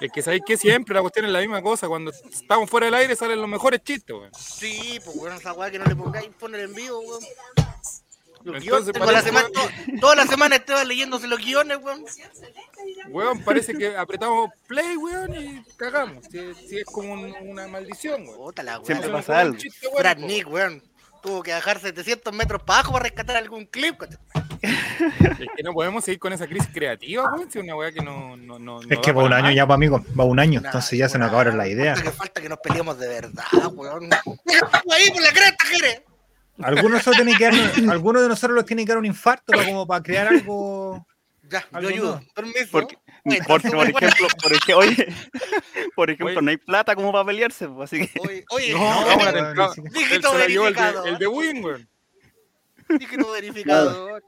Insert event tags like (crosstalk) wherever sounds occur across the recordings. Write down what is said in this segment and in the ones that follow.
Es que sabéis que siempre la cuestión es la misma cosa. Cuando estamos fuera del aire salen los mejores chistes, weón. Sí, pues weón, esa weá que no le pongáis poner en vivo, weón. Los Entonces, guiones, toda, la semana, weón, to- toda la semana leyéndose los guiones, weón. Weón, parece que apretamos play, weón, y cagamos. Si, si es como un- una maldición, weón. Puta la weá. Siempre pasa algo. chiste bueno, Brad. Nick, weón. Tuvo que bajar 700 metros para abajo para rescatar algún clip. coche. (laughs) Es que no podemos seguir con esa crisis creativa, weón. Si es una weá que no. no, no Es no que va un para año ya, pues, amigo. Va un año. Nah, Entonces ya se nos acabaron las ideas. Falta que, falta que nos peleemos de verdad, weón. (laughs) Ahí por la cresta, Jere. Algunos, de nosotros tienen que dar- (laughs) algunos de nosotros los tienen que dar un infarto para, como para crear algo. Ya, yo Algo ayudo. nuevo. Permiso. Porque, Por súper ejemplo, por ejemplo, oye, (laughs) por ejemplo, Oye. no hay plata como para pelearse, pues, así que Oye, oye, No, No, siquiera- Él dígito el de, verificado. el de Win, weón. dígito verificado.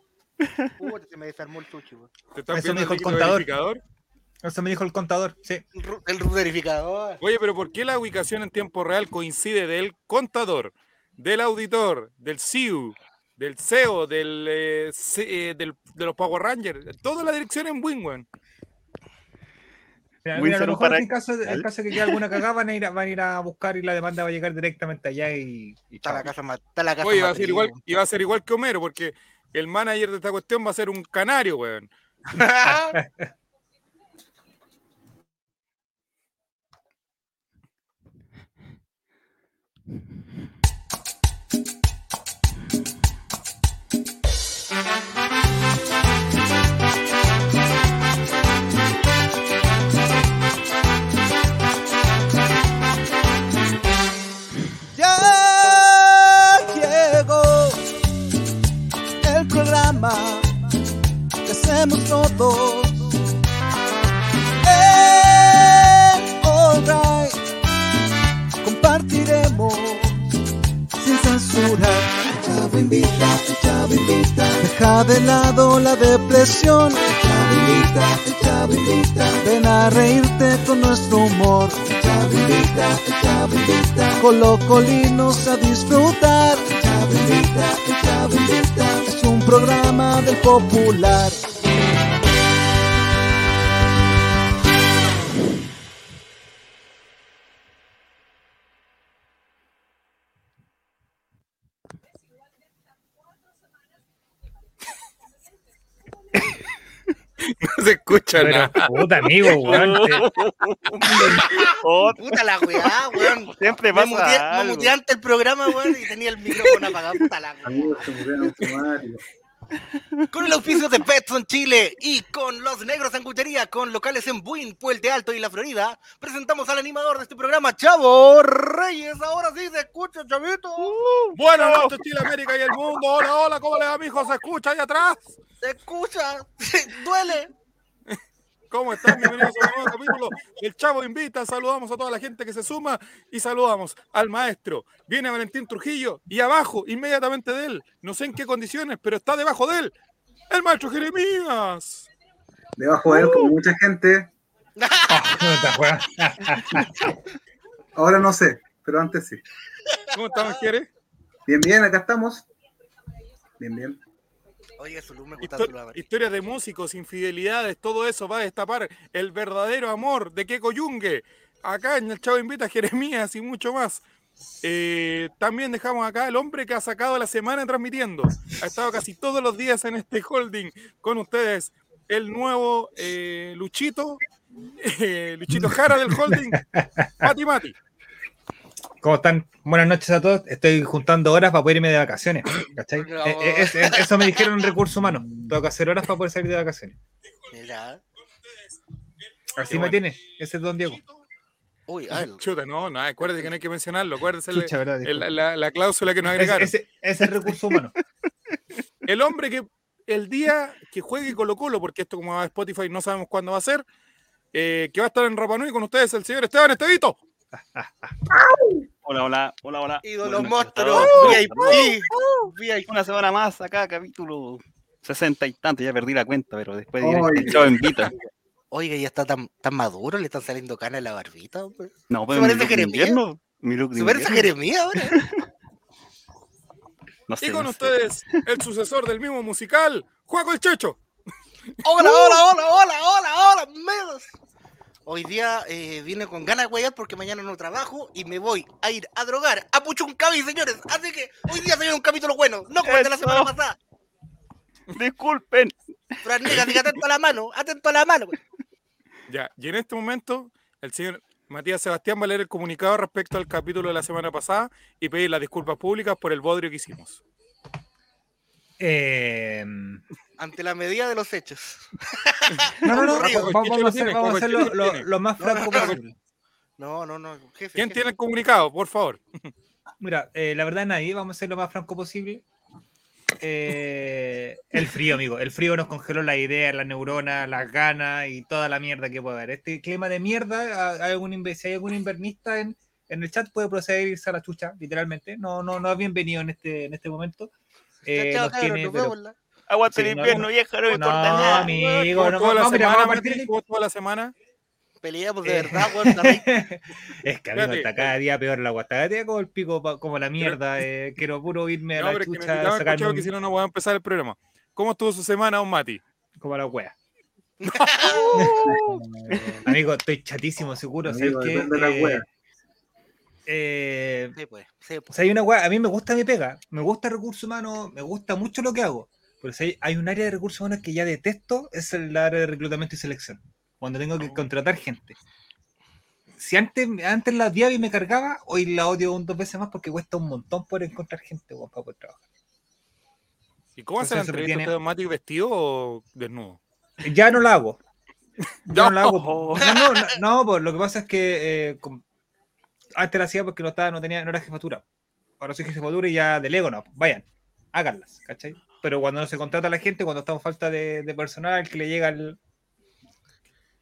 Se me desarmó el sushi, weón. Eso pidiendo me dijo el contador. verificador. Eso me dijo el contador. Sí. El verificador. Oye, pero ¿por qué la ubicación en tiempo real coincide del contador, del auditor, del CIU, del CEO, del, eh, C- eh, del- de los Power Rangers? Toda la dirección en Win, weón. Mira, mira, a lo mejor para- en caso, de, en caso de que quede alguna cagada van a, ir a, van a ir a buscar y la demanda va a llegar directamente allá y, y Está la casa. Está la casa Oye, va a ser igual, va a ser igual que Homero, porque el manager de esta cuestión va a ser un canario, weón. (laughs) (laughs) que hacemos todos. En All Right compartiremos sin censura. El chavo invita, el chavo invita. Deja de lado la depresión. El chavo invita, el chavo invita. Ven a reírte con nuestro humor. El chavo invita, el chavo invita. Colocolinos a disfrutar. El chavo invita, el chavo invita. Programa del popular. (laughs) No se escucha Pero, nada. puta amigo, weón. Oh, (laughs) Puta la weá, weón. siempre Me pasa muteé, me muteé ante el programa, weón, y tenía el micrófono apagado. Puta la weá. Con el auspicio de Betson Chile y con Los Negros Sanguchería, con locales en Buin, Puente Alto y La Florida, presentamos al animador de este programa, Chavo Reyes. Ahora sí se escucha, chavito. Buenas noches, Chile, América y el mundo. Hola, hola, ¿cómo le va, mijo? ¿Se escucha ahí atrás? Se escucha, (laughs) duele. ¿Cómo están? Bienvenidos a un nuevo capítulo. El Chavo invita, saludamos a toda la gente que se suma y saludamos al maestro. Viene Valentín Trujillo y abajo, inmediatamente de él, no sé en qué condiciones, pero está debajo de él, el maestro Jeremías. Debajo de él, como mucha gente. (laughs) Ahora no sé, pero antes sí. ¿Cómo estamos, Jere? Bien, bien, acá estamos. Bien, bien. Oye, su me gusta Histo- su historias de músicos, infidelidades, todo eso va a destapar el verdadero amor de Keiko Yungue. Acá en el Chavo Invita (laughs) Jeremías y mucho más. Eh, también dejamos acá el hombre que ha sacado la semana transmitiendo. Ha estado casi todos los días en este holding con ustedes. El nuevo eh, Luchito, (laughs) eh, Luchito Jara del holding, Mati Mati. ¿Cómo están? Buenas noches a todos. Estoy juntando horas para poder irme de vacaciones. ¿cachai? No. Eh, eh, es- es- eso me dijeron en recursos humanos. Tengo que hacer horas para poder salir de vacaciones. Mira. Así me tiene. Ese es Don Diego. Uy, el- Chuta, no, no, acuérdate que no hay que mencionarlo. Acuérdese el- Chucha, ¿verdad? el- la, la cláusula que nos Ese, agregaron. ese- ese es recurso humano. (laughs) El hombre que el día que juegue Colo Colo, porque esto como va a Spotify no sabemos cuándo va a ser, eh, que va a estar en Rapa Nui con ustedes, el señor Esteban Estevito. (laughs) Hola, hola, hola, hola. ídolo Buenas noches a monstruo, todos. VIP, VIP. Una semana más acá, capítulo sesenta y tanto, ya perdí la cuenta, pero después Chavo invita. Oiga, ya está tan, tan maduro, le están saliendo canas en la barbita. hombre. No, ¿Se pues mi parece Jeremías? Se parece a. Jeremías ahora. No sé, Y con no sé. ustedes, el sucesor del mismo musical, Juaco el Checho. Hola, hola, hola, hola, hola, hola, menos. Hoy día eh, vine con ganas de huear porque mañana no trabajo y me voy a ir a drogar a Puchuncavi, señores. Así que hoy día se viene un capítulo bueno, no como el de la semana pasada. Disculpen. Fran Negas, diga atento a la mano, atento a la mano. pues. Ya, y en este momento, el señor Matías Sebastián va a leer el comunicado respecto al capítulo de la semana pasada y pedir las disculpas públicas por el bodrio que hicimos. Eh, Ante la medida de los hechos. (laughs) no, no, no. Vamos, a hacer, vamos a hacerlo lo lo, lo más No, franco no, no. posible. No, no, no, jefe. ¿Quién jefe. tiene el comunicado? Por favor. (laughs) Mira, eh, la verdad nadie, vamos a ser lo más franco posible. Eh, el frío, amigo. El frío nos congeló la idea, las neuronas, las ganas y toda la mierda que puede haber. Este clima de mierda, hay algún, si hay algún invernista en, en el chat, puede proceder a irse a la chucha, literalmente. No, no, no es bienvenido en este, en este momento. Eh, Chao, tiene, pero- Aguanta Sí, el no, invierno, vieja, no me no, importa nada. amigo, ¿Cómo no, toda la no, semana, vamos a partir Martín? el- ¿Cómo toda la semana? Peleamos de Eh. verdad, weón. (laughs) es que amigo, está cada día peor la guata. Cada día como el pico, como la mierda. eh, quiero puro irme a No, la es que chucha, un- que si no, no voy a empezar el programa. ¿Cómo estuvo su semana, don Mati? como la wea. (laughs) Amigo, estoy chatísimo, seguro. ¿sabes Amigo, qué? depende de la Eh, wea. eh, Sí, pues, sí, o pues. sea, hay una wea, a mí me gusta mi pega, me gusta recursos humanos, me gusta mucho lo que hago. Pero si hay, hay un área de recursos humanos que ya detesto, es el área de reclutamiento y selección. Cuando tengo que contratar gente. Si antes, antes la odiaba y me cargaba, hoy la odio un dos veces más porque cuesta un montón por encontrar gente weón, para poder trabajar. ¿Y cómo hace la entrevista tiene- don Mati, vestido o desnudo? Ya no la hago. (laughs) Ya no la hago. No. No, no, no, no, pues lo que pasa es que eh, antes la hacía porque no estaba, no tenía, no era jefatura. Ahora soy jefatura y ya delego, no. Vayan, háganlas, ¿cachai? Pero cuando no se contrata a la gente, cuando estamos falta de, de personal, que le llega al,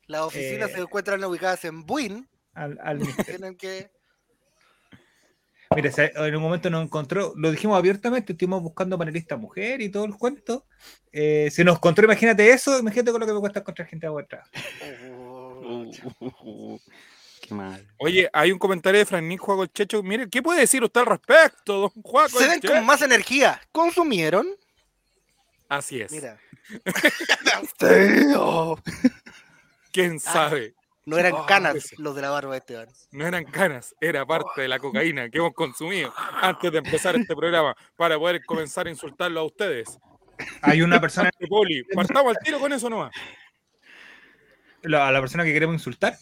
Las oficinas Eh. se encuentran ubicadas en Buin. al, al (laughs) Tienen que. Mira, en un momento nos encontró, lo dijimos abiertamente, estuvimos buscando panelistas mujer y todo el cuento. Eh, se nos encontró, imagínate eso, imagínate con lo que me cuesta encontrar gente a vuestra. (laughs) Qué mal. Oye, hay un comentario de Frank Juaco el Checho. Mire, ¿qué puede decir usted al respecto, don Juaco? Se ven con más energía. ¿Consumieron? Así es. Mira. (laughs) ¿Quién Ah. sabe? No eran Oh, canas ese. los de la barba de Esteban. No eran canas, era parte de la cocaína que hemos consumido antes de empezar este programa para poder comenzar a insultarlo a ustedes. Hay una persona, De Poli, partamos al tiro con eso nomás. la- a la persona que queremos insultar,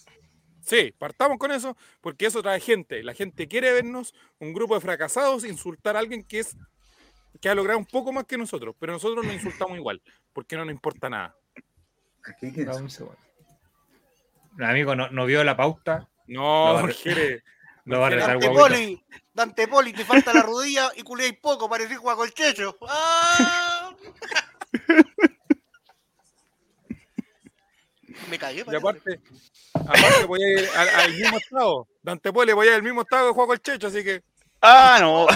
Sí, partamos con eso porque eso trae gente. La gente quiere vernos, un grupo de fracasados, insultar a alguien que es que ha logrado un poco más que nosotros, pero nosotros nos insultamos igual, porque no nos importa nada. Un segundo. No, amigo, no, no vio la pauta. No, No, Jere, Lo va a (laughs) retar, Dante. Poli, Dante Poli, te falta la rodilla y culéis poco, parecís Juaco el Checho. ¡Ah! (laughs) Me cagué, Y aparte, aparte voy a ir al, al mismo estado. Dante Poli voy a ir al mismo estado que juego el Checho, así que Ah, no.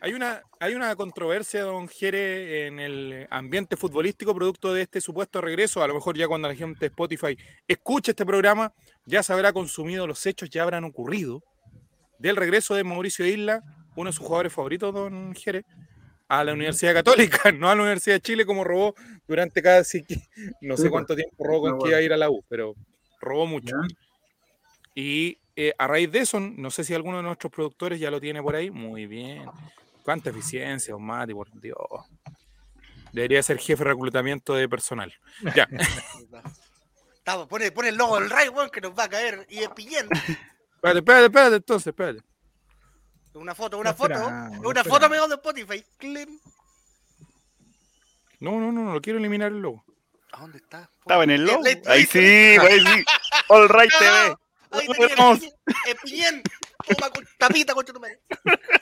hay una, hay una controversia, don Jere, en el ambiente futbolístico producto de este supuesto regreso. A lo mejor ya cuando la gente de Spotify escuche este programa, ya se habrá consumido los hechos, ya habrán ocurrido del regreso de Mauricio Isla, uno de sus jugadores favoritos, don Jere, a la Universidad Católica, (laughs) no a la Universidad de Chile como robó durante casi, no sé pues. cuánto tiempo robó con que iba a ir a la U, pero robó mucho. Y eh, a raíz de eso, no sé si alguno de nuestros productores ya lo tiene por ahí. Muy bien. Cuánta eficiencia, Mati, por Dios. Debería ser jefe de reclutamiento de personal. Ya. (laughs) Estamos, pone, pone el logo del Ray, que nos va a caer y es pillén. Espérate, espérate, espérate, entonces, espérate. Una foto, una No foto. esperamos, no Una foto, esperamos. amigo, de Spotify. Clim. No, no, no, no, quiero eliminar el logo. ¿A dónde está? Estaba en el logo. Ahí- Ahí sí, ahí sí. All right TV. Ahí vemos. el pillén. Toma con tapita, concha tu madre.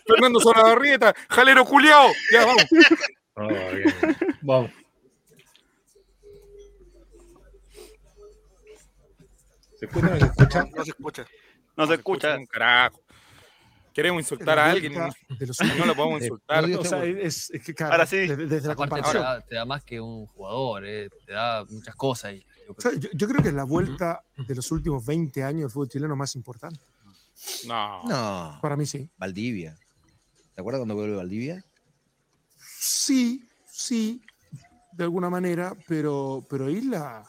Fernando Solabarrieta, jalero culiao. Ya, vamos. Vamos. ¿Se escucha o no se escucha? No se escucha. No se escucha. Un carajo. Queremos insultar a alguien y (laughs) (laughs) no lo podemos insultar. O sea, es, es que, claro, Ahora sí. desde, desde la Aparte te comparación. da, te da más que un jugador, eh, te da muchas cosas. Y yo O sea, yo, yo creo que es la vuelta de los últimos 20 años del fútbol chileno más importante. No. No, Para mí sí. Valdivia. ¿Te acuerdas cuando vuelve Valdivia? Sí, sí. de alguna manera, pero, pero Isla,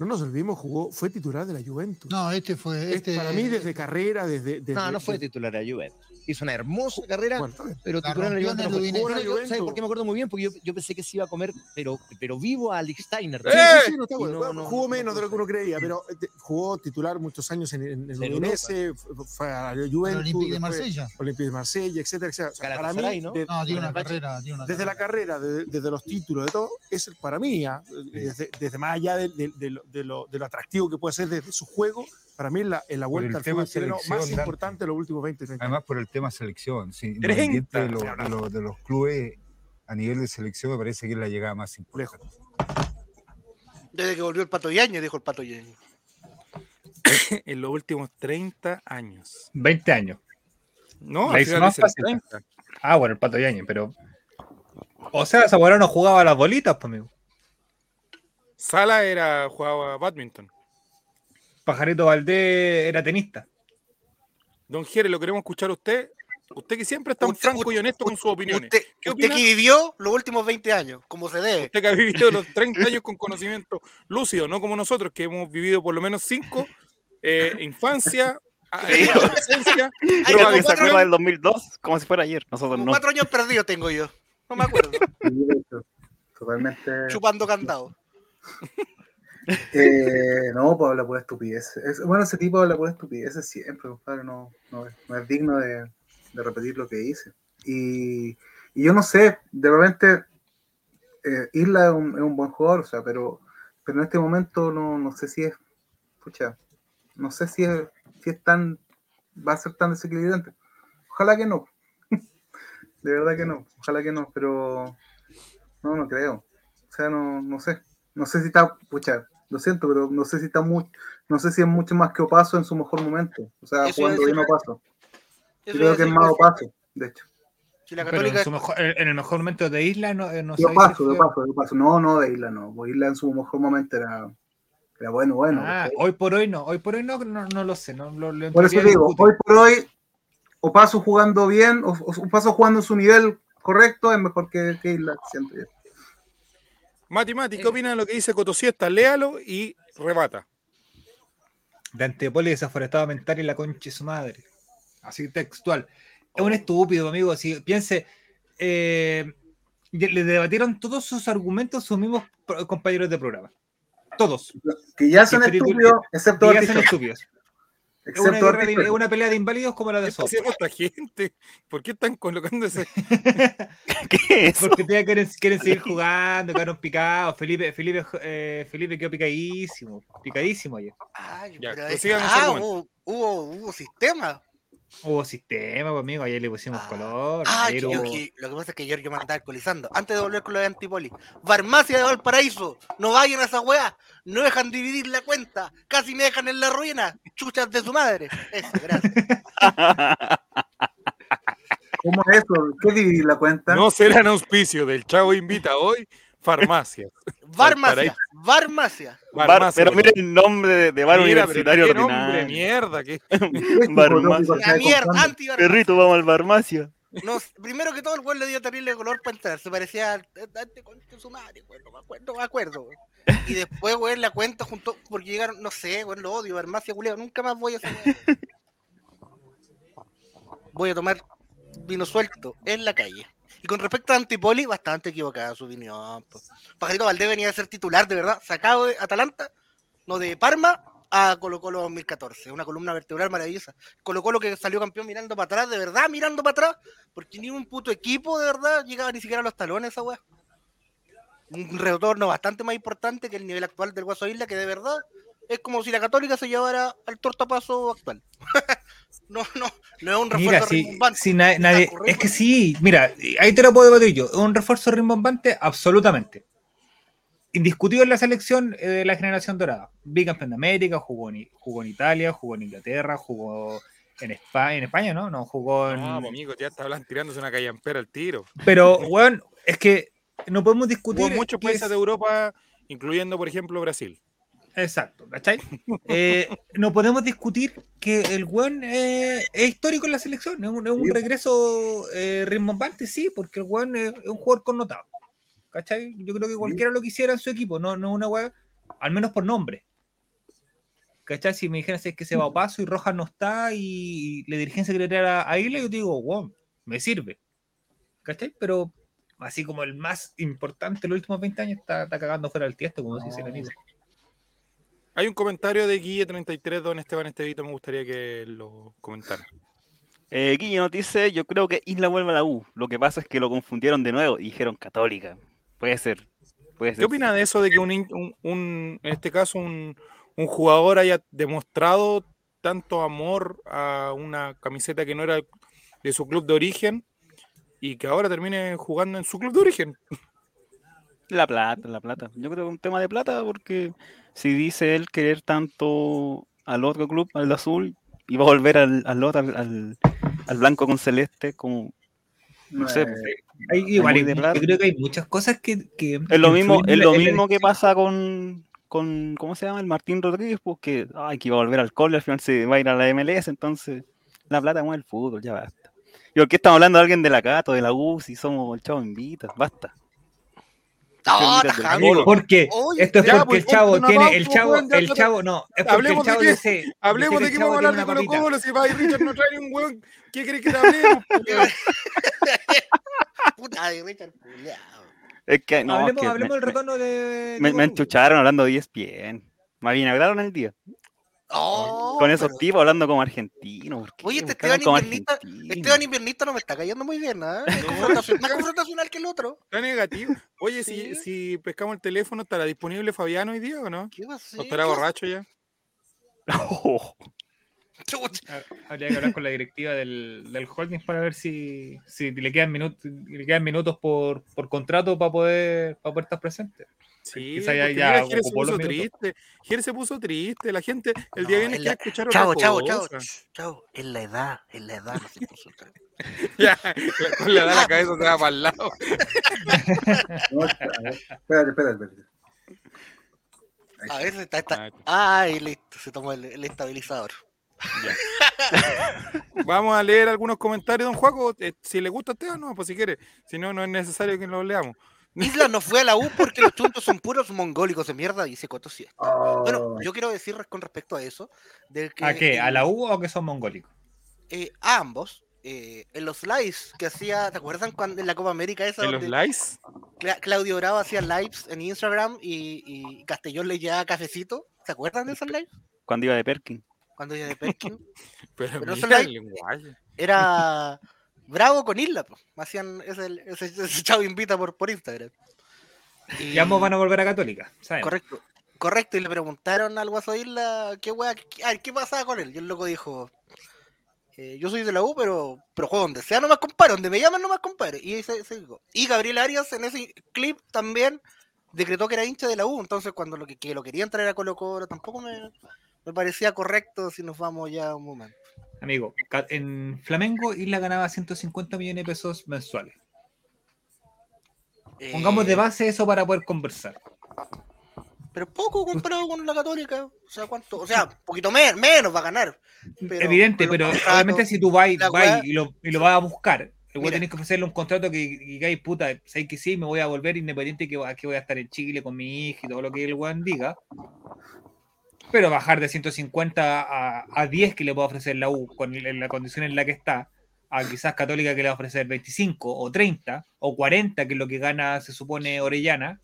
no nos olvidemos, jugó, fue titular de la Juventus. No, este fue. Es Este, Para mí, desde carrera, desde. desde- No, no fue desde- titular de la Juventus. Hizo una hermosa carrera, Bueno, pero La titular de la en Juventus. el no. ¿Sabes por qué me acuerdo muy bien? Porque yo, yo pensé que se iba a comer, pero, pero vivo a Alex Steiner. Sí, sí, ¡Eh! sí, no bueno. no, Bueno, no, jugó no menos de lo que uno creía, pero eh, jugó titular muchos años en, en, en En Udinese, fue- a la el Juventus, Olympique de Marsella. Olympique de Marsella, etcétera, etcétera. O sea, para mí, ¿no? de- No, tiene una carrera. Tiene una desde la carrera, de- desde los títulos, de todo, es el- para mí, ah, desde, desde más allá de, de- de lo, de lo- de lo atractivo que puede ser desde su juego, para mí es la, la vuelta el al tema fútbol chileno más Dante. importante de los últimos 20 30 años. Además por el tema selección, sí, 30, independiente de, lo- estoy de hablando. lo- de los clubes a nivel de selección me parece que es la llegada más importante. Desde que volvió el Pato Yañez, dijo el Pato Yañez. (coughs) En los últimos 30 años. 20 años. No, La hizo más fácil. 30. Ah, bueno, el Pato Yañez, pero. O sea, esa no jugaba a las bolitas, pues, amigo. Sala era, jugaba badminton. Pajarito Valdés era tenista. Don Jere, lo queremos escuchar a usted. Usted que siempre es tan Usted- franco y honesto con sus opiniones. Usted, ¿Qué usted que vivió los últimos 20 años, como se debe. Usted que ha vivido los (laughs) 30 años con conocimiento lúcido, no como nosotros, que hemos vivido por lo menos 5, (laughs) infancia, eh, adolescencia, (laughs) Ay, Creo que se acuerda del 2002 como si fuera ayer. Nosotros como no. cuatro años perdidos tengo yo. No me acuerdo. Totalmente. Chupando candado. Eh, no, pues habla pura estupidez. Es- bueno, ese tipo habla pura estupidez siempre, compadre. No, no, es- no es digno de, repetir lo que dice. Y, y yo no sé, de repente, eh, Isla es un, es un buen jugador, o sea, pero, pero en este momento no, no sé si es, pucha, no sé si es, si es tan, va a ser tan desequilibrante. Ojalá que no. (laughs) De verdad que no, ojalá que no, pero no, no creo. O sea, no, no sé. No sé si está, pucha, lo siento, pero no sé si está muy, no sé si es mucho más que Opaso en su mejor momento. O sea, Eso bien decir- Opaso. Creo que es más Opaso, de hecho. Si la Pero en, Católica su mejor- en el mejor momento de Isla no, eh, no Opaso, de Opaso. No, no, de Isla no. Pues Isla en su mejor momento era, era bueno, bueno. Ah, hoy por hoy no, hoy por hoy no, no, no lo sé. No, lo, lo Por eso digo, discutir. hoy por hoy, Opaso jugando bien, o, o Opaso jugando en su nivel correcto, es mejor que, que Isla, siento yo. Mati, Mati, ¿qué opina de lo que dice Cotosiesta? Léalo y rebata. de Antepoli desaforestado mental y la concha de su madre. Así textual. Es un estúpido, amigo. Si piense, eh, le debatieron todos sus argumentos sus mismos compañeros de programa. Todos. Que ya son estúpidos, excepto Que ya son estúpidos. Es una, Excepto guerra de- una pelea de inválidos como la de ¿Qué está Soto. haciendo esta gente? ¿Por qué están colocando ese? (laughs) ¿Qué es eso? Porque todavía quieren, quieren seguir (laughs) jugando, quedaron picados. Felipe, Felipe, eh, Felipe quedó picadísimo. Picadísimo ayer. Ay, Ya, pero prosigan es- con su ah, hubo, hubo sistema. Hubo sistema, pues, amigo. Ayer le pusimos Ah. color. Ah, ayer que yo- hubo- que- lo que pasa es que ayer yo me andaba alcoholizando. Antes de volver con lo de Antipoli. Farmacia de Valparaíso. No vayan a esa weá. No dejan dividir la cuenta. Casi me dejan en la ruina. Chuchas de su madre. Eso, gracias. ¿Cómo es eso? ¿Qué dividir la cuenta? No serán auspicio del Chavo Invita hoy, (laughs) farmacia. Farmacia. Farmacia. Bar- Farmacia. pero mire el nombre de, de bar Mira, pero universitario qué nombre, ordinario. mierda, que Barmacia. (laughs) La mierda. Anti Perrito, vamos al barmacia. No, primero que todo, el güey le dio terrible color para entrar. Se parecía al Dante con su madre, güey. No me acuerdo, no me acuerdo. Y después, güey, la cuenta junto, porque llegaron, no sé, güey, lo odio, farmacia, culiao. Nunca más voy a hacer. Voy a tomar vino suelto en la calle. Y con respecto a Antipoli, bastante equivocada su opinión. Pajarito Valdés venía a ser titular, de verdad, sacado de Atalanta, no de Parma, a Colo Colo 2014. Una columna vertebral maravillosa. Colo Colo que salió campeón mirando para atrás, de verdad, mirando para atrás, porque ni un puto equipo, de verdad, llegaba ni siquiera a los talones esa weá. Un retorno bastante más importante que el nivel actual del Guaso Isla, que de verdad es como si la Católica se llevara al tortapaso actual. (laughs) no, no, no es un refuerzo Mira, si, rimbombante. si na- Está nadie, es que sí, mira, ahí te lo puedo debatir yo. ¿Es un refuerzo rimbombante? Absolutamente. Indiscutido en la selección eh, de la generación dorada. Bicampeón de América, jugó en, jugó en Italia, jugó en Inglaterra, jugó en España, en España, ¿no? No, jugó en. No, pues, amigo, ya está hablando tirándose una callampera al tiro. Pero, weón, es que no podemos Hubo discutir. muchos que países es- de Europa, incluyendo, por ejemplo, Brasil. Exacto, ¿cachai? Eh, no podemos discutir que el weón eh, es histórico en la selección, es un, es un Sí. regreso eh, rimbombante, sí, porque el weón es, un jugador connotado. ¿Cachai? Yo creo que cualquiera lo quisiera en su equipo, no, no una weá, al menos por nombre. ¿Cachai? Si me dijeran si es que se va a paso y Rojas no está y, dirigencia quiere traer a, Isla, yo digo, wow, me sirve. ¿Cachai? Pero así como el más importante en los últimos 20 años está, está cagando fuera del tiesto, como dice el amigo. Hay un comentario de Guille33, don Esteban Estevito, me gustaría que lo comentara. Eh, Guille nos dice, yo creo que Isla vuelve a la U. Lo que pasa es que lo confundieron de nuevo y dijeron católica. Puede ser. Puede ser. ¿Qué opina de eso de que un, in- un- un- en este caso un, un jugador haya demostrado tanto amor a una camiseta que no era de su club de origen y que ahora termine jugando en su club de origen? La plata, la plata. Yo creo que es un tema de plata porque si dice él querer tanto al otro club, al azul, y va a volver al, al otro, al, blanco con celeste, como... No sé, pues, Hay, igual, yo raro. creo que hay muchas cosas que. que Es lo mismo, es lo mismo que pasa con, con, ¿cómo se llama? El Martín Rodríguez, pues que, ay, que iba a volver al cole, al final se va a ir a la MLS, entonces la plata mueve el fútbol, ya basta. ¿Y por qué estamos hablando de alguien de la Cato, de la U, si somos el chavo invita? Basta. No. Porque Oye, esto es ya, porque pues, el chavo ponte una tiene, el chavo, weón, ya, el chavo, no, es porque Hablemos el de chavo qué- dice, Hablemos dice de que qué el chavo vamos a hablar de Colo. Colo, si va y Richard no trae ni un weón. ¿Qué crees que te hablemos? (laughs) Puta de Richard. Es que, no, es hablemos, que hablemos me, del retorno de. me- de me enchucharon hablando de ESPN. Me avinagraron el día. Oh, con esos pero- tipos hablando como argentinos. ¿por qué? Oye, este ¿Por qué hablan Esteban argentinos? Esteban Inviernista no me está cayendo muy bien, ¿ah? Es confrontación- más confrontacional que el otro. Está negativo. Oye, si, Sí. si pescamos el teléfono, ¿estará disponible Fabiano hoy día o no? ¿Qué va a ser? ¿O estará ¿Qué va a borracho ya? (laughs) Oh. Ah, Habría que hablar con la directiva del, del holding para ver si, si le quedan minutos, le quedan minutos por, por contrato para poder, para poder estar presente. Sí, Quizá ya- ya mira, Jerez se puso triste. Jerez se puso triste. La gente el día No, viernes es quiere la- escuchar Chao, otra chao, chao, cosa. ch- chao. Es la edad, es la edad, no se puso tan- (laughs) Ya, con la, la cabeza se va para el lado. (laughs) No, ver, espérate, espérate. A veces está, está. Ah, Ay, listo, se tomó el, el estabilizador. (laughs) Vamos a leer algunos comentarios, don Juaco. Eh, si le gusta a usted, no, pues si quiere. Si no, no es necesario que lo leamos. Isla no fue a la U porque los chuntos son puros mongólicos de mierda, dice Coto Siesta. Bueno, Oh, yo quiero decir con respecto a eso, de que ¿A qué? ¿A la U o que son mongólicos? eh, a ambos, eh, en los lives que hacía, ¿te acuerdan cuando en la Copa América esa En los. Cla- Claudio Bravo hacía lives en Instagram y, y Castellón le llevaba cafecito? ¿Se acuerdan de esos lives? cuando iba de Perkin. Cuando iba de Perkin. (laughs) Pero, Pero mira. Era Bravo con Isla, po. hacían ese, ese, ese chavo invita por, por Instagram. Y- ambos van a volver a Católica, ¿sabes? Correcto. Correcto, y le preguntaron al Guaso Isla qué wea, qué, a ver, qué pasaba con él. Y el loco dijo, eh, yo soy de la U, pero, pero juego donde sea, no me comparo, donde me llaman no me comparo. Y, se, se dijo. y Gabriel Arias en ese clip también decretó que era hincha de la U, entonces cuando lo que, que lo querían traer a Colo Colo tampoco me, me parecía correcto si nos vamos ya un momento. Amigo, en Flamengo Isla ganaba 150 millones de pesos mensuales. Pongamos de Eh, base eso para poder conversar. Pero poco comparado con la Católica, o sea, cuánto, o sea, un poquito me- menos va a ganar. pero Evidente, pero contratos, obviamente si tú vas, y, lo, y lo vas a buscar, weón tenés que ofrecerle un contrato que digáis, puta, sabes que sí, me voy a volver independiente que aquí voy a estar en Chile con mi hija y todo lo que el weón diga. Pero bajar de 150 a, a 10 que le puede ofrecer la U con la condición en la que está, a quizás Católica que le va a ofrecer 25 o 30 o 40, que es lo que gana, se supone, Orellana.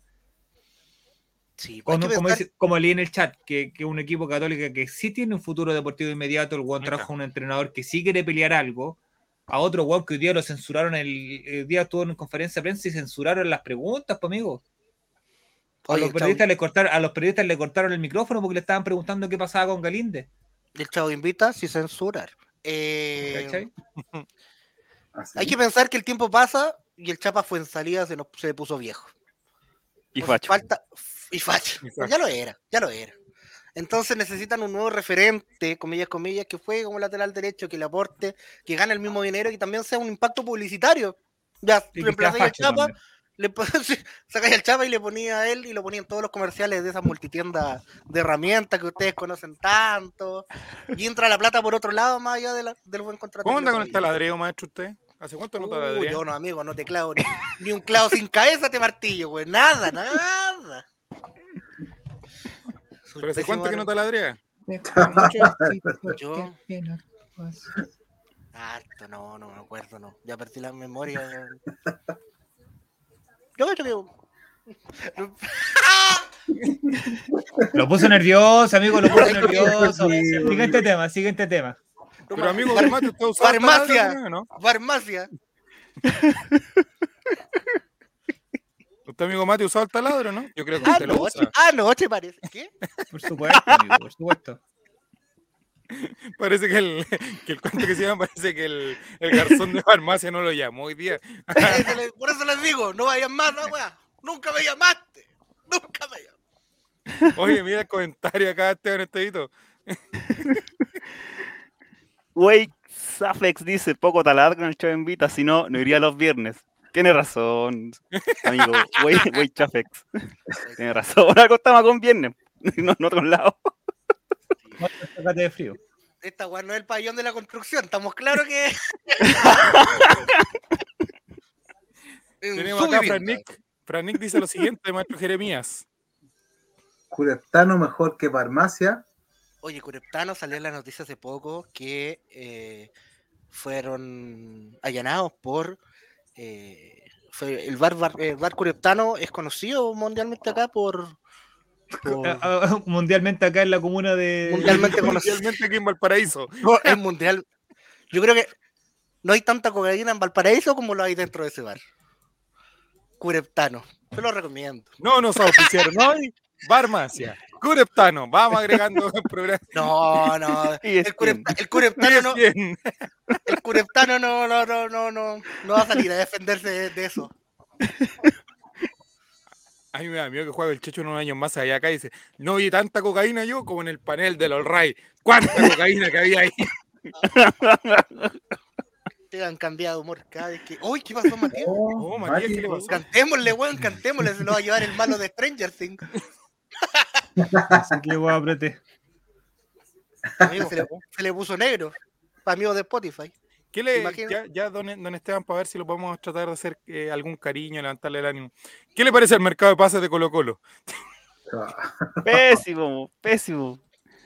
Sí, Como, como, dice- como leí en el chat, que, que un equipo católica que sí tiene un futuro deportivo inmediato, el está. trajo a un entrenador que sí quiere pelear algo, a otro weón que hoy día lo censuraron, el, el día estuvo en conferencia de prensa y censuraron las preguntas, pues amigo. A los, el periodistas le cortaron, a los periodistas le cortaron el micrófono porque le estaban preguntando qué pasaba con Galinde. el chavo invita sin censurar. Eh, así. (laughs) Hay que pensar que el tiempo pasa y el Chapa fue en salida, se, nos, se puso viejo. Y facho. Falta, y facho. Y facho. Ya lo era, ya lo era. Entonces necesitan un nuevo referente, comillas, comillas, que juegue como lateral derecho, que le aporte, que gane el mismo dinero y que también sea un impacto publicitario. Ya, al facho Chapa, también. Le (laughs) sacáis al Chapa y le ponía a él y lo ponía en todos los comerciales de esas multitiendas de herramientas que ustedes conocen tanto. Y entra la plata por otro lado, más allá de la- del buen contrato. ¿Cómo anda con el taladreo, maestro, usted? ¿Hace cuánto no te ladría? yo no, amigo, no te clavo ni, ni un clavo sin cabeza te martillo, güey. Nada, nada. (laughs) ¿Pero hace cuánto que no te ladría? Yo. Harto, no, no me acuerdo, no. Ya perdí la memoria. Yo creo que. Lo puso nervioso, amigo, lo puso nervioso. Siguiente tema, siguiente tema. Pero amigo Mate, ¿usted usaba Farmacia. no? Farmacia. ¿Usted amigo Mate usaba el taladro, no? Yo creo que usted lo usa. anoche parece. ¿Qué? Por supuesto, amigo, por supuesto. Parece que el, (laughs) que el cuento que se llama, parece que el, el garzón de farmacia no lo llamó hoy día. (laughs) Por eso les digo, no vayan más, no, weá. Nunca me llamaste. Nunca me llamaste. (laughs) Oye, mira el comentario acá, Esteban Estevito. Wey Safex dice, poco taladro en el show en Vita, si no, no iría los viernes. Tiene razón, amigo. Wey, wey Chafex. Tiene razón. Algo estamos con viernes. No en otro lado. De frío. Esta weá no es el pabellón de la construcción. Estamos claros que. En (laughs) Tenemos acá a vivienda. Fran Nick. Fran Nick dice lo siguiente, maestro Jeremías. Cureptano mejor que farmacia. Oye, Cureptano salió en la noticia hace poco que eh, fueron allanados por. eh, fue- el bar, bar, el bar Cureptano es conocido mundialmente acá por. Por- (laughs) Ah, ah, Mundialmente acá en la comuna de. mundialmente. (laughs) Mundialmente aquí en Valparaíso. No, es mundial. Yo creo que no hay tanta cocaína en Valparaíso como lo hay dentro de ese bar. Cureptano. Te lo recomiendo. No nos auspiciaron hoy. Farmacia. Cureptano. Vamos agregando el programa. No, no. (laughs) El, curepta- el cureptano no, el cureptano no, no, no, no, no, no va a salir a defenderse de, de eso. A mí me da miedo que juegue el Checho en unos años más allá acá y dice, no vi tanta cocaína yo como en el panel del All Right. ¿Cuánta cocaína que había ahí? (laughs) Te han cambiado de humor cada vez que. ¡Uy, qué pasó, Matías! Oh, Matías, ¿qué le pasó? Cantémosle, weón, cantémosle, se lo va a llevar el malo de Stranger Things. (laughs) Así que voy a apreté. Amigo, se, le, se le puso negro. Para amigos de Spotify. ¿Qué le, ya, ya don, don Esteban, para ver si lo podemos tratar de hacer eh, algún cariño, levantarle el ánimo. ¿Qué le parece el mercado de pases de Colo Colo? (laughs) Pésimo, pésimo.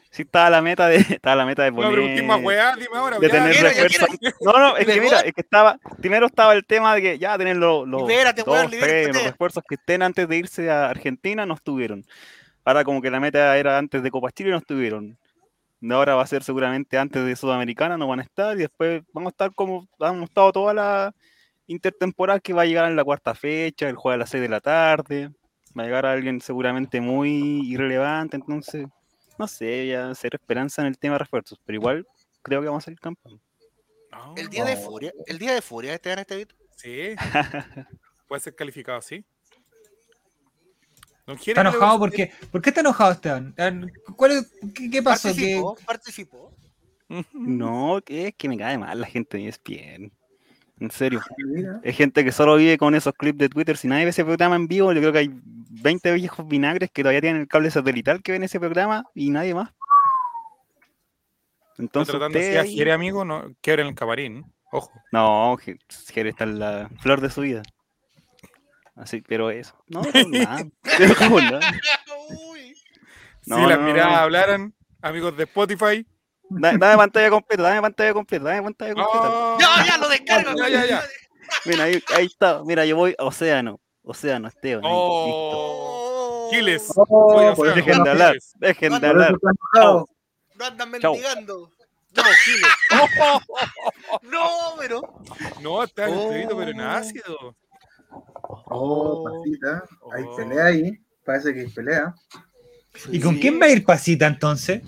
Sí, estaba la meta de, estaba la meta de No, poner, pero ¿qué más weá? Dime ahora. de ya, tener quiero, ya refuerzos. No, no, es que mira, es que estaba, primero estaba el tema de que ya tener los, los Libérate, dos, tres, los refuerzos que estén antes de irse a Argentina, no estuvieron. Ahora como que la meta era antes de Copa Chile, no estuvieron. De ahora va a ser seguramente antes de Sudamericana, no van a estar, y después vamos a estar como hemos estado toda la intertemporal que va a llegar en la cuarta fecha, el juego a las 6 de la tarde, va a llegar alguien seguramente muy irrelevante, entonces, no sé, ya cero esperanza en el tema de refuerzos, pero igual creo que vamos a salir campeón. No, El día de furia. El día de furia, este este Vito. Sí. (laughs) Puede ser calificado así. Está ¿qué le enojado porque. ¿Por qué está enojado Esteban? ¿Cuál es- qué, qué pasó? ¿Qué- Participó, participó. (laughs) No, que es que me cae mal la gente de ESPN. En serio. Mira. Es gente que solo vive con esos clips de Twitter. Si nadie ve ese programa en vivo, yo creo que hay 20 viejos vinagres que todavía tienen el cable satelital que ven ese programa y nadie más. ¿Está Entonces, tratando usted a Jere, amigo? No, quebren el camarín. Ojo. No, Jere está en la flor de su vida. Así, pero eso. No, no, (laughs) nada. Pero ¿cómo nada? Uy. No, si las no, miradas no. hablaran, amigos de Spotify. Da- Dame pantalla completa, dame pantalla completa, dame pantalla completa. ¡Oh! Ya, ya, lo descargo. Ya, ya, ya. Mira, ahí, ahí está. Mira, yo voy a Océano. Océano, Esteban. ¡Oh! Giles. Oh, eso Dejen de Giles. hablar, dejen de hablar. No andan mendigando. No, Giles. (laughs) No, pero. No, está en Oh. Pero en ácido. Oh, pasita. Hay Oh. pelea ahí. Parece que hay pelea. ¿Y con quién va a ir Pasita entonces?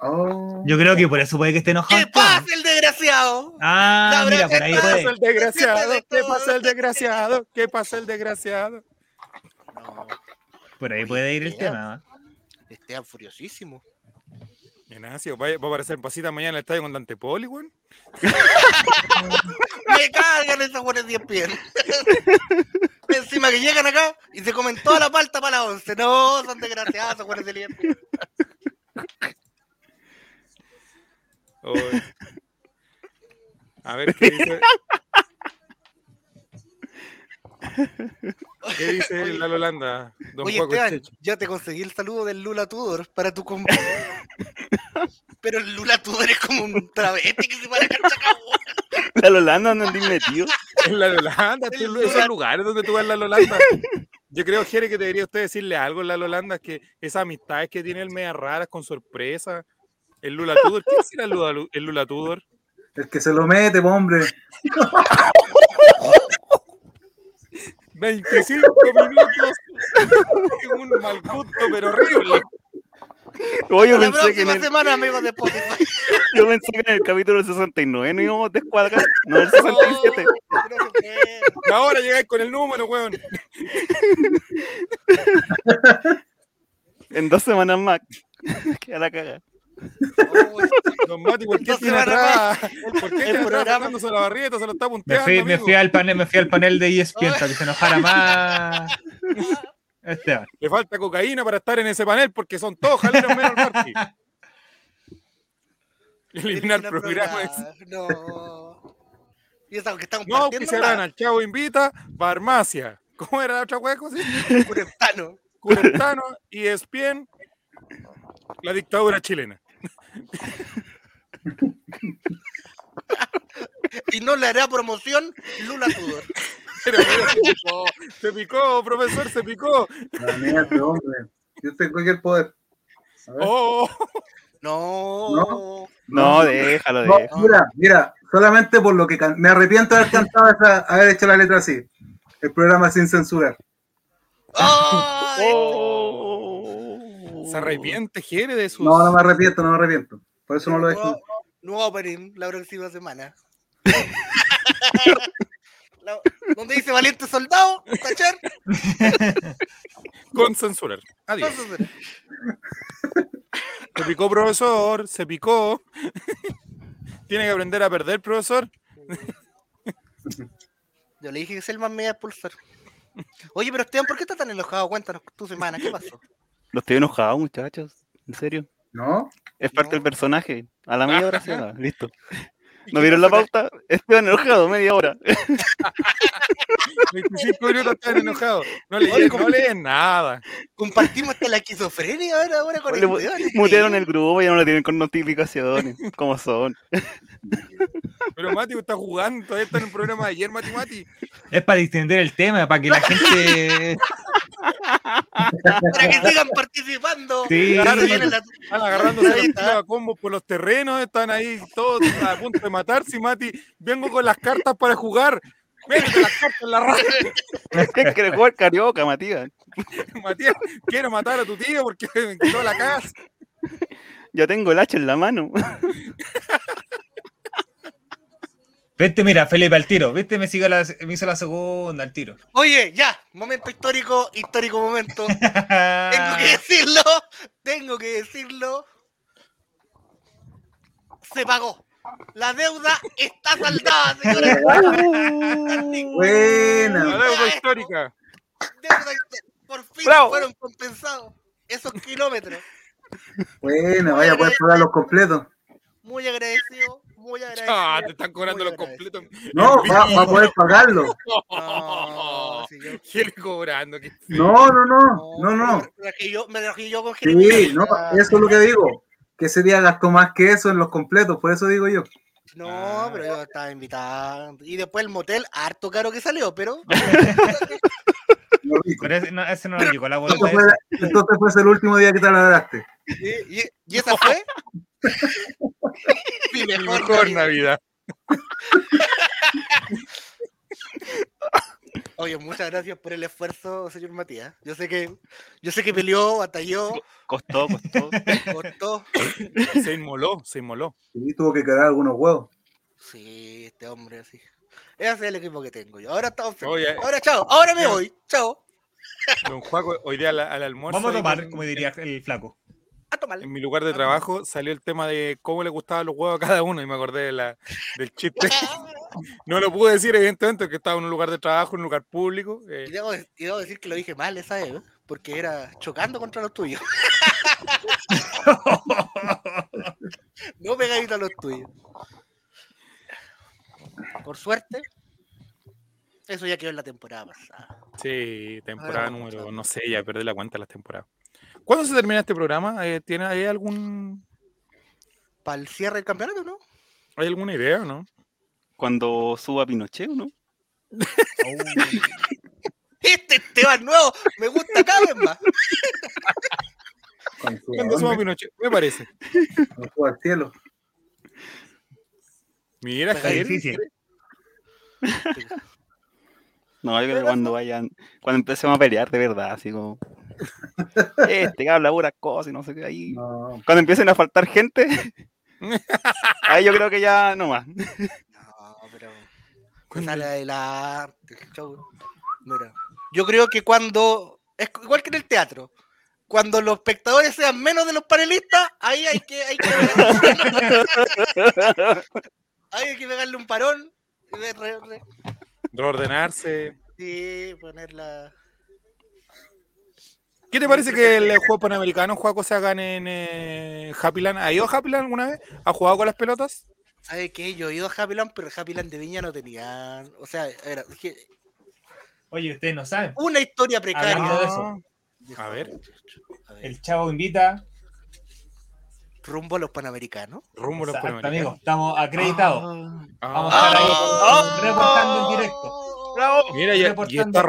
Oh. Yo creo que por eso puede que esté enojado. ¿Qué pasa, el desgraciado? Ah, mira, por ahí ¿Qué está- puede. pasa el desgraciado? Siempre ¿Qué pasa el desgraciado? ¿Qué pasa el desgraciado? No, Por ahí puede ir el tema. ¿ah? Esteban furiosísimo. Ácido. Va va a aparecer en pasita mañana en el estadio con Dante Poli, weón. (laughs) Me cargan esos buenos 10 pies. Encima que llegan acá y se comen toda la palta para la 11. No, son desgraciados esos buenos de 10 pies. A ver qué dice. (laughs) (laughs) ¿Qué dice la Holanda? Don Oye, Esteban, Checho? ya te conseguí el saludo del Lula Tudor para tu compa. (laughs) Pero el Lula Tudor es como un travesti que se para La Holanda no andí metido. En (laughs) la Holanda, tú- El esos lugar- lugares donde tú vas en la Holanda. Yo creo, Jere, que debería usted decirle algo en la Holanda, que esas amistades que tiene el media raras con sorpresa. El Lula Tudor, ¿qué será el Lula, el Lula Tudor? El que se lo mete, hombre. 25 minutos. un mal gusto, pero horrible. Oye, yo La pensé, que en próxima el, semana, amigos de Spotify. (laughs) yo pensé que en el capítulo 69 no íbamos a descuadrar. No, el 67. No, ahora llegáis con el número, weón. En dos semanas más. (laughs) Queda la caga. Don Mati, ¿por qué tiene atrás? ¿Por qué el tiene atrás programa- la barrieta? Se lo está Me punteando, fui, me fui al panel, me fui al panel de ESPN para que se enojara más. Esteban. Le falta cocaína para estar en ese panel porque son todos jaleros menos el Marti. Eliminar Elimina programas. No. Y eso que estamos No, que se nada. al Chavo Invita, Farmacia. ¿Cómo era la otra hueco? Sí? Curentano. Curentano, ESPN, la dictadura chilena. Y no le hará promoción Lula Tudor. Pero mira, se picó, se picó, profesor, se picó. La mierda, hombre. Yo tengo aquí el poder. Oh, No. No, déjalo, No, déjalo. mira, mira, solamente por lo que can- me arrepiento de haber cantado esa, haber hecho la letra así. El programa sin censurar. Oh. Se arrepiente, Jere, de sus. No, no me arrepiento, no me arrepiento. Por eso no lo he hecho. Nuevo, opening la próxima semana. (laughs) La- donde dice valiente soldado. (laughs) Con censurar. Adiós. Se picó, profesor, se picó. (laughs) Tiene que aprender a perder, profesor. yo le dije que Selman me iba a expulsar. Oye, pero Esteban, ¿por qué estás tan enojado? Cuéntanos tu semana, ¿qué pasó? No estoy enojado, muchachos. En serio. ¿No? Es parte No. del personaje. A la media hora (laughs) se va. Listo. ¿Y (laughs) ¿No vieron la pauta? Estoy enojado, media hora. (laughs) 25 minutos están enojados. No leen, ¿cómo- no leen nada. Compartimos hasta la esquizofrenia ahora, ahora con el Esteban. mutearon el grupo y ya no lo tienen con notificaciones. como son? (laughs) Pero Mati está jugando, todavía está en el programa de ayer, Mati Mati. Es para distender el tema, para que la gente. Para que sigan participando. Sí. Ahora viene la- Están agarrándose los Ahí está. tiros a combos por los terrenos, están ahí todos a punto de matarse. Y Mati, vengo con las cartas para jugar. Métete las cartas en la radio. (laughs) Es que jugar carioca, Matías. Matías, quiero matar a tu tío porque me quitó la casa. Ya tengo el hacha en la mano. Viste, mira, Felipe al tiro. Viste, me, sigue la, me hizo la segunda al tiro. Oye, ya, momento histórico, histórico momento. Tengo que decirlo, tengo que decirlo. Se pagó. La deuda está saldada, (laughs) señores. La Buena. deuda histórica. Deuda histórica. Por fin Bravo. fueron compensados esos kilómetros. Buena, vaya a poder pagar los completos. Muy agradecido, muy agradecido. Ah, te están cobrando los completos. No, va, va a poder pagarlo. (laughs) No, si yo- Quiere cobrando. qué. No, no, no, no, no. Me yo, me rajé yo con. Sí, no, eso es lo que digo. Que ese día gastó más que eso en los completos, por eso digo yo. No, pero yo estaba invitado. Y después el motel, harto caro que salió, pero. (laughs) Pero ese no, ese no llegó la Entonces boleta. fue, esa. entonces fue el último día que te la daste. ¿Y, y- y esa fue? (laughs) Mi Mi mejor, mejor Navidad. Navidad. (laughs) Oye, muchas gracias por el esfuerzo, señor Matías. Yo sé que, yo sé que peleó, batalló, Costó, costó. costó. Se inmoló, se inmoló. Sí, tuvo que quedar algunos huevos. Sí, este hombre así. Ese es el equipo que tengo yo. Ahora estamos. Oye. Ahora chao, ahora me voy. Chao. Don Juaco, hoy día al, al almuerzo. Vamos a tomar, como diría el flaco. A tomar. En mi lugar de trabajo salió el tema de cómo le gustaban los huevos a cada uno y me acordé de la, del chiste. (laughs) No lo pude decir, evidentemente, porque estaba en un lugar de trabajo, en un lugar público. eh, Y debo, y debo decir que lo dije mal esa vez, porque era chocando contra los tuyos. (laughs) no pegadito a los tuyos. Por suerte, Eso ya quedó en la temporada pasada. Sí, temporada número, no sé, ya perdí la cuenta de las temporadas. ¿Cuándo se termina este programa? Eh, ¿Tiene hay algún Para el cierre del campeonato, ¿no? hay alguna idea o no? Cuando suba Pinochet, ¿o ¿no? (laughs) Este Esteban nuevo me gusta cada vez más. ¿Cuándo suba Pinochet? Me parece. su al cielo. Mira, Javier. difícil. No, yo creo que cuando vayan, cuando empecemos a pelear de verdad, así como. (laughs) Este que habla puras cosas y no sé qué ahí. No, Cuando empiecen a faltar gente, (laughs) ahí yo creo que ya no más. No, pero. me Sale adelante. el show. Mira, yo creo que cuando. Es igual que en el teatro. Cuando los espectadores sean menos de los panelistas, ahí hay que. Hay que, (laughs) ahí hay que pegarle un parón. re- re- Reordenarse. y ponerla. ¿Qué te parece que el juego panamericano, Juaco, se hagan en eh, Happyland? ¿Ha ido a Happyland alguna vez? ¿Ha jugado con las pelotas? ¿Sabes qué? Yo he ido a Happyland, pero Happyland de Viña no tenían. O sea, era es que Oye, ustedes no saben. una historia precaria. Eso. A ver. A ver, El chavo invita. rumbo a los panamericanos. Rumbo a los Exacto, panamericanos. amigos. Estamos acreditados. Ah. Vamos a estar ahí reportando en directo. ¡Bravo! Mira, ya- y, está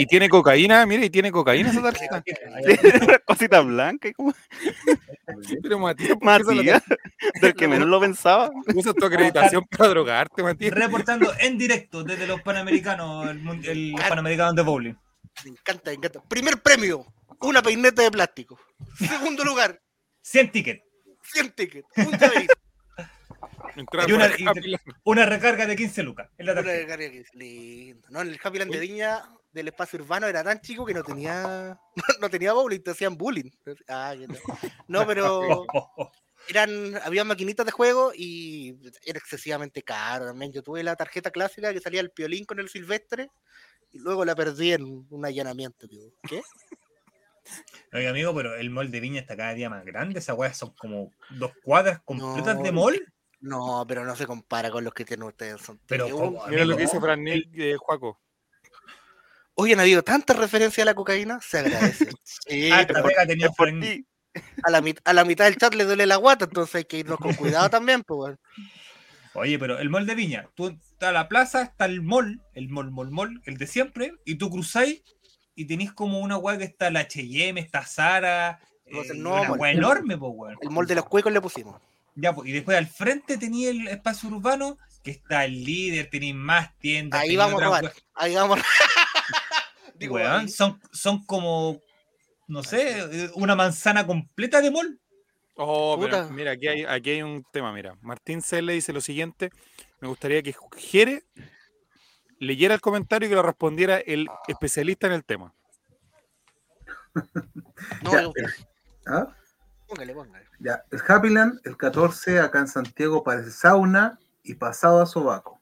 y tiene cocaína, mira, y tiene cocaína esa tarjeta. (laughs) Cosita blanca, y como (laughs) Pero Matías, ¿por qué esa la Matías, (laughs) del que menos lo pensaba. usas tu acreditación para drogarte, Matías? Reportando en directo desde los Panamericanos, el, Panamericanos de bowling. Me encanta, me encanta. Primer premio, una peineta de plástico. Segundo lugar, 100 tickets. 100 tickets. Un llaverito. Y una- y- recarga de 15 lucas. En la Una descarga que es lindo. No, en el Happyland de Viña del espacio urbano era tan chico que no tenía (laughs) no, tenía bowling, te hacían bullying. Ah. No, pero (laughs) eran había maquinitas de juego y era excesivamente caro también. Yo tuve la tarjeta clásica que salía el piolín con el silvestre y luego la perdí en un allanamiento. tío. ¿Qué? (laughs) Oiga, amigo, pero el mall de Viña está cada día más grande. Esas weas son como dos cuadras completas No, de mall. No, pero no se compara con los que tienen ustedes en Pero, Santiago. ¿cómo, Mira lo que dice Fran Nil de Juaco. Hoy han habido tantas referencias a la cocaína, se agradece. (laughs) Sí, Ah, por- tenía por ti. a, la, a la mitad del chat le duele la guata, entonces hay que irnos con cuidado también, pues bueno. Oye, pero el mall de Viña, tú está la plaza, está el mall, el mall, mall, mall, el de siempre, y tú cruzáis y tenéis como una weá que está la HM, está Sara, No, eh, no, una mall. weá enorme, pues weón. El molde de los cuecos le pusimos. Ya, pues, y después al frente tenía el espacio urbano, que está el líder, tenéis más tiendas. Ahí vamos a robar. Ahí vamos a (laughs) Digo, Weón, ahí. son, son como, no sé, una manzana completa de mall. Oh, pero mira, aquí hay, aquí hay un tema, mira. Martín C. le dice lo siguiente. Me gustaría que Jere leyera el comentario y que lo respondiera el especialista en el tema. (laughs) No, ¿Ah? Póngale, póngale. Ya, el Happyland, el 14 acá en Santiago parece sauna y pasado a sobaco.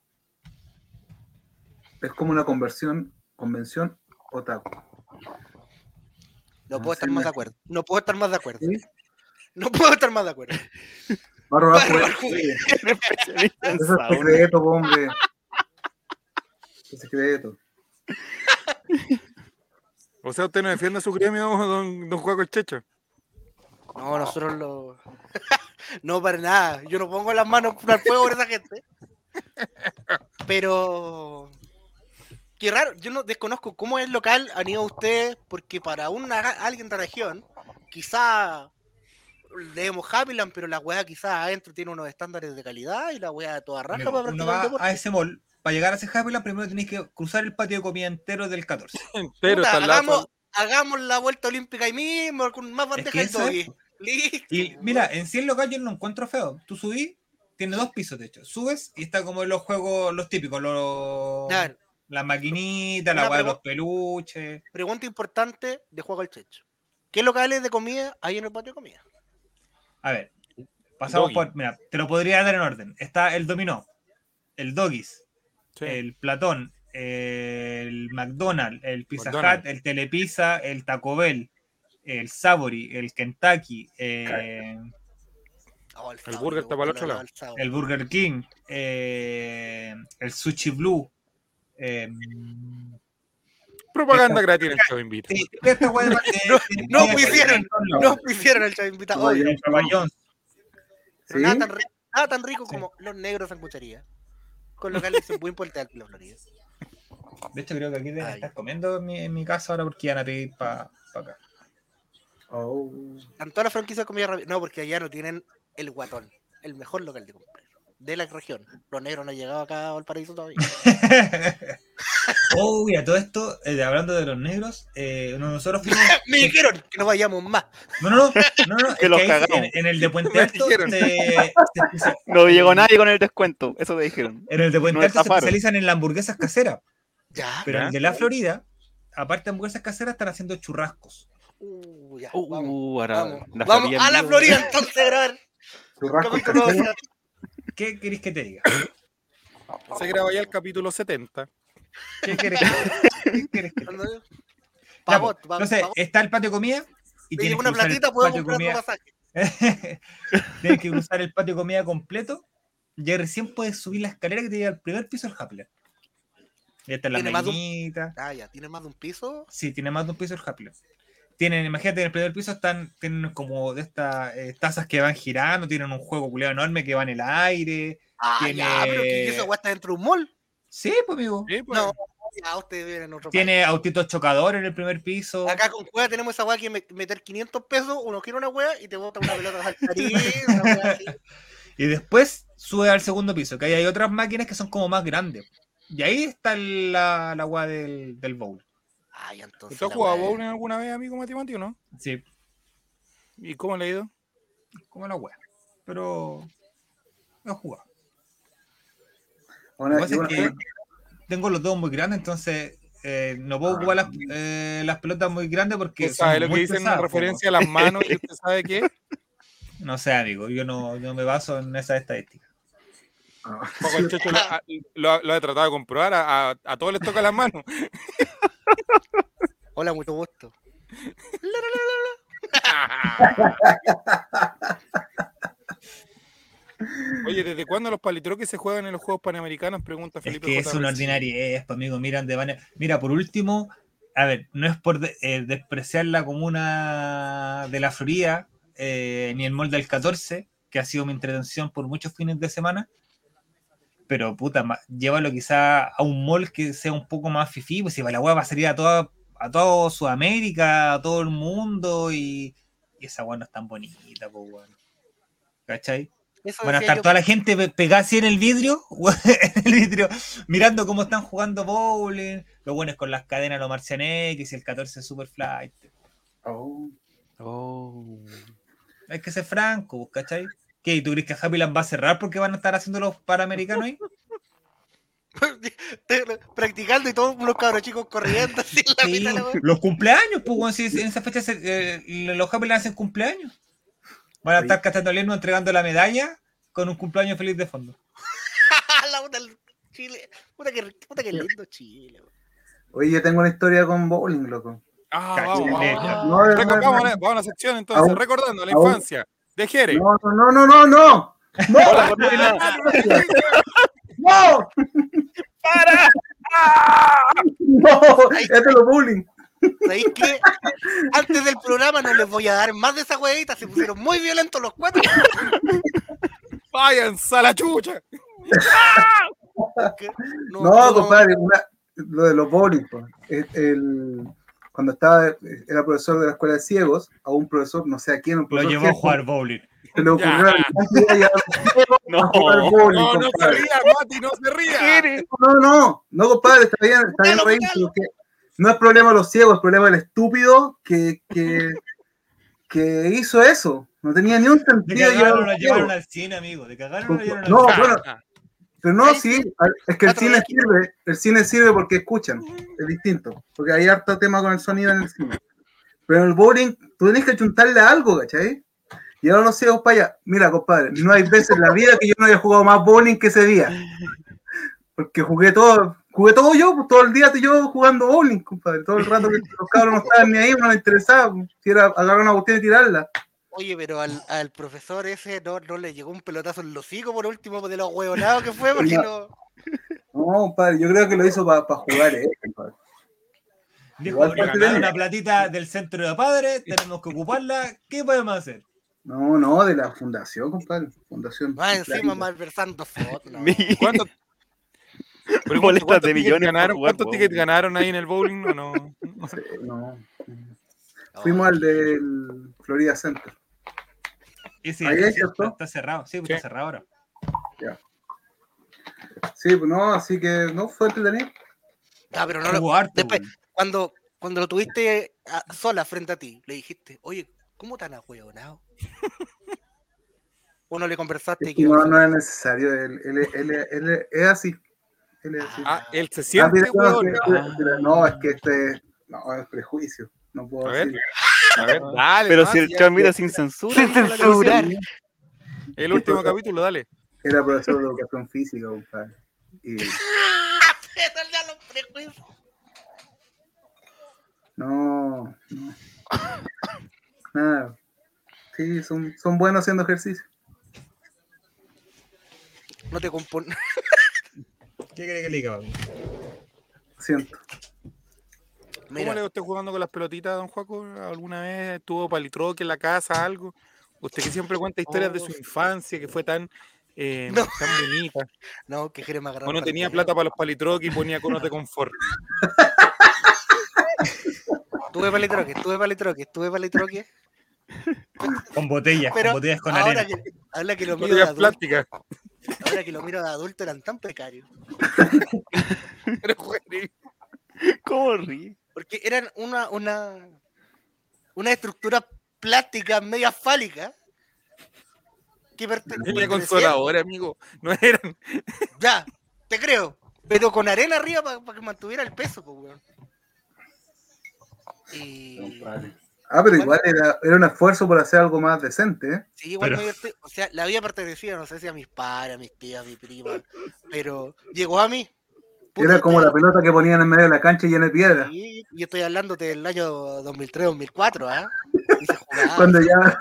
Es como una conversión, convención otaku. No Ah, puedo estar más me- de acuerdo. No puedo estar más de acuerdo. ¿Sí? No puedo estar más de acuerdo. (laughs) Va a robar (laughs) Eso es secreto, hombre. Es secreto. O sea, usted no defiende a su gremio, don, don Juaco el Checho. No, nosotros lo. (laughs) no, para nada. Yo no pongo las manos al fuego por esa gente. Pero. Qué raro. Yo no desconozco cómo es el local han ido ustedes, porque para una, alguien de la región, quizá leemos Happyland, pero la weá quizá adentro tiene unos estándares de calidad y la weá toda raja para uno practicar va a ese mall, para llegar a ese Happyland, primero tenéis que cruzar el patio de comida entero del 14. (laughs) Entero Puta, está al lado. hagamos, hagamos la vuelta olímpica ahí mismo, con más bandeja que del eso es- doggy. Listo. Y mira, en sí el local yo no lo encuentro feo. Tú subís, tiene dos pisos de hecho. Subes y está como en los juegos, los típicos, los, A ver, las maquinitas, la weá de los peluches. pregunta importante de juego al checho. ¿Qué locales de comida hay en el patio de comida? A ver, pasamos Doggy. por. Mira, te lo podría dar en orden. Está el Dominó, el Doggies, Sí. el Platón, el McDonald's, el Pizza McDonald's. Hut, el Telepizza, el Taco Bell, el Savory, el Kentucky, eh, Oh, El burger está para el otro la- lado. el Burger King, eh, el Sushi Blue, Eh, Propaganda gratis en el Chavo Invita. sí, No, pusieron, No hicieron el chavo invitado hoy. el nada tan, ri- nada tan rico como los negros sanguchería. Con locales en buen puente alto, la Florida. De hecho, creo que aquí deben estar comiendo en mi, en mi casa ahora porque iban a pedir para acá. Oh. Están todas las franquicias de comida rápida. No, porque allá no tienen el guatón, el mejor local de comprar de la región. Los negros no han llegado acá al paraíso todavía. (laughs) oh, mira, todo esto, eh, hablando de los negros, eh, nosotros fuimos. (laughs) Me dijeron que no vayamos más. No, no, no, no, no, (laughs) Que los ahí cagamos. en, en el de Puente Alto dijeron. se- se- se- No llegó nadie con el descuento, eso te dijeron. en el de Puente Nos Alto se especializan en las hamburguesas caseras, Ya. pero en el de la Florida, aparte de hamburguesas caseras, están haciendo churrascos. Uh, ya. Uh, vamos. ahora Vamos, la Vamos a la. Florida entonces a grabar. Churrasco Capítulo casero. 12. ¿Qué queréis que te diga? Se graba ya el capítulo 70. ¿Qué querés que, ¿qué querés te diga? Vamos, Entonces, vamos. está el patio de comida y tienes que una platita, puedo comprar comida. (laughs) pasaje. tienes que usar el patio de comida completo. Ya recién puedes subir la escalera que te lleva al primer piso del Happler. Ya está la Tiene más de un- maquinita. Ah, ya, ¿tiene más de un piso? Sí, tiene más de un piso el Happler. Tienen, imagínate, en el primer piso están, tienen como de estas eh, tazas que van girando, tienen un juego culeado enorme que va en el aire. Ah, Tiene- ya, pero que eso está dentro de un mall. Sí, pues amigo. Sí, pues. No, ya en otro Tiene autitos chocadores en el primer piso. Acá con Cueva tenemos esa weá que me- meter 500 pesos, uno quiere una weá y te bota una pelota saltarín, weá. (laughs) Y después sube al segundo piso, que ahí hay otras máquinas que son como más grandes. Y ahí está la, la agua del, del bowl. Ay, entonces. ¿Usted ha jugado bowling alguna vez, amigo Mati Mati, o no? Sí, ¿Y cómo le ha ido? como la wea. Pero no he jugado. Lo que pasa es que tengo los dedos muy grandes, entonces eh, no puedo ocupar las, eh, las pelotas muy grandes porque. ¿Usted sabe son lo que dicen en referencia a las manos y (laughs) usted sabe qué? No sé, amigo, yo no, no me baso en esa estadística. Ah. Paco el Checho lo, lo- lo he tratado de comprobar, a, a- a todos les toca las manos. (laughs) Hola, mucho gusto. Oye, ¿desde cuándo los palitroques se juegan en los Juegos Panamericanos? Pregunta Es Felipe que es una ordinariedad, pues, amigo. Miran de manera. Mira, por último, a ver, no es por de- eh, despreciar la comuna de la Florida, eh, ni el mall del 14, que ha sido mi entretención por muchos fines de semana. Pero puta, ma- llévalo quizá a un mall que sea un poco más fifí, pues si la hueá va a salir a toda, a todo Sudamérica, a todo el mundo, y, y esa hueá no es tan bonita, pues weón. ¿Cachai? Eso Van a decía estar yo. toda la gente pe- pegada así en el vidrio, (laughs) en el vidrio, mirando cómo están jugando bowling, los buenos con las cadenas, los Marcian X y el 14 Superflight. Oh. Oh. Hay que ser franco, pues, ¿cachai? ¿Qué? ¿Tú crees que Happyland va a cerrar porque van a estar haciendo los panamericanos ahí? (laughs) Practicando y todos unos cabros chicos corriendo así en la Sí, mitad de la los cumpleaños, pues, si en esa fecha se- eh, los Happyland hacen cumpleaños. Van a estar cantando el himno, entregando la medalla con un cumpleaños feliz de fondo. (laughs) la puta del Chile. Puta que, puta que lindo Chile. Oye, yo tengo una historia con bowling, loco. Ah, vamos, vamos. neta. vamos. No, no, vamos, a no. la- vamos a la sección entonces, Aún- recordando la aún- infancia de Jere. No, no, no, no, no. No, no. ¡Para! No, este es lo bowling. ¿Sabéis qué? Antes del programa no les voy a dar más de esa huevita. Se pusieron muy violentos los cuatro. ¡Váyanse a la chucha! que No, compadre, una- lo de los bowling. pues. El- el- cuando estaba, era profesor de la escuela de ciegos, a un profesor, no sé a quién, un Lo profesor llevó a jefe, jugar bowling. se le ocurrió a de (laughs) No. jugar bowling, No, no se compadre. ría, Mati, no se ría. No, no, no, compadre, está bien, está bien reír, no es problema de los ciegos, es problema del estúpido que, que, que hizo eso. No tenía ni un De sentido. cagaron, llevar lo a llevaron al cine, amigo. De cagaron, lo llevaron al No, cine. bueno, pero no, sí, es que el cine sirve, el cine sirve porque escuchan, es distinto, porque hay harto tema con el sonido en el cine. Pero en el bowling, tú tenés que chuntarle a algo, ¿cachai? Y ahora los ciegos para allá. Mira, compadre, no hay veces en la vida que yo no haya jugado más bowling que ese día. Porque jugué todo, jugué todo yo, pues, todo el día yo jugando bowling, compadre. Todo el rato que los cabros no estaban ni ahí, no les interesaba. pues, Si era agarrar una botella y tirarla. Oye, pero al, al profesor ese no, no le llegó un pelotazo en los hocico por último de los huevonados que fue, porque no. No, compadre, yo creo que lo hizo para jugar él, compadre. Dijo, una platita del centro de padres, tenemos que ocuparla. ¿Qué podemos hacer? No, no, de la fundación, compadre. Fundación. Más encima malversando fotos. no. Mi- ¿Cuánto, (laughs) pero Boletas ¿cuántos millones ganaron? jugar tickets ganaron ahí en el bowling? No, no. Sí, no. Fuimos al del Florida Center. Ese Ahí ese hay, ¿cierto? está, está cerrado, sí, pues Sí. está cerrado ahora. Sí, pues no, así que no fue entretenido. Ah, pero no lo- harto, después, cuando, cuando lo tuviste a- sola frente a ti, le dijiste, oye, ¿cómo tan ahueonado? (laughs) ¿O no le conversaste? Es que no, no es necesario. Él, él, él, él- él es así. Él es así. Ah, él se Ah, siente, mira, no, es que este. No, es prejuicio. No puedo A ver. decir. A ver, (laughs) dale. Pero si el ya- transmite sin censura. Sin censurar. El último capítulo, dale. Era profesor de educación física, compadre. Y (laughs) no, no. Nada. Sí, son, son buenos haciendo ejercicio. No te compon... (laughs) ¿Qué quiere que le diga, papi? Siento. ¿Cómo Mira, le usted jugando con las pelotitas, don Juaco? ¿Alguna vez tuvo palitroque en la casa, algo? Usted que siempre cuenta historias de su infancia, que fue tan, eh, (laughs) No. tan bonita. (laughs) no, que queremos agarrar. O no para el tenía plata para los palitroques y ponía conos de confort. (laughs) Tuve palitroque, tuve palitroque, tuve palitroque. Con botellas, Pero con botellas con ahora arena. que, ahora que lo miro de plásticas. ahora que lo miro de adulto eran tan precarios. Pero, ¿Cómo ríe? Porque eran una, una, una estructura plástica media fálica que pertenecía. Tenía consoladora, amigo. No eran. Ya, te creo. Pero con arena arriba para que mantuviera el peso, pues, weón. Y. Ah, pero igual era, era un esfuerzo por hacer algo más decente, ¿eh? Sí, igual Pero- me divertí. O sea, le había pertenecido, no sé si a mis padres, a mis tías, a mi prima. Pero llegó a mí. Puta, Era como la pelota que ponían en medio de la cancha llena de piedra. Sí, yo estoy hablando del año 2003-2004, ¿ah? Y se jugaba. Cuando ya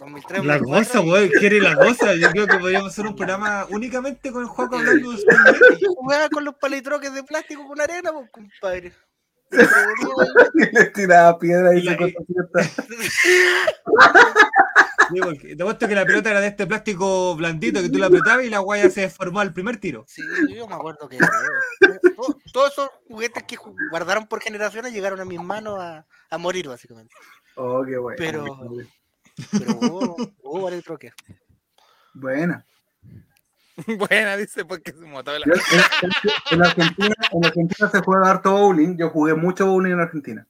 2003, La 2004, goza, y- weón, quiere la goza. Yo creo que podríamos hacer un programa únicamente con el juego hablando de su y (laughs) jugaba con los palitroques de plástico con arena, pues, compadre. Revolvía (laughs) le tiraba piedra y Y la- se contacta. (laughs) Sí, porque Te apuesto que la pelota era de este plástico blandito que tú la apretabas y la guaya se deformó al primer tiro. Sí, yo me acuerdo que todo- todos esos juguetes que guardaron por generaciones llegaron a mis manos a, a morir, básicamente. Oh, qué bueno. Pero- Pero hubo, hubo varios troques. Buena. (laughs) Buena, dice, porque se mataba la. Yo- en, en- en Argentina, en Argentina se juega harto bowling. Yo jugué mucho bowling en Argentina.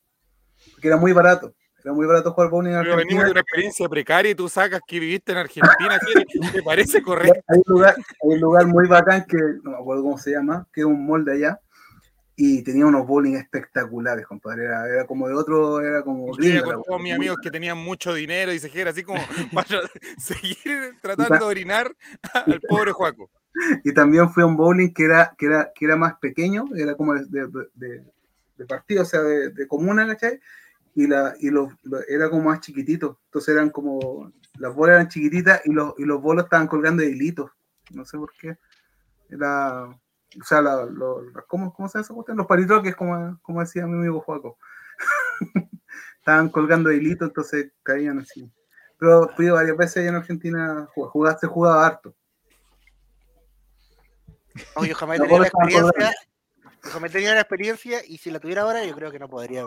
Porque era muy barato. Era muy barato jugar bowling en Pero venimos Argentina. de una experiencia precaria y tú sacas que viviste en Argentina. ¿qué ¿Te parece (laughs) correcto? Hay un, lugar, hay un lugar muy bacán que no me acuerdo cómo se llama, que es un molde allá. Y tenía unos bowling espectaculares, compadre. Era, era como de otro, era como Yo con todos mis amigos que tenían mucho dinero y se queda así como (laughs) para (laughs) seguir tratando de orinar al pobre Juaco. Y también fui a un bowling que era, que era, que era más pequeño, era como de, de- de- de partido, o sea, de, de comuna, ¿cachai? Y, la, y lo, lo- era como más chiquitito. Entonces eran como, las bolas eran chiquititas y los, y los bolos estaban colgando de hilitos. No sé por qué. Era, o sea, la, lo- ¿cómo, ¿cómo se cuestión? Los palitroques, como, como decía mi amigo Juaco. (laughs) estaban colgando de hilitos, entonces caían así. Pero fui varias veces allá en Argentina, jugaste, jugaba harto. No, yo jamás he La tenido experiencia. Yo jamás he tenido la experiencia y si la tuviera ahora, yo creo que no podría.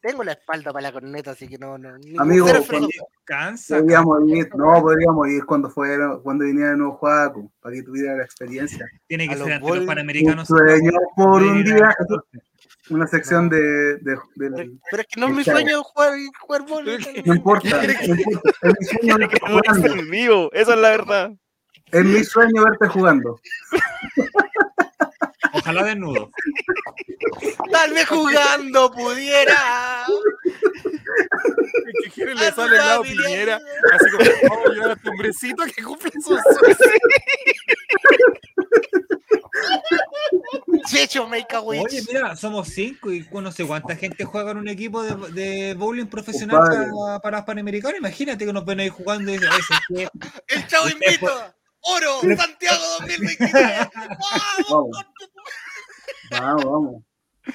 Tengo la espalda para la corneta, así que no. no ni Amigo, cuando-. Cansa. Podríamos ir, no, podríamos ir cuando fuera, cuando viniera de nuevo Juaco, para que tuviera la experiencia. Tiene que A ser los ante los bol- Un panamericanos. sueño por un día, una sección de, de- Pero, es que no es mi sueño jugar, jugar bola. no importa, no (laughs) importa, es mi sueño verte jugando, en vivo, eso es la verdad. es mi sueño verte jugando. (laughs) Ojalá desnudo. Tal vez jugando pudiera. Que quiere le sale el lado piñera, así como, vamos a ayudar a este hombrecito que cumple sus sueños. Checho, make a wish. Oye, mira, somos cinco y no sé cuánta gente juega en un equipo de, de bowling profesional para, para los panamericanos. Imagínate que nos ven ahí jugando y dicen, "Oye, ¿sabes qué? El chavo invito. ¡Oro! (laughs) ¡Santiago 2023! (laughs) ¡Vamos! Vamos, vamos.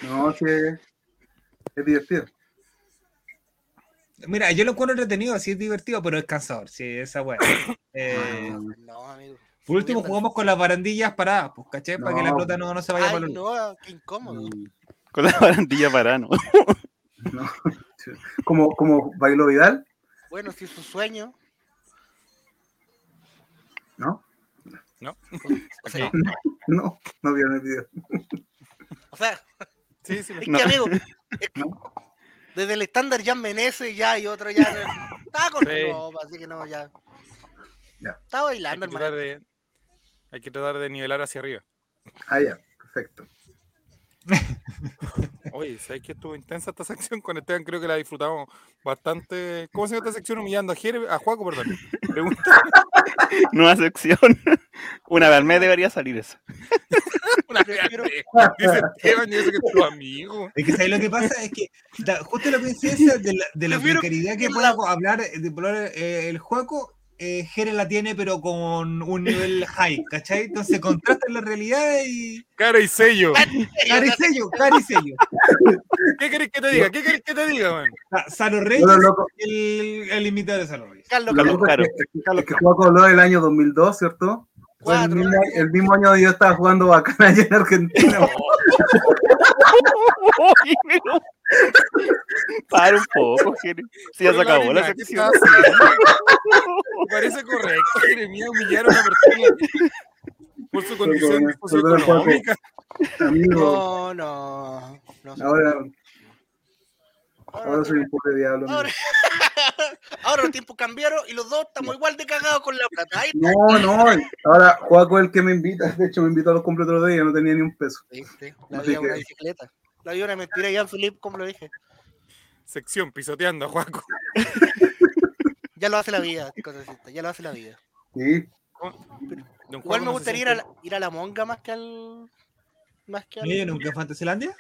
No, sí, es divertido. Mira, yo lo encuentro entretenido, así es divertido, pero es cansador, sí, esa weá. (coughs) Eh, No, amigo. por último, jugamos con las barandillas paradas, pues, ¿cachai? Para que la No. pelota no, no se vaya Ay, para los no, qué incómodo. Con la barandilla parano. No. Como, como bailó Vidal, Bueno, si es su sueño. ¿no? ¿No? O sea, No, no vieron el video. O sea, Sí, sí. es No. que, amigo, (laughs) es que desde el estándar ya Menezes ya y otro ya. Estaba con Sí. ropa, así que no, ya. Ya. Estaba Hay bailando, que, hermano. de, hay que tratar de nivelar hacia arriba. Ah, ya, perfecto. (laughs) Oye, ¿sabes que estuvo intensa esta (laughs) sección con Esteban? Creo que la disfrutamos bastante. ¿Cómo se llama esta sección? Humillando a Jere, a Juaco, perdón. Pregunta (laughs) Nueva sección. Una vez al mes debería salir eso. (laughs) una vez. Dice Esteban, yo sé que es tu amigo. Es que ¿sabes lo que pasa? Es que da- justo la coincidencia de la, de la Prefiero precariedad que pueda la- hablar de eh, el juego, eh, Jere la tiene, pero con un nivel high, ¿cachai? Entonces contrastan la realidad y. Cara y sello. Caricello, caricello. ¿Qué querés que te diga? ¿Qué querés que te diga, man? Reyes, Bueno, loco, el, el invitado de Sano Reyes. Carlos, lo Carlos, es que, es que Juaco habló del año 2002, ¿cierto? El Cuatro. mismo, el mismo año yo estaba jugando bacana allá en Argentina. (laughs) Para un poco, Jere. Si ya se acabó la Larina, ¿qué sección. parece correcto, Jeremías, humillar a una persona por su condición socioeconómica. Amigo, No, no. no ahora, ahora, ahora soy un pobre diablo. ahora, (laughs) ahora los tiempos cambiaron y los dos estamos igual de cagados con la plata. Ahí No, no, ahora Juaco es el que me invita. De hecho, me invitó a los completos de ella, no tenía ni un peso. Viste, la Así vida es una que- bicicleta. La vida es una mentira, ya Felipe, como lo dije. Sección pisoteando a Juaco. (laughs) Ya lo hace la vida, cosecita, ya lo hace la vida. Sí, Igual me gustaría ir a, la, ir a la monga más que al. Más que al. ¿nunca fue a Fantasylandia?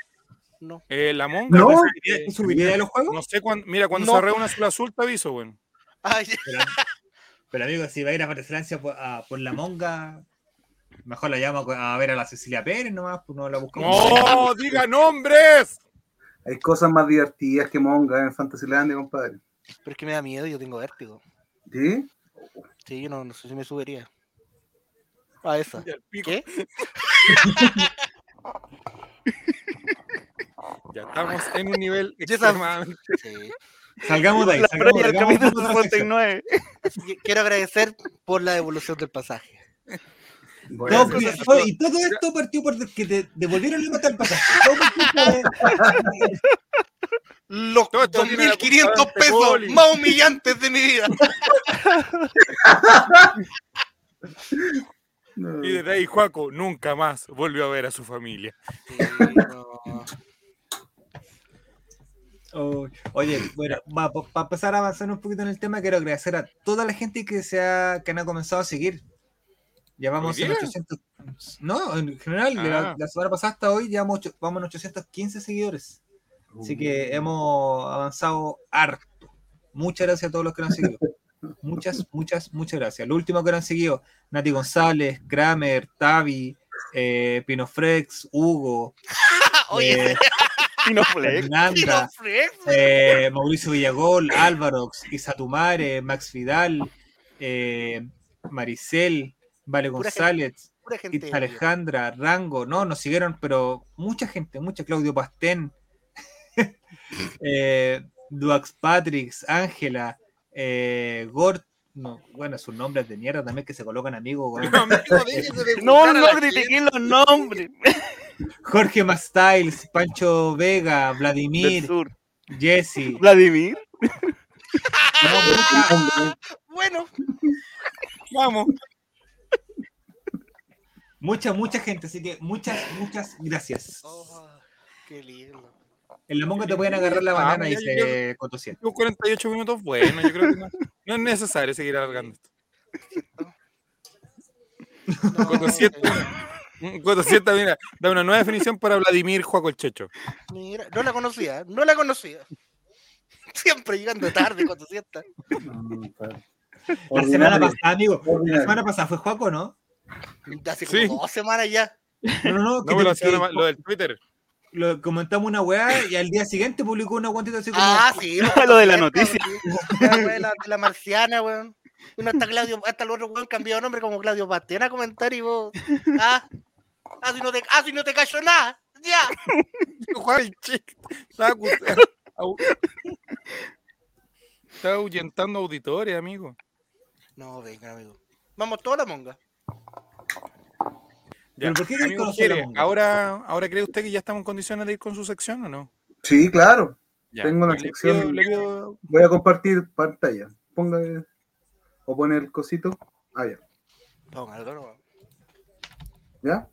No. Eh, la monga. No. parece que- ¿Tú subirías de los juegos? No sé cuándo. Mira, cuando No. se reúne azul azul, te aviso, bueno. Ay, Pero, pero amigo, si va a ir a Fantasylandia por, a- por la monga, mejor la llamo a ver a la Cecilia Pérez nomás, pues no la buscamos. ¡No! ¡Diga nombres! hay cosas más divertidas que Monga en Fantasylandia, compadre. pero es que me da miedo, yo tengo vértigo. ¿Sí? Sí, yo no, no sé si me subiría. A esa. ¿Qué? (laughs) Ya estamos en un nivel (laughs) extremadamente. Sí. (laughs) Salgamos de ahí. La salgamos, capítulo de otra sección. 59. Así que quiero agradecer por la devolución del pasaje. Bueno, No, Cosas mira, así. todo- y todo esto partió por que te devolvieron la plata al pasaje. Los Todo esto tiene la 2.500 culpa de pesos más humillantes de mi vida. no. (laughs) Y desde ahí, Juaco nunca más volvió a ver a su familia. Sí, no. Oh, Oye, bueno, para pasar a avanzar un poquito en el tema, quiero agradecer a toda la gente que se ha, que han comenzado a seguir. Ya vamos ¿Hoy en día? 800. No, en general, de la, Ah. la semana pasada hasta hoy ya vamos, ocho- vamos en 815 seguidores. Así que hemos avanzado harto. Muchas gracias a todos los que nos han seguido. (laughs) Muchas, muchas, muchas gracias. Lo último que nos han seguido, Nati González, Kramer, Tavi, eh, Pinofrex, Hugo, (laughs) Oye, eh, (laughs) Pinoflex. Fernanda, Pinoflex, eh, Mauricio Villagol, Álvarox, Isatumare, Max Vidal, eh, Maricel, Vale Pura gente González, gente. Itza Alejandra, Rango, no, nos siguieron, pero mucha gente, mucha, Claudio Pastén, (laughs) eh, Duax Patrix, Ángela, eh, Gort, no, bueno, sus nombres de mierda también que se colocan amigos, (laughs) (laughs) déjese de No, no gente. critiquen los nombres. Jorge Mastiles, Pancho Vega, Vladimir. Jesse, Vladimir. no, Bueno, Vamos. mucha, mucha gente, así que muchas, muchas gracias. oh, qué lindo. En la monga te pueden agarrar la Ah, banana, Coto 100. Llevo 48 minutos, bueno, yo creo que no, no es necesario seguir alargando esto. No, Coto 7, Coto 7, mira, da una nueva definición para Vladimir Juaco el Checho. Mira, no la conocía, no la conocía. Siempre llegando tarde cuando sienta. No, compadre. La semana pasada, amigo. La semana pasada fue Juaco, ¿no? Hace como Sí. dos semanas ya. No, no, no. No, te- semana que lo del Twitter. lo comentamos una weá y al día siguiente publicó una cuantita así como. Ah, sí. (laughs) Lo de la noticia. de la, de la marciana, weón. Uno hasta Claudio, hasta el otro weón cambió de nombre como Claudio Bastián a comentar y vos. Ah, ah, si no te, ah, si no te cayó nada. Ya. (laughs) Juan, chico, Estaba, acu- au- estaba ahuyentando auditores, amigo. No, venga, amigo. Vamos toda la monga. Ya. ¿Pero por qué Amigo la monga? ahora, ¿Ahora cree usted que ya estamos en condiciones de ir con su sección o no? Sí, claro. Ya. Tengo una Le sección. Voy a compartir pantalla. Ponga o pone el cosito. Ah, ya. No. ¿Ya?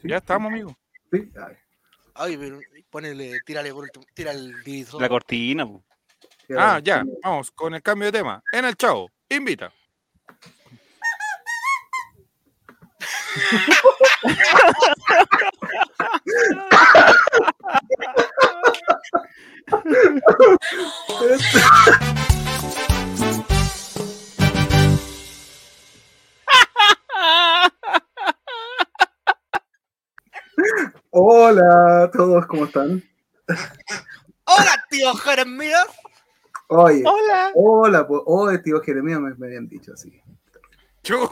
Sí, Ya estamos, amigo. Sí, ah, ya. Ay, pero ponele, tírale por último, tira el divisor. La cortina, po. Ah, ya, vamos con el cambio de tema. En el chavo, invita. (laughs) Hola a todos, ¿cómo están? ¡Hola, tío Jeremías! Oye, Hola. hola, pues, oye, tío Jeremías me, me habían dicho así. Chut,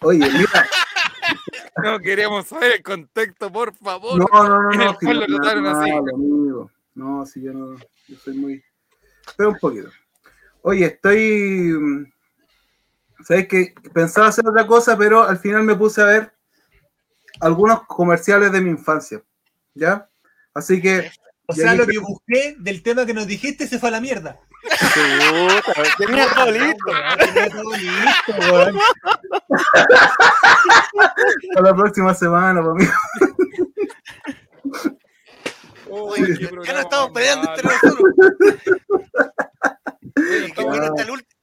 Oye, mira, (laughs) No queremos saber el contexto, por favor. no, no, no, no, (laughs) si lo nada así. amigo. No, si yo no, yo soy muy, pero un poquito. Oye, estoy, mm, sabes que pensaba hacer otra cosa, pero al final me puse a ver algunos comerciales de mi infancia, ¿ya? Así que O sea, lo que busqué del tema que nos dijiste se fue a la mierda. Tenía todo listo. Tenía todo listo, weón. (laughs) para la próxima semana, para mí. Oye, qué ya no estamos peleando entre nosotros. Oye,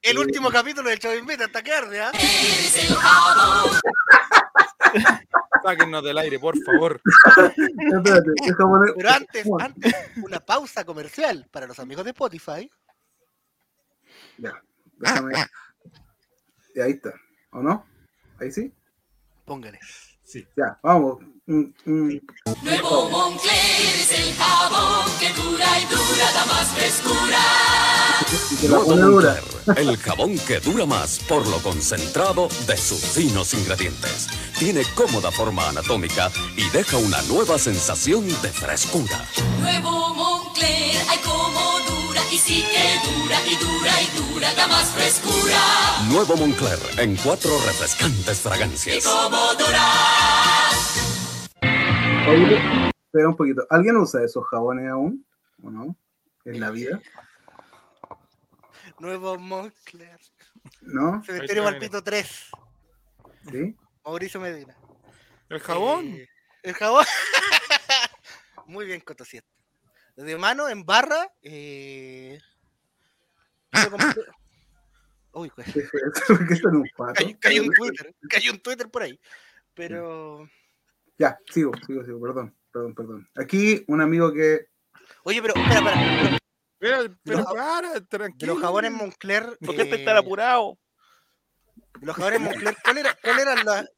el, último capítulo del Chavo Invita hasta que arde, ¿ah? (laughs) Sáquennos del aire, por favor. (laughs) Espérate, deja poner- Pero antes, antes, una pausa comercial para los amigos de Spotify. Ya, déjame. Y ahí está, ¿o no? Ahí sí. Póngale. Ya, vamos. Mm, mm. Nuevo Moncler es el jabón que dura y dura, da más frescura. Y la Nuevo. Moncler, el jabón que dura más por lo concentrado de sus finos ingredientes. Tiene cómoda forma anatómica y deja una nueva sensación de frescura. Nuevo Moncler, ay como dura y sí que dura y dura y dura, da más frescura. Nuevo Moncler en cuatro refrescantes Y fragancias. como dura. Espera un poquito. ¿Alguien usa esos jabones aún? ¿O no? En la vida. Nuevo Moncler. ¿No? (laughs) Cementerio Malpito 3. ¿Sí? Mauricio Medina. El jabón. Eh, el jabón. (laughs) Muy bien, Coto cierto. De mano, en barra. Eh... yo compré- Uy, (laughs) pues, cayó, cayó un (laughs) Twitter. Cayó un Twitter por ahí. Pero. Ya, sigo, sigo, sigo. Perdón, perdón, perdón. Aquí un amigo que. Oye, pero, espera, espera. Pero, pero Los- para, tranquilo. los jabones Moncler. ¿Por qué te eh, estás apurado? de los jabones Moncler, ¿cuál era, cuál eran la-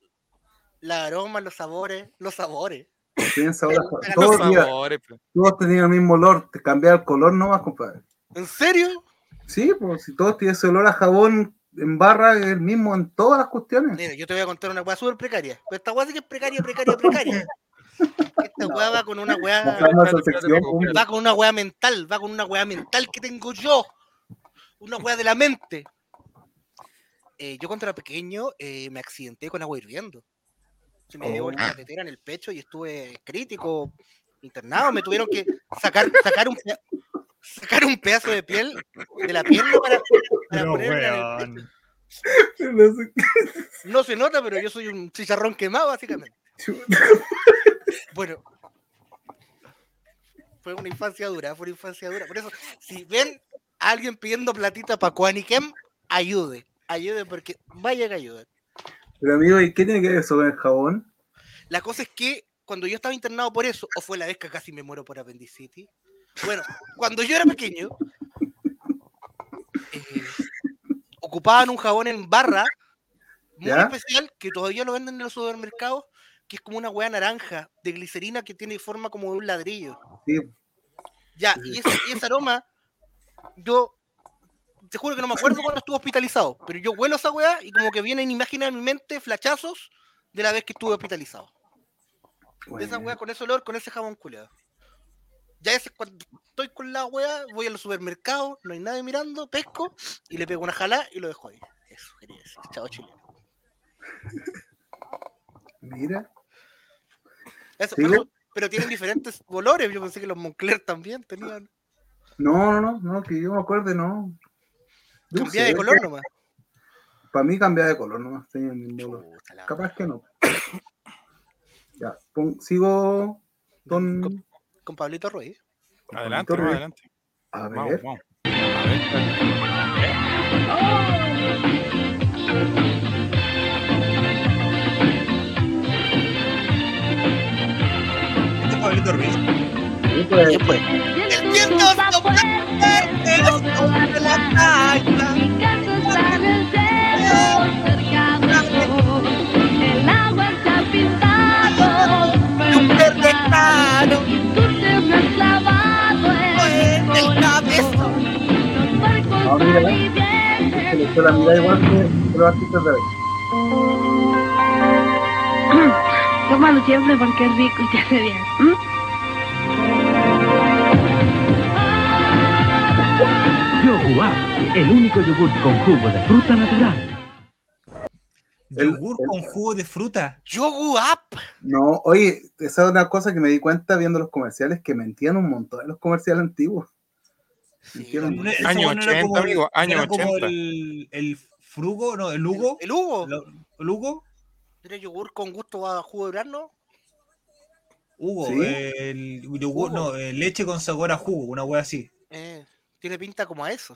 los aromas, los sabores? Los sabores. Piensa ahora. Los Todos, sabores, pues. todos tenían el mismo olor. Te cambiaba el color nomás, compadre. ¿En serio? Sí, pues si todos tienen ese olor a jabón en barra, es el mismo en todas las cuestiones. Mira, yo te voy a contar una weá súper precaria. Pero esta weá sí que es precaria, precaria, precaria. Esta weá va con una weá. Va con una weá mental, va con una weá mental que tengo yo. Una weá de la mente. Eh, yo cuando era pequeño eh, me accidenté con agua hirviendo. Se me dio Oh. una tetera en el pecho y estuve crítico, internado. Me tuvieron que sacar, sacar, un, sacar un pedazo de piel de la pierna para, para No, ponerla en el weón. pecho. No se nota, pero yo soy un chicharrón quemado, básicamente. Bueno, fue una infancia dura, fue una infancia dura. Por eso, si ven a alguien pidiendo platita para Quaniquem, ayude, ayude porque vaya que ayude. Pero amigo, ¿y qué tiene que ver eso con el jabón? La cosa es que cuando yo estaba internado por eso, o fue la vez que casi me muero por apendicitis, bueno, cuando yo era pequeño, eh, ocupaban un jabón en barra muy ¿Ya? especial que todavía lo venden en los supermercados, que es como una hueá naranja de glicerina que tiene forma como de un ladrillo. Sí, Ya, y ese, y ese aroma, yo te juro que no me acuerdo cuando estuve hospitalizado, pero yo huelo esa weá y como que vienen imágenes en mi mente, flachazos de la vez que estuve hospitalizado. De esa weá, con ese olor, con ese jabón culeado. Ya ese cuando estoy con la weá, voy al supermercado, no hay nadie mirando, pesco y le pego una jala y lo dejo ahí. Eso quería decir. Chao, Chile. mira. Eso, ¿Sigo? pero, pero tienen diferentes olores. Yo pensé que los Moncler también tenían. No, no, no, no, que yo me acuerde, no. Yo Cambia sé, de color nomás. Para mí cambia de color nomás, tenía el mismo. Capaz que no. Ya, pon- sigo con. Con Pablito Ruiz. Adelante, Torre. no, adelante. A Vamos, ver. vamos. Este es Pablito Ruiz. Sí, pues, El viento sopla en los ojos de la playa. Ah, mira, se le echó la mirada igual que que los artistas de hoy. Tómalo siempre porque es rico y te hace bien. Yogur el único yogur con jugo de fruta natural. Yogur con jugo de fruta. Yogu Up. No, oye, esa es una cosa que me di cuenta viendo los comerciales, que mentían un montón en los comerciales antiguos. Un Año bueno era 80, como el- amigo, año era como 80. el, el frugo, no, el Hugo. El Hugo. Lo- ¿El Hugo? ¿Tiene yogur con gusto a jugo de durazno? Hugo, ¿Sí? el yogur, Hugo. no, eh, leche con sabor a jugo, una wea así. Eh, tiene pinta como a eso.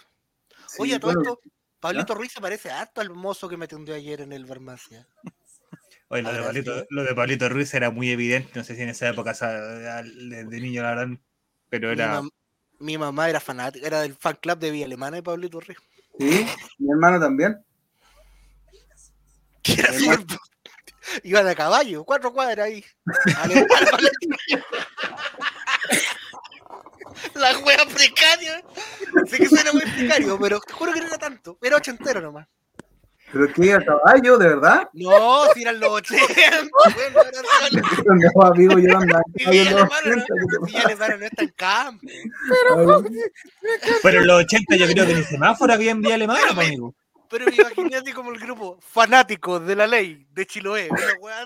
Sí, Oye, a todo bueno, esto, Pablito Ruiz se parece harto al mozo que me atendió ayer en el farmacia. Oye, lo de, Pablito, sí. lo de Pablito Ruiz era muy evidente, no sé si en esa época de, de niño la verdad, pero Mi, era... mam- mi mamá era fanática, era del fan club de Villa Alemana de Pablito Ruiz. Sí, mi hermano también. Que era súper- (laughs) Iban a caballo, cuatro cuadras ahí. (laughs) La wea precaria. Sé que suena muy precario, pero te juro que no era tanto. Era ochentero nomás. Pero que a caballo, de verdad. No, si eran los 80. Bueno, era solo- No, amigo, (laughs) yo Alemana no- 80, ¿qué te si Villa Alemana no está en campo. Pero en los 80 yo creo que ni semáforo había en vía alemana, amigo. Pero me imaginé así como el grupo fanáticos de la ley de Chiloé. Una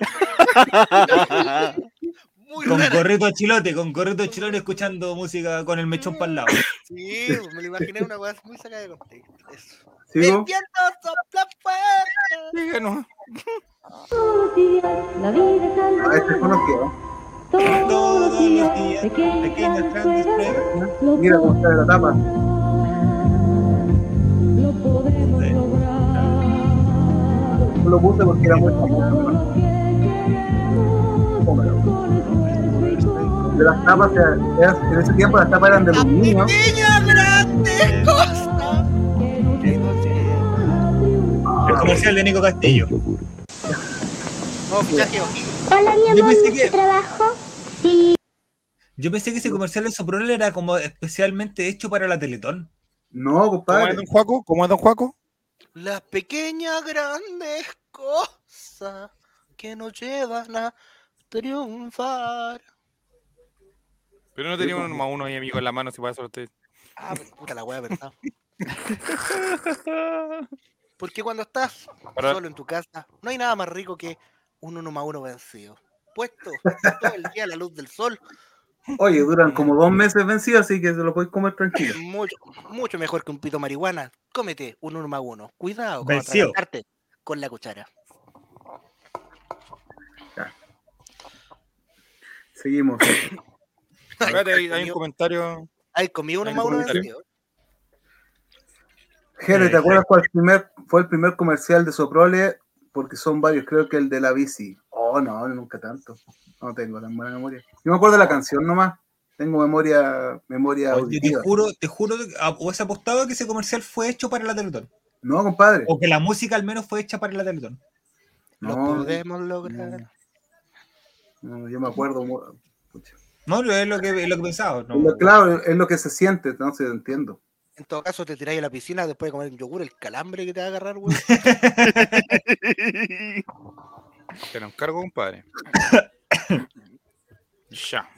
muy Con rara. gorrito chilote, con gorrito chilote escuchando música con el mechón para el lado. Sí, me lo imaginé una weá muy sacada de contexto. Eso. El ¿Sigo? viento sopla fuerte. Díganos. La vida es algo Ah, este conocido. Todos los días, pequeñas grandes pruebas. Mira cómo está de la tapa. lo podemos lograr. No lo puse porque era muy famoso. ¿no? De las tapas, en ese tiempo las tapas eran de los niños. Pequeña grande cosa. El comercial de Nico Castillo. No, fichaje ojillo. Hola, mi amor, ¿tu que- trabajo? Sí. Yo pensé que ese comercial de Soprole era como especialmente hecho para la Teletón. No, ¿Cómo es, compadre. don Juaco? ¿Cómo es, don Juaco? Las pequeñas grandes cosas que nos llevan a triunfar. Pero no teníamos uno más uno ahí, amigo, en la mano, si para eso usted. Ah, pero puta la wea, ¿verdad? (laughs) Porque cuando estás Para- solo en tu casa, no hay nada más rico que un uno más uno vencido. Puesto todo el día a la luz del sol, Oye, duran como dos meses vencidos, así que se lo podéis comer tranquilo. (laughs) mucho, mucho mejor que un pito marihuana. Cómete un uno más uno. Cuidado con con la cuchara. Seguimos. (coughs) Espérate, hay, hay un comido- comentario. Ay, comí uno Hay más uno vencido. Jere, ¿te acuerdas cuál primer, fue el primer comercial de Soprole? Porque son varios, creo que el de la bici. Oh, no, nunca tanto. No tengo tan buena memoria. Yo me acuerdo de la canción nomás. Tengo memoria, memoria Oye, te auditiva. juro, te juro, que- a- o has apostado que ese comercial fue hecho para la Teletón. No, compadre. O que la música al menos fue hecha para la Teletón. Lo No, podemos lograr. no, yo me acuerdo. pucha. No, es lo que, es lo que pensaba. no. Es lo- claro, es lo que se siente, entonces entiendo. En todo caso, te tiráis a la piscina después de comer un yogur, el calambre que te va a agarrar, güey. (laughs) Te lo encargo, compadre. (coughs) ya.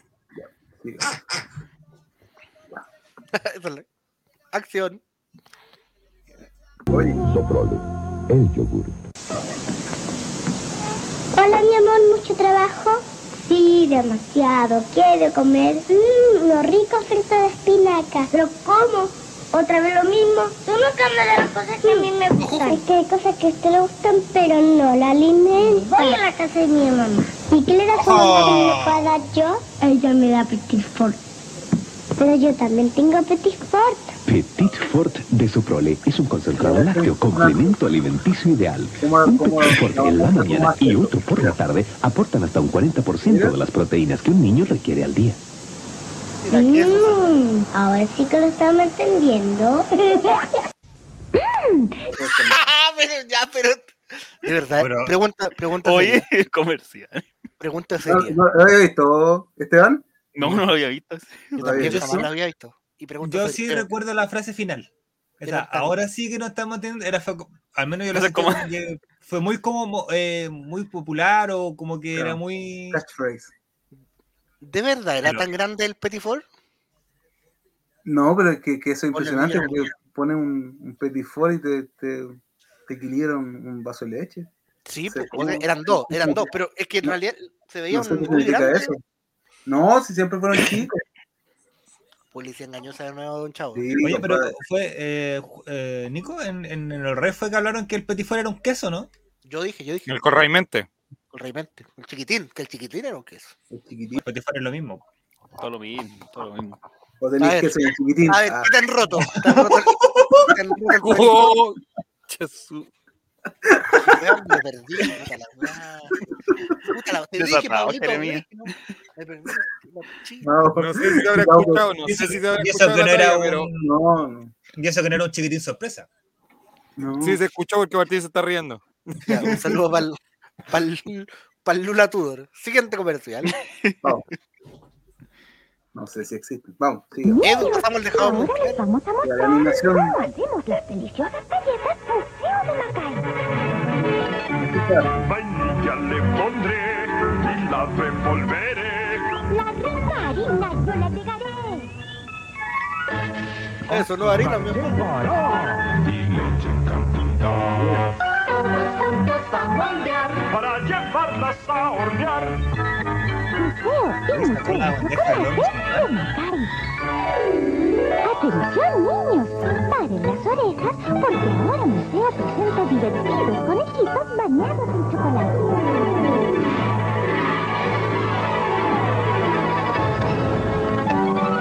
Esa es la- Acción. Soprole, el yogur. Hola, mi amor, ¿mucho trabajo? Sí, demasiado. Quiero comer mmm, unos ricos fritos de espinaca. ¿Pero cómo? ¿Otra vez lo mismo? Tú nunca me das las cosas que a mí me gustan. Es que hay cosas que a usted le gustan, pero no la alimento. Voy a la casa de mi mamá. ¿Y qué le da a su mamá que no me pueda dar yo? Ella me da Petit Fort. Pero yo también tengo Petit Fort. Petit Fort de Soprole es un concentrado lácteo complemento alimenticio ideal. Un Petit Fort en la mañana y otro por la tarde aportan hasta un 40% de las proteínas que un niño requiere al día. Mmm, ahora sí que lo estamos entendiendo. Ah, (laughs) pero ya, pero. De verdad, Pero- pregunta, pregunta. Oye, seria. comercial. Pregunta ¿No, seria. no, ¿lo había visto, Esteban? No, no lo había visto. Yo también jamás sí. lo había visto. Y pregunta Yo seria. sí recuerdo la frase final. O sea, Era ahora sí que no estamos entendiendo. Era, fue al menos yo lo sentí como- fue muy como mo- eh, muy popular o como que era Claro. muy. Catchphrase. ¿De verdad era Pero- tan grande el Petit Four? No, pero es que, que eso es impresionante porque pones un, un petit four y te, te, te equilibra un, un vaso de leche. Sí, pues, eran dos, eran dos, pero es que en No. realidad se veía No sé un muy grande. eso. No, si siempre fueron chicos. Policía engañosa de nuevo, don Chavo. Sí, Oye, pero fue. Eh, eh, Nico, en, en, el rey fue que hablaron que el petit four era un queso, ¿no? Yo dije, yo dije, El corraimente. El reymente, el chiquitín, que el chiquitín era un queso. El chiquitín. El petit four es lo mismo. Todo lo mismo, todo lo mismo. O A tenés ver. que ser el chiquitín. A ver, Ah, ¿qué tan roto? ¿Tan roto tan roto? Oh, me perdí, puta la weá. Puta la te dije, Pablito, que. Me perdí. No, No sé si se habrá no, escuchado, no sé si se habrá Y eso que no la era talla, pero un. no, no, Y eso que no era un chiquitín sorpresa. no. sí se escuchó porque Martín se está riendo. Ya, un saludo para el Lula Tudor. Siguiente comercial. Vamos. No sé si existe. Vamos. Edu, pasamos el dejado muy claro. vamos a mostrar la animación. cómo hacemos las deliciosas galletas Museo de Macay. Vainilla le pondré y la revolveré. La rica harina yo le agregaré. Eso no harina, mi amor. Y leche en cantidad. Para llevarlas a hornear. Museo y Sacó la Museo bandeja. Atención niños, paren las orejas porque ahora Museo presenta divertidos conejitos bañados en chocolate.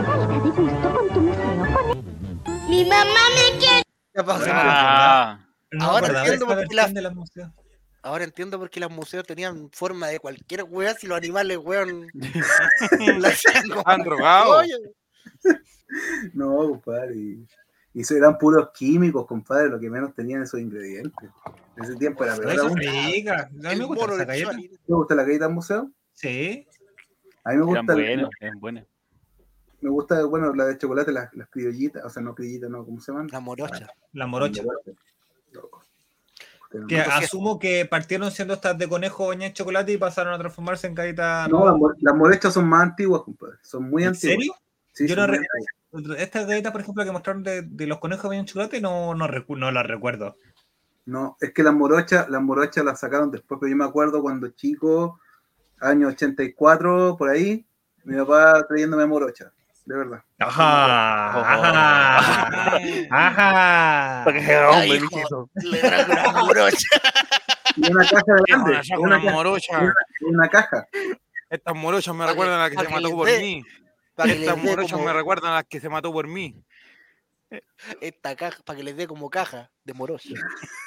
Salta de gusto con tu museo con Mi mamá me quiere. Ya pasó. Ah, No Ahora entiendo por qué la- de los museos. Ahora entiendo por qué los museos tenían forma de cualquier weá si los animales, weón. (laughs) la Han drogado. (laughs) No, compadre. Y, y eso eran puros químicos, compadre, lo que menos tenían esos ingredientes. En ese tiempo era peor el me gusta esa galleta. ¿Te gusta la galleta museo? Sí. A mí me eran gusta, buenas, eran buenas. me gusta, bueno, la de chocolate, las, las criollitas, o sea, no criollitas, no, ¿cómo se llaman? La morocha. La morocha. Loco. Que asumo que partieron siendo estas de conejo bañadas en chocolate y pasaron a transformarse en galleta. No, las, mo- las morechas son más antiguas, compadre. Son muy ¿En antiguas. serio? Sí, Yo no re-. Estas galletas, por ejemplo, que mostraron de, de los conejos bañados en chocolate, no, no, recu- no las recuerdo. No, es que las morochas, las morochas las sacaron después, pero yo me acuerdo cuando chico, año 84, por ahí, mi papá trayéndome morocha, de verdad. Ajá. Ajá. Ajá. Para que Ya, hombre, hijo, bichito. le trajo una morocha. Y (laughs) una caja grande, Hijo, una, una morocha. una, una caja. Estas morochas me recuerdan a la que se mató por mí. Estas morochas me recuerdan a las que se mató por mí. esta caja, para que les dé como caja de morocha.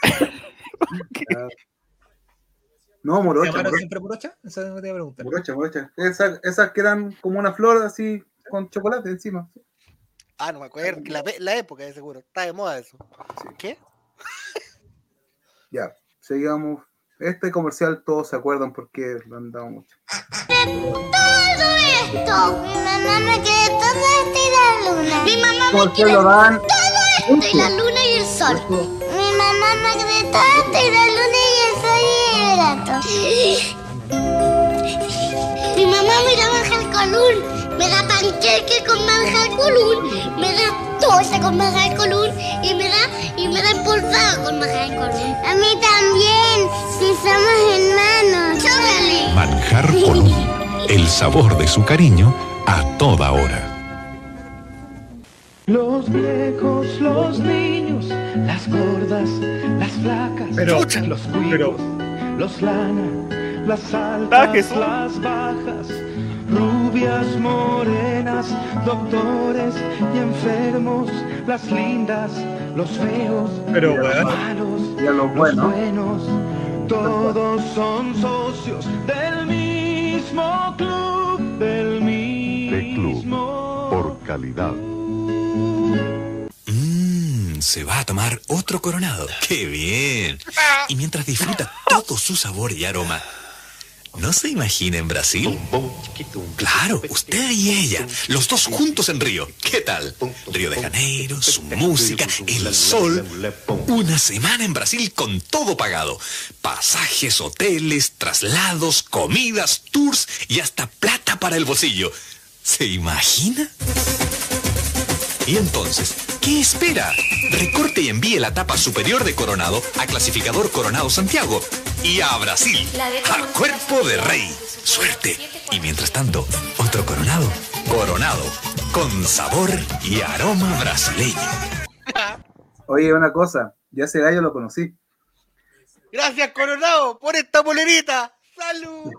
(laughs) No, ¿Se morocha, morocha, siempre morocha? Eso te iba a preguntar. morocha, morocha. Esas, esas que eran como una flor así con chocolate encima. Ah, no me acuerdo. que La, la época, de seguro. Está de moda eso. ¿Qué? Ya, seguimos. Este comercial todos se acuerdan porque lo han dado mucho. Todo esto. Mi mamá me quiere todo esto y la luna. Mi mamá me ¿Por qué quiere lo dan? todo esto y la luna y el sol. Mi mamá me quiere todo esto y la luna y el sol y el gato. Mi mamá me da manjar colún. Me da panqueque con manjar colún. Me da tosta con manjar colún. Y me da, y me da empolvado con manjar colún. A mí también. Si somos hermanos. Chócale. Manjar Colón, (laughs) el sabor de su cariño a toda hora. Los viejos, los niños, las gordas, las flacas, Pero- los cuicos, los lana, las Ah, altas, las bajas, rubias, morenas, doctores y enfermos, las lindas, los feos, Pero, los malos, Y a los los buenos. todos son socios del mismo club, del De Club, mismo por calidad. Mmm, se va a tomar otro coronado. ¡Qué bien! Y mientras disfruta todo su sabor y aroma, ¿no se imagina en Brasil? Claro, usted y ella, los dos juntos en Río. ¿Qué tal? Río de Janeiro, su música, el sol. Una semana en Brasil con todo pagado. Pasajes, hoteles, traslados, comidas, tours y hasta plata para el bolsillo. ¿Se imagina? Y entonces, ¿qué espera? Recorte y envíe la tapa superior de Coronado a clasificador Coronado Santiago y a Brasil, a cuerpo de rey. Suerte. Y mientras tanto, otro Coronado. Coronado, con sabor y aroma brasileño. Oye, una cosa, ya ese gallo lo conocí. Gracias, Coronado, por esta polerita. ¡Salud!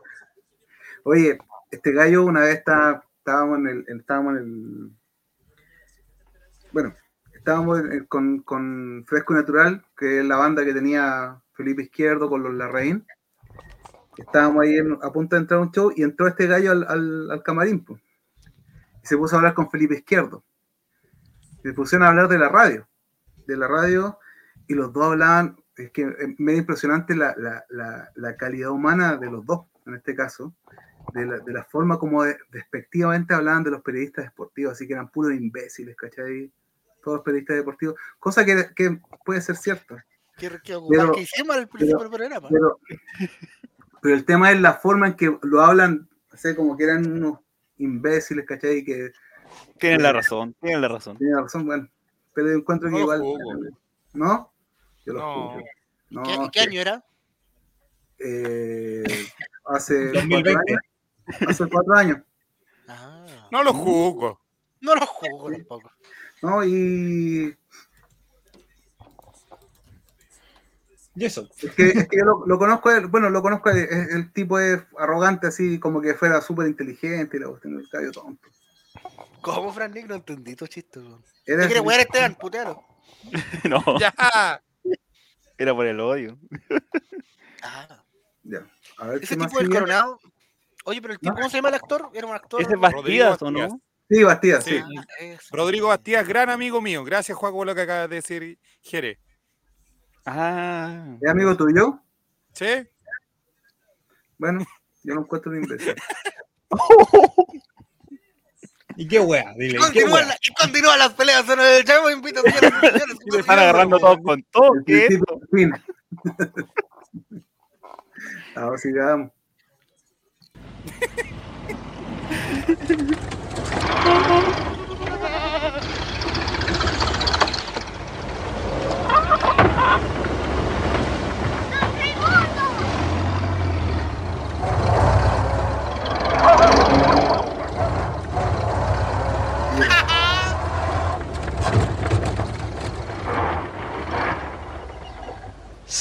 Oye, este gallo una vez está- estábamos en el, estábamos en el, bueno, estábamos en- con, con Fresco y Natural, que es la banda que tenía Felipe Izquierdo con los Larraín. Estábamos ahí en- a punto de entrar a un show y entró este gallo al, al- camarín. se puso a hablar con Felipe Izquierdo. Se pusieron a hablar de la radio. De la radio, y los dos hablaban, es que es medio impresionante la, calidad humana de los dos, en este caso de la, forma como de- despectivamente hablaban de los periodistas deportivos, así que eran puros imbéciles, ¿cachai? Todos los periodistas deportivos, cosa que puede ser cierta. ¿Qué, qué Pero- que hicimos al principio pero- del programa? Pero, pero el tema es la forma en que lo hablan, así como que eran unos imbéciles, ¿cachai? Que Tienen la razón, tienen la razón. tienen razón, bueno, pero yo encuentro que No igual. ¿No? Yo lo No. No, ¿Qué, año era? eh, hace 2020. (laughs) cuatro años. Hace cuatro años. No lo juzgo. No lo juzgo tampoco. ¿no? Y Es que, es que yo lo, lo conozco, a él, bueno, lo conozco, es- el tipo es arrogante, así como que fuera súper inteligente y la cuestión del cabello tonto. ¿Cómo, Fran Nick? No entendí tu chiste, weón. Era ¿Qué quiere Esteban, putealo? (laughs) no, Ya. era por el odio. Ah, Ya. A ver ese tipo del coronado. Oye, pero el tipo, ¿cómo se llama el actor? Era un actor. Ese es Bastidas, ¿o Bastidas. no? Sí, Bastidas, sí. Sí. Ah. Rodrigo Bastías, gran amigo mío. Gracias, Juan, por lo que acaba de decir Jerez. Ah, ¿Es amigo tuyo? ¿Sí? Bueno, yo no encuentro un imbécil. ¿Y qué wea? Dile, ¿y qué Continúan wea? la- y continúan las peleas. ¿no? El Chavo invita a señoras y le están agarrando todos con todo. ¿Qué es esto? fin. Ahora sigamos. (laughs)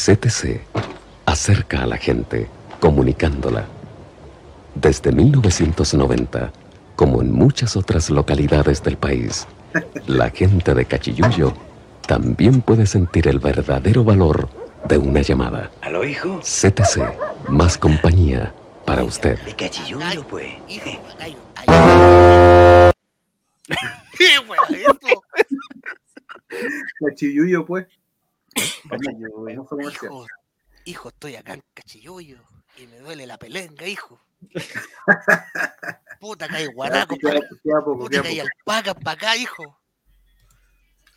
CTC acerca a la gente, comunicándola. Desde 1990, como en muchas otras localidades del país, la gente de Cachiyuyo también puede sentir el verdadero valor de una llamada. ¿Aló, hijo? CTC, más compañía para usted. De cachilluyo, pues. Hijo, (laughs) gallo, (laughs) gallo. ¿Qué wea esto? (laughs) Cachiyuyo, pues. Hijo, hijo, estoy acá en Cachilloyo y me duele la pelenga, hijo. (laughs) Puta, que hay guanaco, Queda- poco, puta, para acá, hijo.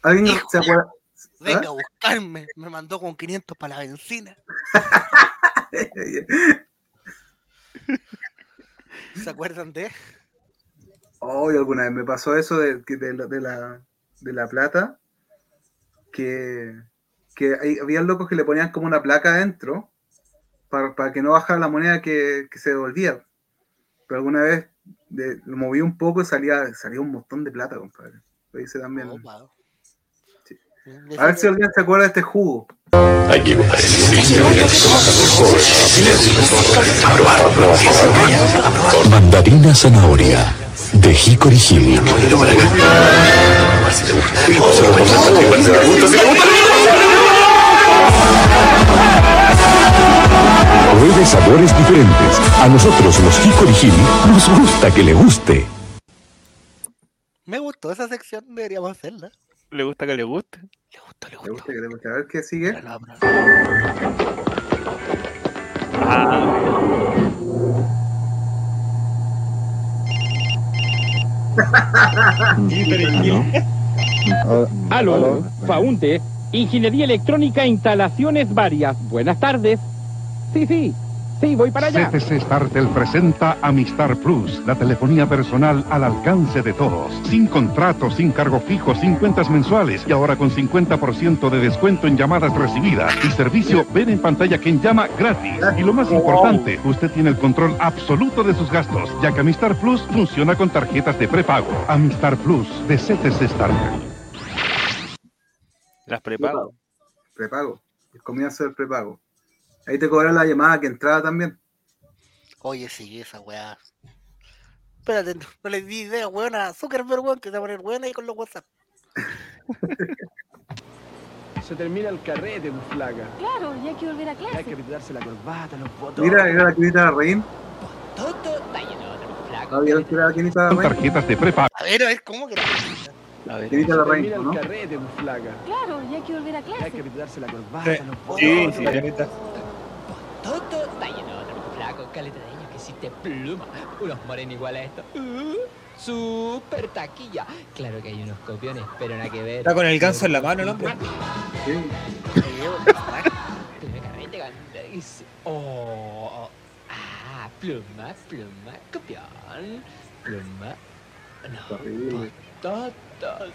¿Alguien se acuerda? Venga ¿Ah? a buscarme. Me mandó con 500 para la benzina. ¿Se acuerdan de? Hoy alguna vez me pasó eso de, que de, la, de, la, de la plata, que, que hay- había locos que le ponían como una placa adentro para, para que no bajara la moneda que, que se devolvía. Pero alguna vez de- lo moví un poco y salía, salía un montón de plata, compadre. Lo hice también. Sí. A ver si alguien se acuerda de este jugo. Mandarina zanahoria de Hickory Hill. Sabores diferentes. A nosotros los Hill nos gusta que le guste. Me gustó esa sección, deberíamos hacerla. ¿Le gusta que le guste? Le gusta que le guste. A ver qué sigue. Aló, Faunte, Ingeniería Electrónica, instalaciones varias. Buenas tardes. Sí, sí, sí, voy para allá. CTC Startel presenta Amistar Plus, la telefonía personal al alcance de todos. Sin contrato, sin cargo fijo, sin cuentas mensuales y ahora con 50% de descuento en llamadas recibidas. Y servicio ven en pantalla quien llama gratis. Y lo más importante, usted tiene el control absoluto de sus gastos, ya que Amistar Plus funciona con tarjetas de prepago. Amistar Plus de CTC Startel. Las prepago. Prepago. El comienzo del prepago. Ahí te cobran la llamada que entraba también. Oye, sí, esa weá. Espérate, no, no le di idea, weón, a Zuckerberg, weón, que se va a poner buena ahí con los WhatsApp. (laughs) Se termina el carrete, tu flaca. Claro, ya hay que volver a clase. Hay que apretarse la corbata, los botones. Mira, era la quinita de Reín. Toto, vaya, no, flaco. ¿Había que era la quinita de Con Reín? tarjetas de prepago. A ver, a ver, ¿cómo que A ver. Quinita de Se Reín, termina ¿no? el carrete, tu flaca. Claro, ya hay que volver a clase. Hay que apretarse la corbata, Sí, los sí, botones. sí, señorita. Toto, vaya, no, flaco, caleta de años que hiciste pluma. Unos morenos igual a esto. Uh, super taquilla. Claro que hay unos copiones, pero nada que ver. Está con el ganso en la mano el hombre. Gandés. Oh, ah, pluma, pluma, copión. Pluma. No, Toto.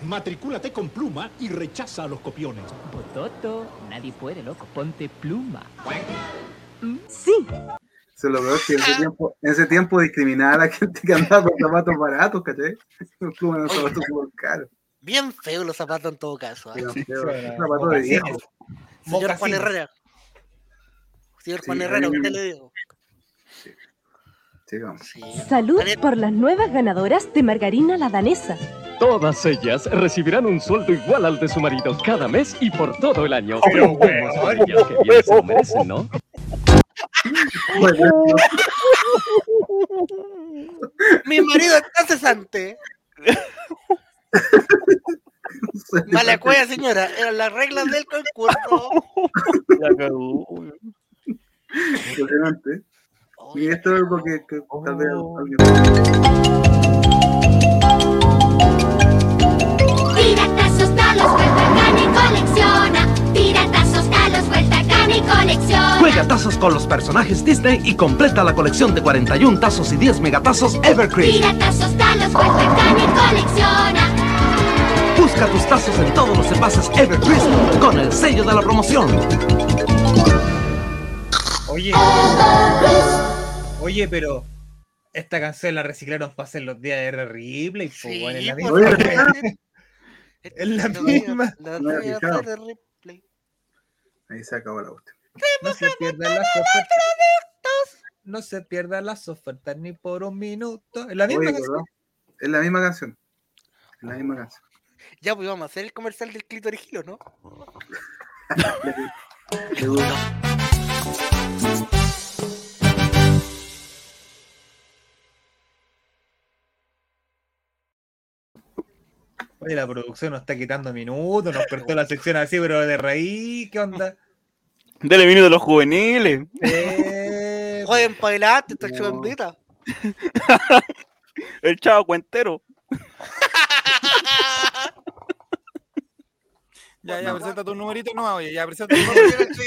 Matricúlate con pluma y rechaza a los copiones. Bototo, nadie puede, loco. Ponte pluma. Sí. Se lo veo que en ese tiempo, en ese tiempo discriminaba a la gente que andaba con zapatos baratos, ¿cachai? Como unos zapatos súper caros. Bien feo los zapatos en todo caso. Eran Sí, feos, sí. zapatos de viejo. Señor Juan. Herrera. Señor Juan Sí, Herrera, usted le digo. Sí. Salud por las nuevas ganadoras de margarina la danesa. Todas ellas recibirán un sueldo igual al de su marido cada mes y por todo el año. Pero bueno, que bien se lo merecen, ¿no? (laughs) Mi marido está cesante. Mala (laughs) cueva, señora. Eran las reglas del concurso. La cagó. Impresionante. Y esto es algo que, que tal vez Oh. alguien. Tiratazos, talos, vuelta, gana y colecciona. Tiratazos, talos, vuelta, gana y colecciona. Juega tazos con los personajes Disney y completa la colección de 41 tazos y 10 megatazos Evercream. Tiratazos, talos, vuelta, gana y colecciona. Busca tus tazos en todos los envases Evercrisp con el sello de la promoción. Oye. Oye, pero esta canción la reciclaron para hacer los días de. Ripley. po, Sí, es la pues, misma. Es la misma. lo No he voy a fijado. hacer de replay. Ahí se acabó la cuestión. No se pierdan las ofertas. No se pierdan las ofertas ni por un minuto. Es la misma Oye, canción. ¿verdad? Es la misma canción. Es la misma canción. Ya, pues vamos a hacer el comercial del clitorigilo, ¿no? (laughs) Qué duro. Oye, la producción nos está quitando minutos, nos cortó la sección así, pero de raíz, ¿qué onda? Dele minuto a los juveniles. Eh, Jueguen para adelante, esta. (laughs) El chavo cuentero. Ya, ya, presenta tu numerito, no, oye, ya, presenta tu numerito.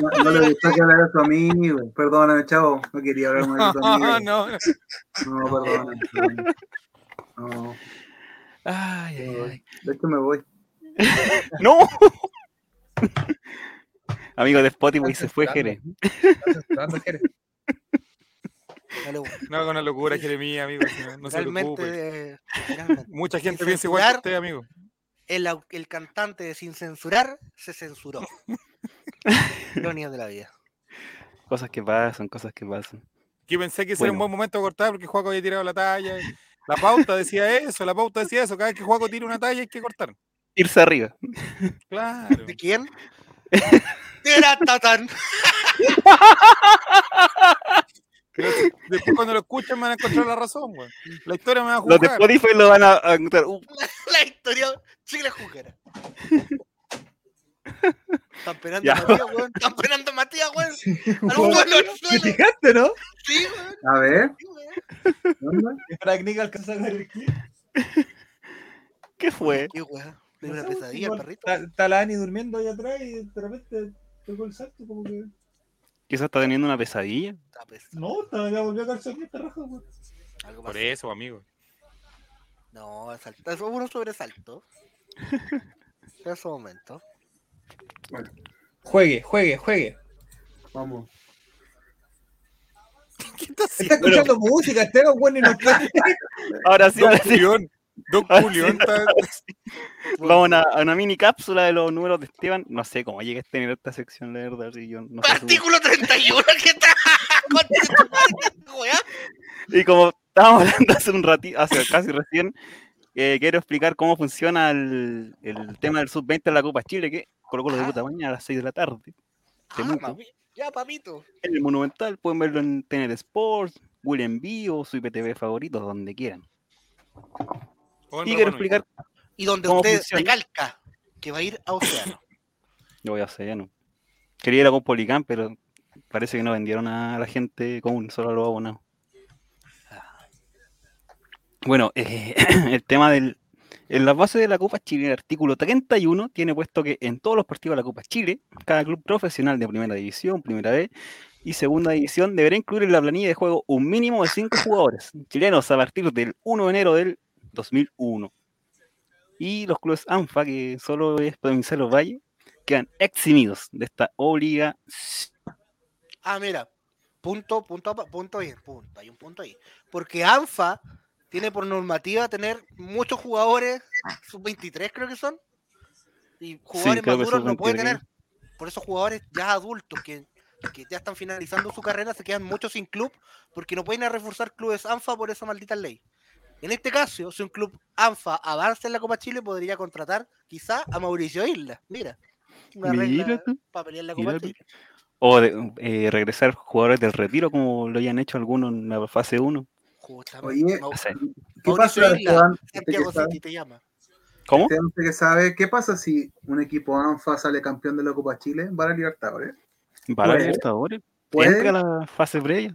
No, no le gustó que hablara a su amigo. Perdóname, chavo. No quería hablar más de tu (laughs) amigo. No, no. No, perdóname. perdóname. No. Ay, ay, ay. De hecho, me voy. (laughs) ¡No! Amigo de Spotify se fue Jerez. No, con una locura, Jeremías, amigo. no- se. Realmente. Mucha gente piensa igual que usted, amigo. El, el cantante de Sin Censurar se censuró. (laughs) Ironía de la vida. Cosas que pasan, cosas que pasan. Yo pensé que ese era un Bueno. buen momento de cortar porque Juaco había tirado la talla. y La pauta decía eso, la pauta decía eso. Cada vez que Juaco tira una talla hay que cortar. Irse arriba. Claro. ¿De quién? (laughs) Era Tatán. Pero después cuando lo escuchan me van a encontrar la razón, güey. La historia me va a Los de juzgar. Spotify lo van a encontrar. Uh, La historia Chile Jujera. Están penando Ya. a Matías, weón. Están penando a Matías, weón. Al Weón, suelo, al ¿Te suelo. fijaste, no? Sí, weón. A ver. ¿qué onda? Y para que Nick alcanza. (laughs) ¿Qué fue? Qué weón. De una pesadilla, perrito. Está, está la Ani durmiendo ahí atrás y de repente pegó el salto como que. Quizás está teniendo una pesadilla. Está pes- No, está, ya volvió a caerse aquí esta raja, weón. Algo Por eso, amigo. No. Es uno sobresalto. (laughs) En ese momento. Juegue, juegue, juegue. Vamos. (laughs) ¿Qué está escuchando música, este era un buen y no está. Ahora sí, Don ahora sí. Don Julián está. Vamos a una, a una mini cápsula de los números de Esteban. No sé cómo llegué a tener esta sección, la verdad. Si yo no Artículo 31, ¿qué está? (laughs) Weá. Y como estábamos hablando hace un ratito, hace casi recién, eh, quiero explicar cómo funciona el, el tema del sub-20 de la Copa Chile, que colocó los Ah. debuta mañana a las 6 de la tarde. Ah, Temuco. Ya, papito. En el Monumental pueden verlo en TNT Sports, Will Envío, su IPTV favorito, donde quieran. Y quiero explicar, Y donde ¿Cómo usted funciona? recalca que va a ir a Océano. (coughs) (coughs) yo voy a hacer ya no. Quería ir a con Policán, pero parece que no vendieron a la gente común, solo a los abonados. Bueno, eh, (coughs) el tema del. En la base de la Copa Chile, el artículo 31 tiene puesto que en todos los partidos de la Copa Chile, cada club profesional de primera división, primera B y segunda división deberá incluir en la planilla de juego un mínimo de 5 jugadores chilenos a partir del 1 de enero del 2001. Y los clubes ANFA, que solo es Provincial Los Valle, quedan eximidos de esta obligación. Ah, mira. Punto, punto, punto ahí, punto. Hay un punto ahí. Porque ANFA tiene por normativa tener muchos jugadores, sub-23 creo que son. Y jugadores que maduros no puede sub-23. tener. Por esos jugadores ya adultos que, que ya están finalizando su carrera se quedan muchos sin club porque no pueden ir a reforzar clubes ANFA por esa maldita ley. En este caso, si un club ANFA avanza en la Copa Chile, podría contratar quizá a Mauricio Isla. Mira, una regla para pelear la Copa. Chile. O de, eh, regresar jugadores del retiro, como lo hayan hecho algunos en la fase 1. Justamente. Oye, Mau-. ¿qué Mauricio pasa, Isla, Santiago City te llama. ¿Cómo? Que sabe, ¿qué pasa si un equipo ANFA sale campeón de la Copa Chile? Va a la Libertadores. Para ¿Puede? Libertadores. ¿Puede? Entra a la fase previa.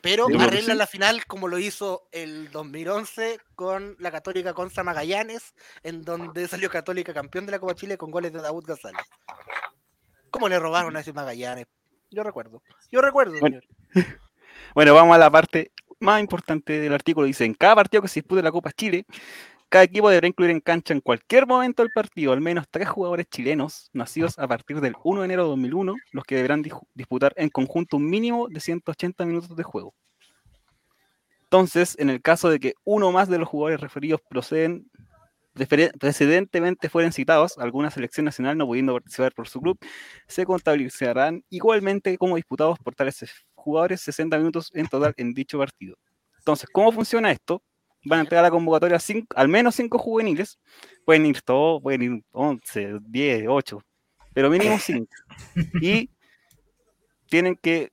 Pero arregla sí. la final como lo hizo el 2011 con la Católica contra Magallanes, en donde salió Católica campeón de la Copa Chile con goles de Daud González. ¿Cómo le robaron a ese Magallanes? Yo recuerdo. Yo recuerdo, Bueno. señor. (laughs) Bueno, vamos a la parte más importante del artículo. Dice, en cada partido que se dispute la Copa Chile, cada equipo deberá incluir en cancha en cualquier momento del partido al menos tres jugadores chilenos nacidos a partir del 1 de enero de 2001, los que deberán dis- disputar en conjunto un mínimo de 180 minutos de juego. Entonces, en el caso de que uno más de los jugadores referidos proceden precedentemente fueren citados, alguna selección nacional no pudiendo participar por su club, se contabilizarán igualmente como disputados por tales jugadores 60 minutos en total en dicho partido. Entonces, ¿cómo funciona esto? Van a entregar a la convocatoria cinco- al menos 5 juveniles, pueden ir todos, pueden ir 11, 10, 8, pero mínimo (laughs) 5. Y tienen que,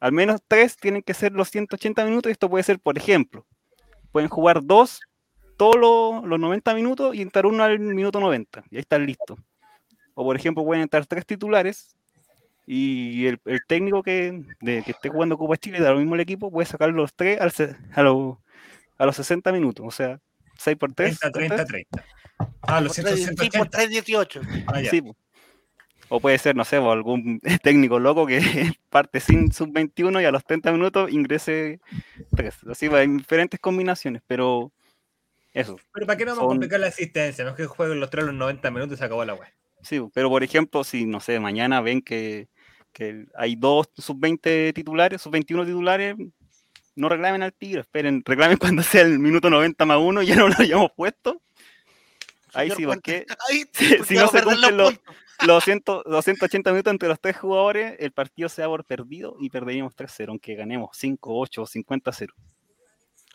al menos 3 tienen que ser los 180 minutos, y esto puede ser, por ejemplo, pueden jugar dos todos los, los 90 minutos y entrar uno al minuto 90. Y ahí están listos. O por ejemplo, pueden entrar tres titulares y el, el técnico que, de- que esté jugando Copa Chile, da lo mismo el equipo, puede sacar los tres al a, los, a los 60 minutos. O sea, 6 por 3. 30, 30, 30. Ah, los Por tres- sí, por 180. 318. Ah, ya. Sí. O puede ser, no sé, algún (laughs) técnico loco que (laughs) parte sin sub-21 y a los 30 minutos ingrese 3. Así va, en diferentes combinaciones, pero eso. Pero ¿para qué no vamos a complicar la asistencia? No es que jueguen los tres los 90 minutos y se acabó la web. Sí, pero por ejemplo, si no sé, mañana ven que, que hay dos sub-20 titulares, sub-21 titulares, no reclamen al Tigre, esperen, (laughs) reclamen cuando sea el minuto 90 más uno y ya no lo hayamos puesto. Ahí Señor sí, porque (laughs) (laughs) si, porque si no se cumplen los, los, 100 los 180 minutos entre los tres jugadores, el partido se da por perdido y perderíamos 3-0, aunque ganemos 5, 8 o 50-0.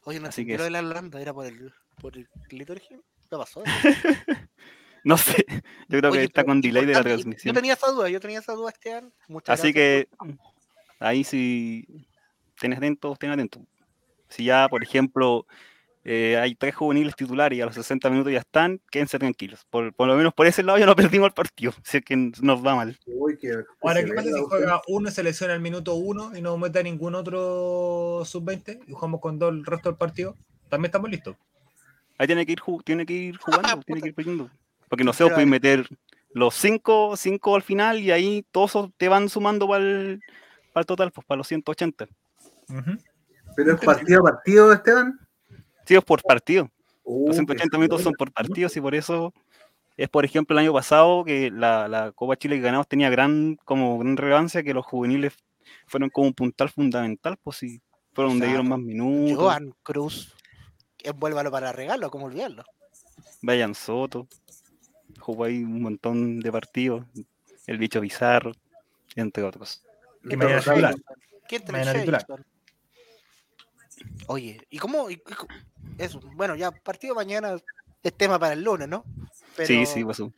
Oye, no sé, que lo de la Holanda era por el, por el liturgia. ¿Qué pasó? (laughs) No sé, yo creo Oye, que está con delay de la transmisión. Yo tenía esa duda, yo tenía esa duda, Esteban. Muchas Así gracias que ahí sí, estén atentos, estén atentos. Si ya, por ejemplo, eh, hay tres juveniles titulares y a los 60 minutos ya están, quédense tranquilos. Por, por lo menos por ese lado ya no (laughs) perdimos el partido, si es que nos va mal. Uy, qué- Ahora, se ¿qué pasa si juega uno, selecciona el minuto uno y no mete a ningún otro sub-20 y jugamos con dos el resto del partido? También estamos listos. Ahí tiene que ir, tiene que ir jugando, tiene que ir pidiendo. Porque no sé, Pero- pueden meter los cinco, cinco al final y ahí todos te van sumando para el, total, pues para los 180. Pero es partido a partido, Esteban. Sí, es por partido. Uh, Los qué 180 minutos son por partidos y por eso es, por ejemplo, el año pasado que la, la Copa Chile que ganamos tenía gran, como gran relevancia que los juveniles fueron como un puntal fundamental, pues sí, fueron donde dieron más minutos. Joan Cruz, envuélvalo para regalo, ¿cómo olvidarlo? Vayan Soto, jugó ahí un montón de partidos, el bicho Bizarro, entre otros. Titular. ¿Quién te. Oye, ¿y cómo? y- y co- eso, bueno, ya partido mañana es tema para el lunes, ¿no? Pero, Sí, sí, pasó.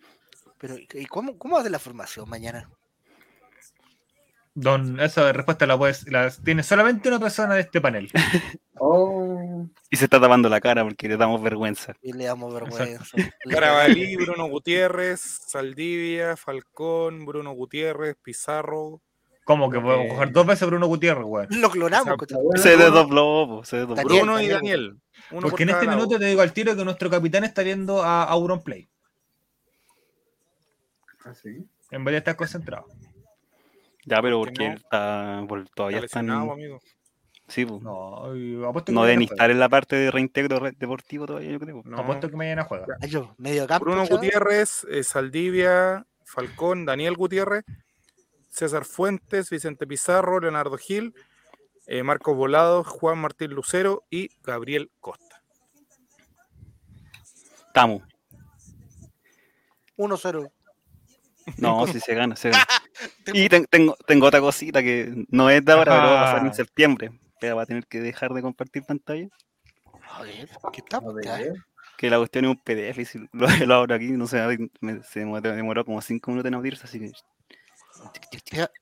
Pero, ¿y cómo, cómo hace la formación mañana? Don, esa respuesta la puedes, la tiene solamente una persona de este panel. (laughs) Oh. Y se está tapando la cara porque le damos vergüenza. Y le damos vergüenza. (laughs) Carabalí, Bruno Gutiérrez, Saldivia, Falcón, Bruno Gutiérrez, Pizarro. ¿Cómo que podemos Eh, coger dos veces Bruno Gutiérrez, weón? Lo clonamos. O sea, coche- Se desdobló, se desdobló. Daniel, Bruno y Daniel. Uno Porque por en este lado. minuto te digo al tiro que nuestro capitán está viendo a Auron Play. Ah, sí. En vez de estar concentrado. Ya, pero ¿Por qué porque no? él está, por- todavía Está están. amigo. Sí, pues. No, y apuesto que No deben estar en la parte de reintegro re- deportivo todavía, yo creo. No. Apuesto que mañana juega. Ay, yo, medio campo. Bruno chavo. Gutiérrez, eh, Saldivia, Falcón, Daniel Gutiérrez, César Fuentes, Vicente Pizarro, Leonardo Gil, eh, Marcos Volado, Juan Martín Lucero y Gabriel Costa. Estamos. 1-0. No, si se gana, se gana. (laughs) Y ten- tengo, tengo otra cosita que no es de ahora, pero va a pasar en Ah. septiembre. Pero va a tener que dejar de compartir pantalla. A ver, ¿qué está? Que la cuestión es un PDF y si lo, (laughs) lo abro aquí, no sé, me- se demoró, demoró como 5 minutos en abrirse, así que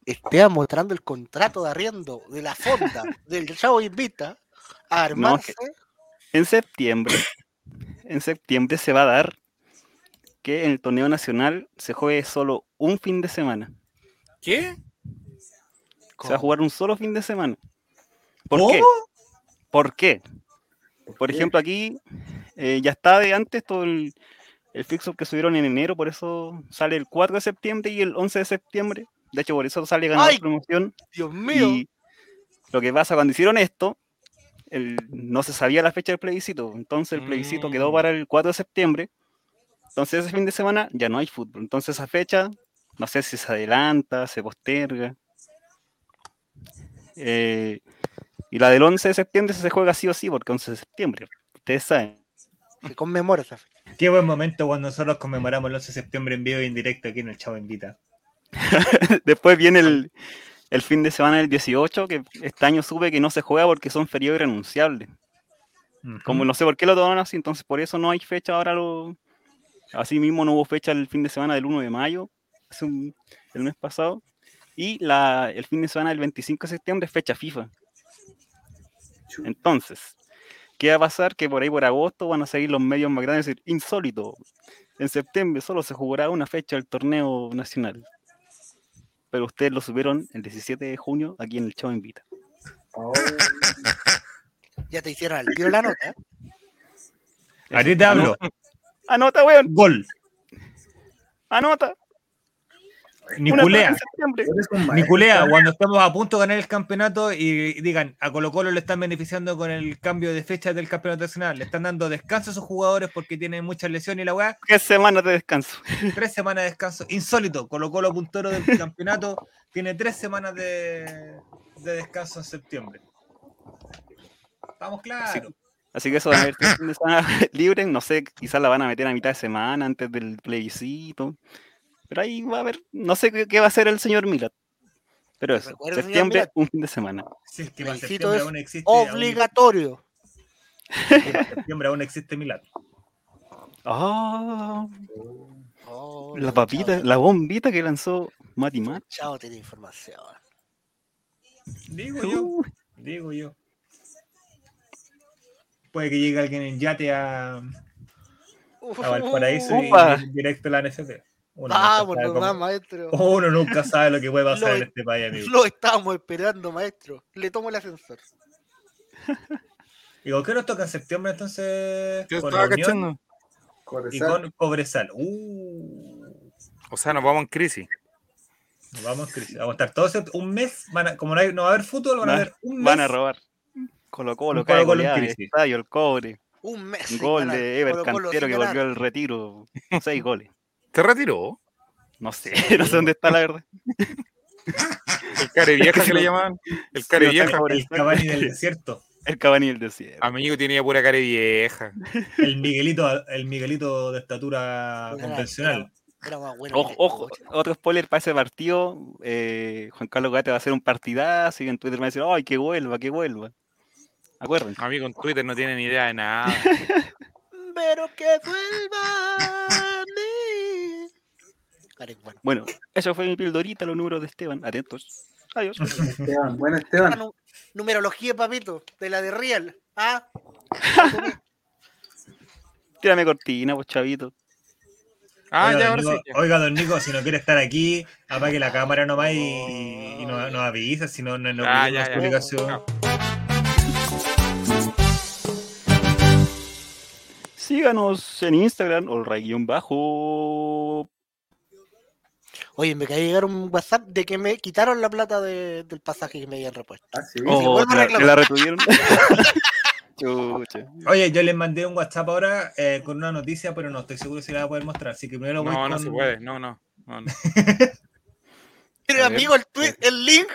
Estea mostrando el contrato de arriendo de la fonda del Chavo Invita a armarse. en septiembre, en septiembre se va a dar que en el torneo nacional se juegue solo un fin de semana. ¿Qué? Se va a jugar un solo fin de semana. ¿Por ¿Cómo? qué? ¿Por qué? Por ejemplo, aquí eh, ya está de antes todo el, el fixture que subieron en enero, por eso sale el 4 de septiembre y el 11 de septiembre. De hecho, por eso sale ganador ¡Ay! promoción. Dios mío. Y lo que pasa cuando hicieron esto, el- no se sabía la fecha del plebiscito. Entonces el plebiscito quedó para el 4 de septiembre. Entonces ese fin de semana ya no hay fútbol. Entonces esa fecha, no sé si se adelanta, se posterga. Eh, y la del 11 de septiembre se juega sí o sí, porque 11 de septiembre. Ustedes saben. Se conmemora esa fecha. Qué buen momento cuando nosotros conmemoramos el 11 de septiembre en vivo y en directo aquí en el Chavo Invita. (laughs) Después viene el, el fin de semana del 18, que este año supe que no se juega porque son feriados irrenunciables. Como no sé por qué lo toman así, entonces por eso no hay fecha ahora. Lo... Así mismo no hubo fecha el fin de semana del 1 de mayo, hace un- el mes pasado. Y la, el fin de semana del 25 de septiembre es fecha FIFA. Entonces, ¿Qué va a pasar? Que por ahí por agosto van a seguir los medios más grandes decir, insólito. En septiembre solo se jugará una fecha del torneo nacional. Pero ustedes lo subieron el 17 de junio aquí en el Chavo Invita. Ya te hicieron al tiro la nota. Ahí te hablo. Anota, weón. Gol. Anota. Niculea. Niculea, cuando estamos a punto de ganar el campeonato y digan, a Colo Colo le están beneficiando con el cambio de fecha del campeonato nacional, le están dando descanso a sus jugadores porque tienen muchas lesiones y la weá. Tres semanas de descanso. (laughs) Tres semanas de descanso. Insólito. Colo Colo puntero del campeonato tiene tres semanas de, de descanso en septiembre. Estamos claros. Así que eso van a haber tres fines de semana (laughs) libres, no sé, quizás la van a meter a mitad de semana antes del plebiscito. Pero ahí va a haber, no sé qué, qué va a hacer el señor Milat. Pero eso, septiembre, Milat. un fin de semana. Sí, es que para Plebiscito septiembre es aún existe. obligatorio. aún- para septiembre aún existe Milán. (laughs) Ah, Oh, la papita, chao, la bombita que lanzó Mati Mat. Chao, tiene información. Digo yo. Digo yo. Puede que llegue alguien en yate a, a Valparaíso y directo a la NFP. Uno Vamos, nunca sabe nomás, cómo- maestro. (laughs) Uno nunca sabe lo que puede pasar en este país, amigo. Lo estábamos esperando, maestro. Le tomo el ascensor. ¿Y con qué nos toca en septiembre entonces? Yo Con estaba cachando. Y con Cobresal. Uh, O sea, nos vamos en crisis. nos vamos, Cris. Vamos a estar todos un mes. Van a- como no, hay- no va a haber fútbol, van a haber un mes. Van a robar. Colo Colo, Un cae Colo-Colo en goleada en el crisis. estadio, el cobre. Un mes. sin Gol de Ever Cantero que volvió al retiro. Seis goles. ¿Se retiró? No sé, (laughs) no sé dónde está la verdad. El care vieja que le (laughs) llamaban. El care vieja. El Cavani del (laughs) desierto. El Cavani del desierto. Amigo tenía pura care vieja. El Miguelito, el Miguelito de estatura convencional. Era. Ojo, ojo, otro spoiler para ese partido. eh, Juan Carlos Gate va a hacer un partidazo y en Twitter me va a decir, ¡ay, que vuelva, que vuelva! Acuérdense. Amigo en Twitter no tiene ni idea de nada. Pero que vuelva. Bueno. Bueno, eso fue mi pildorita, los números de Esteban. Atentos. Adiós. Esteban, buen La Esteban. nu- numerología, papito, de la de Real. ¿Ah? (laughs) Tírame cortina, pues chavito. Ah, oiga, ya, don ahora Nico, sí. oiga, don Nico, si no quiere estar aquí, apague la cámara nomás y, y nos, nos avisa, si no, no, no Ah, ya, ya. publicación. No. Síganos en Instagram, o bajo Oye, me caí llegar un WhatsApp de que me quitaron la plata de- del pasaje que me habían repuesto. Ah, sí. Oh, la, retuvieron. (laughs) Chucha. Oye, yo les mandé un WhatsApp ahora eh, con una noticia, pero no estoy seguro si la voy a poder mostrar. Así que primero voy No, no con- se puede. No, no. no, no. (laughs) Pero amigo, el, tweet, el link.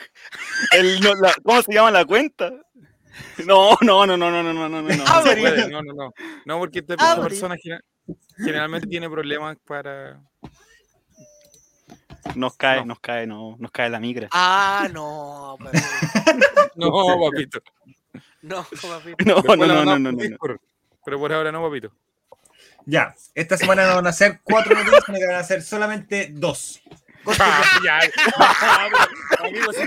El- no, la- ¿Cómo se llama la cuenta? No, no, no, no, no, no, no, no, no. No se puede, no, no, no. No, porque esta, esta Abre. persona gener- generalmente tiene problemas para. Nos cae, No. nos cae, no, nos cae la migra. Ah, no. (laughs) No, papito. No, papito. (laughs) No, no, no, no, no, no, Pero por ahora no, papito. Ya, esta semana no van a ser cuatro noticias, sino que van a ser solamente dos. (laughs) Ah, ya. Amigo, si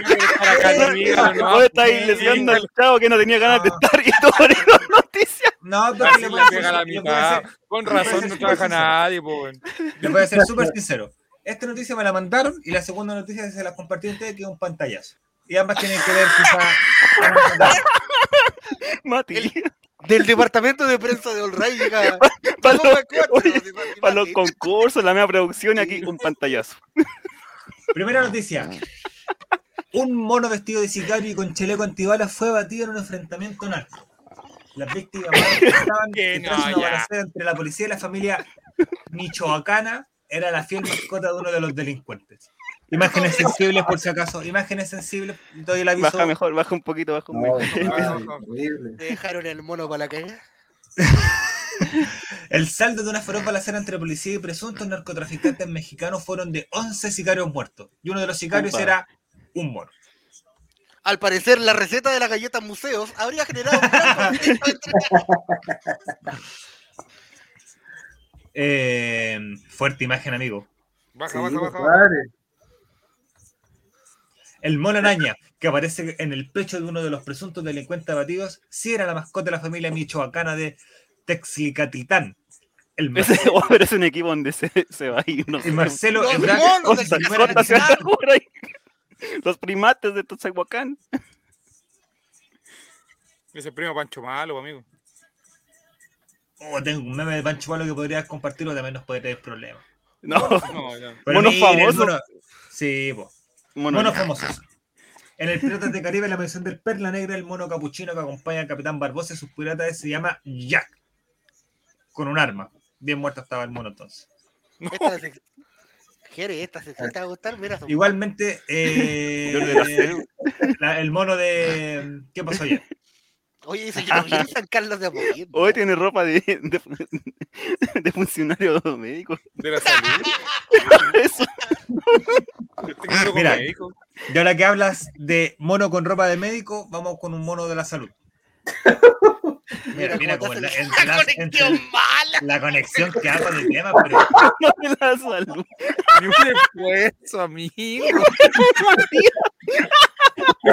no estáis lesionando al chavo que no tenía ganas de estar y todo noticias. No, pero Así le le voy a la le mitad. Con le razón no trabaja nadie, weón. Les voy a ser súper sincero. Esta noticia me la mandaron y la segunda noticia se la compartí a ustedes que es un pantallazo. Y ambas tienen que ver quizá. Mati. Del departamento de prensa de Olray llega. Para los, oye, para los concursos, la misma producción y aquí un pantallazo. Primera noticia. Un mono vestido de sicario y con chaleco antibalas fue abatido en un enfrentamiento narco. Las víctimas (laughs) estaban tras no, una balacera entre la policía y la familia michoacana era la fiel mascota de uno de los delincuentes. Imágenes sensibles, por si acaso. Imágenes sensibles. Doy el aviso. Baja mejor, baja un poquito, baja un poquito. no, (laughs) horrible. Dejaron el mono para la calle. El saldo de una feroz balacera entre policía y presuntos narcotraficantes mexicanos fueron de 11 sicarios muertos. Y uno de los sicarios Upa. era un mono. Al parecer, la receta de las galletas museos habría generado un gran entre- (laughs) Eh, fuerte imagen, amigo. Baja, Sí, baja, baja. baja. El mono araña, que aparece en el pecho de uno de los presuntos delincuentes abatidos, sí era la mascota de la familia michoacana de Texlicatitán. El Ese, Marcelo, (laughs) oh, pero es un equipo donde se, se va a ir unos y Marcelo Los Ebrard- monos de. Los primates de Tozahuacán. Ese primo Pancho Malo, amigo. Oh, tengo un meme de Pancho Palo que podrías compartirlo, también nos podría tener problemas. No, No. Pero Monos famosos. mono- Sí, po. mono- Monos famosos. En el Piratas de Caribe, la mención del Perla Negra, el mono capuchino que acompaña al Capitán Barbosa y sus piratas se llama Jack. Con un arma. Bien muerto estaba el mono entonces. Esta Jere, esta sección te va a gustar, mira. son- Igualmente, eh, la- el mono de. ¿Qué pasó ayer? Oye, dice yo no San Carlos de Apoquindo. Hoy tiene ropa de, de, (laughs) de funcionario médico. De la salud. (laughs) Eso. Mira. Y ahora que hablas de mono con ropa de médico, vamos con un mono de la salud. (laughs) Mira, mira cómo como la, la conexión entre mala. la conexión que hago de tema, pero No de la salud. Ni un esfuerzo, amigo.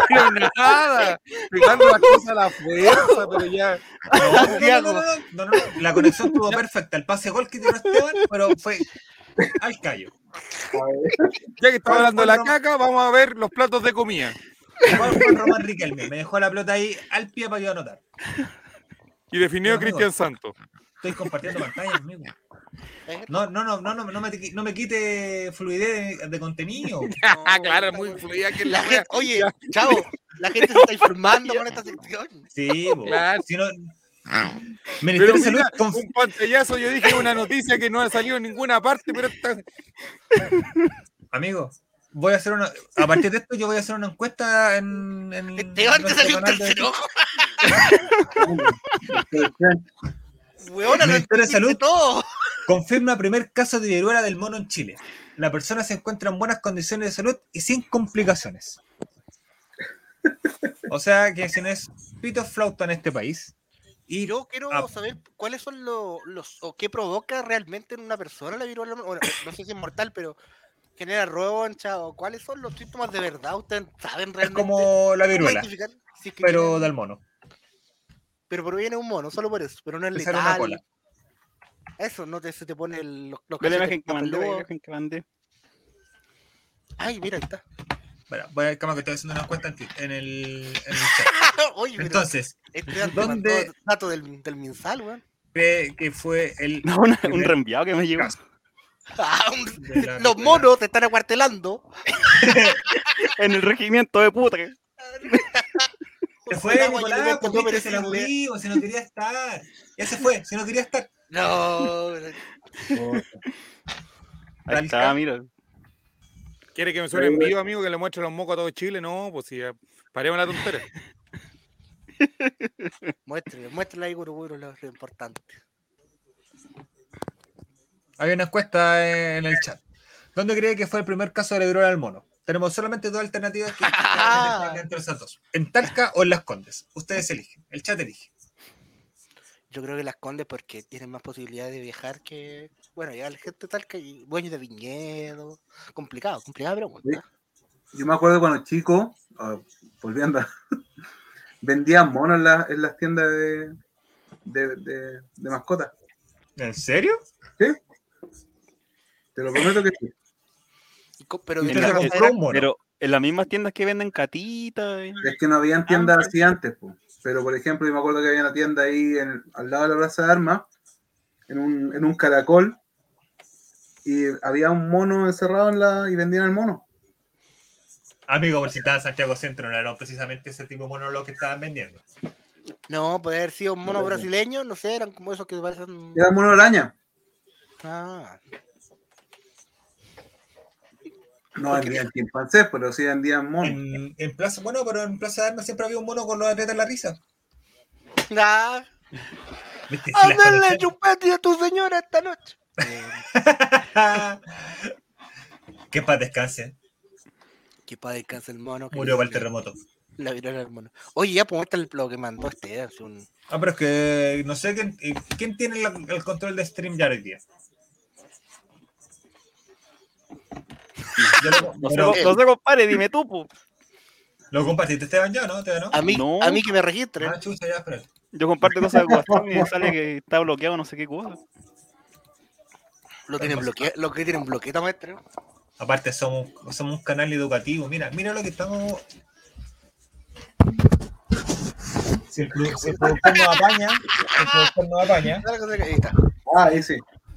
Pero nada. Pegando las cosas a la fuerza, pero ya. No, no, no. La conexión estuvo perfecta. El pase gol que tiró Esteban, pero fue al callo. Ya que estaba hablando de la caca, vamos a ver los platos de comida. Juan Juan Román Riquelme me dejó la pelota ahí al pie para yo anotar. Y definió Amigo. Cristian Santos. Estoy compartiendo pantalla, amigo. No, no, no, no, no, no me, no me quite fluidez de, de contenido. (laughs) Ah, claro, muy fluida que La la gente, oye, chavo, la gente se está informando con esta sección. Sí. Claro. Si no, Pero Ministerio de Salud un pantallazo, yo dije una noticia que no ha salido en ninguna parte, pero está... Amigo, voy a hacer una. A partir de esto, yo voy a hacer una encuesta en. en Esteban, te nuestro salió un tercer ojo. (laughs) Weona, lo Ministerio de entendiste Salud. todo. Confirma primer caso de viruela del mono en Chile. La persona se encuentra en buenas condiciones de salud y sin complicaciones. O sea que si no es pito flauta en este país. Y Yo quiero Ah. saber cuáles son los, los o qué provoca realmente en una persona la viruela. Bueno, no sé si es mortal, pero genera roncha o cuáles son los síntomas de verdad. Ustedes saben es realmente. como la viruela, es pero tienen- del mono. Pero proviene un mono, solo por eso. Pero no es una letal. cola. Eso, no te, se te pone el, los, los la imagen que mandé, la imagen que mandé. Ay, mira, ahí está. Bueno, voy a calma que estoy haciendo una encuesta en, el, en el chat. (laughs) Oye, pero Entonces, este dato ¿dónde- dato del, del Minsal, weón. cree que fue el. No, (laughs) una- un reenviado que me llegó. Ah, un- (laughs) de la los monos te están acuartelando. En el regimiento de puta. Se fue, Nicolás, creo que no viste, se la merece aburrió, si no quería estar. Ya se fue, si no quería estar. No, Ahí está, mira. ¿Quiere que me suene en vivo, amigo, que le muestre los mocos a todo Chile? No, pues si ya paremos la tontera. (laughs) muéstrale, muéstrale ahí, Guruguru, lo, lo importante. Hay una encuesta en el chat. ¿Dónde cree que fue el primer caso de la viruela del mono? Tenemos solamente dos alternativas que (laughs) entre esas dos. ¿En Talca o en Las Condes? Ustedes eligen. El chat elige. Yo creo que las condes porque tienen más posibilidades de viajar que. Bueno, ya la gente de Talca y dueños de viñedo. Complicado, complicada pregunta. Yo me acuerdo cuando chico, ah, volviendo, a- (laughs) vendían monos en, la- en las tiendas de, de, de- de mascotas. ¿En serio? Sí. Te lo prometo que sí. Pero En la- compró. Pero las mismas tiendas que venden catitas. eh. Es que no habían tiendas así antes, po. pero por ejemplo, yo me acuerdo que había una tienda ahí en- al lado de la Plaza de Armas, en un, en un caracol, y había un mono encerrado en la y vendían el mono. Amigo, por si estaba en Santiago Centro, no era precisamente ese tipo de mono lo que estaban vendiendo. No, puede haber sido un mono brasileño, no sé, eran como esos que parecen. Era mono araña. Ah, No vendían chimpancés, pero sí vendían monos. En, en Plaza, bueno, pero en Plaza de Armas siempre había un mono con los atletas en la risa. ah. Las ¡Ándale, chupete a tu señora esta noche! (laughs) que paz descanse. Que para descansar el mono. que Murió para el terremoto. La viruela del mono. Oye, ya pues muestra lo que mandó este. es un- Ah, pero es que no sé quién, eh, quién tiene la- el control de stream ya hoy día. Yo lo- No sé, pero- no sé, compadre, dime tú, po. ¿Lo compartiste, Esteban, ya, no? ¿Esteban, no? A mí, No. a mí que me registren. Ah, chucha, ya, espérate. Yo comparto cosas de WhatsApp (laughs) y sale que está bloqueado no sé qué cosa. Lo tienen bloqueado, lo que tienen bloqueado, maestro. Aparte, somos, somos un canal educativo. Mira, mira lo que estamos. Si el, produ- si el productor nos apaña, el productor nos apaña. Ahí está. Ah,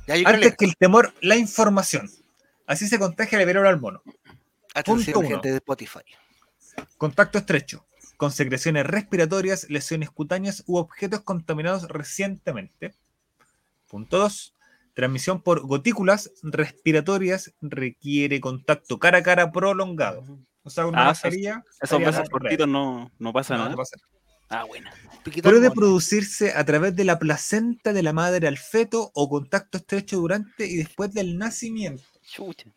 creo Antes que el temor, la información. Así se contagia la viruela al mono. Atención, Punto uno. gente de Spotify. Contacto estrecho. Con secreciones respiratorias, lesiones cutáneas u objetos contaminados recientemente. Punto 2. Transmisión por gotículas respiratorias requiere contacto cara a cara prolongado. O sea, una Ah, esos, mascarilla. esos sería besos cortitos no, no pasa No, nada. no pasa Ah, bueno. Puede producirse a través de la placenta de la madre al feto o contacto estrecho durante y después del nacimiento. Chucha.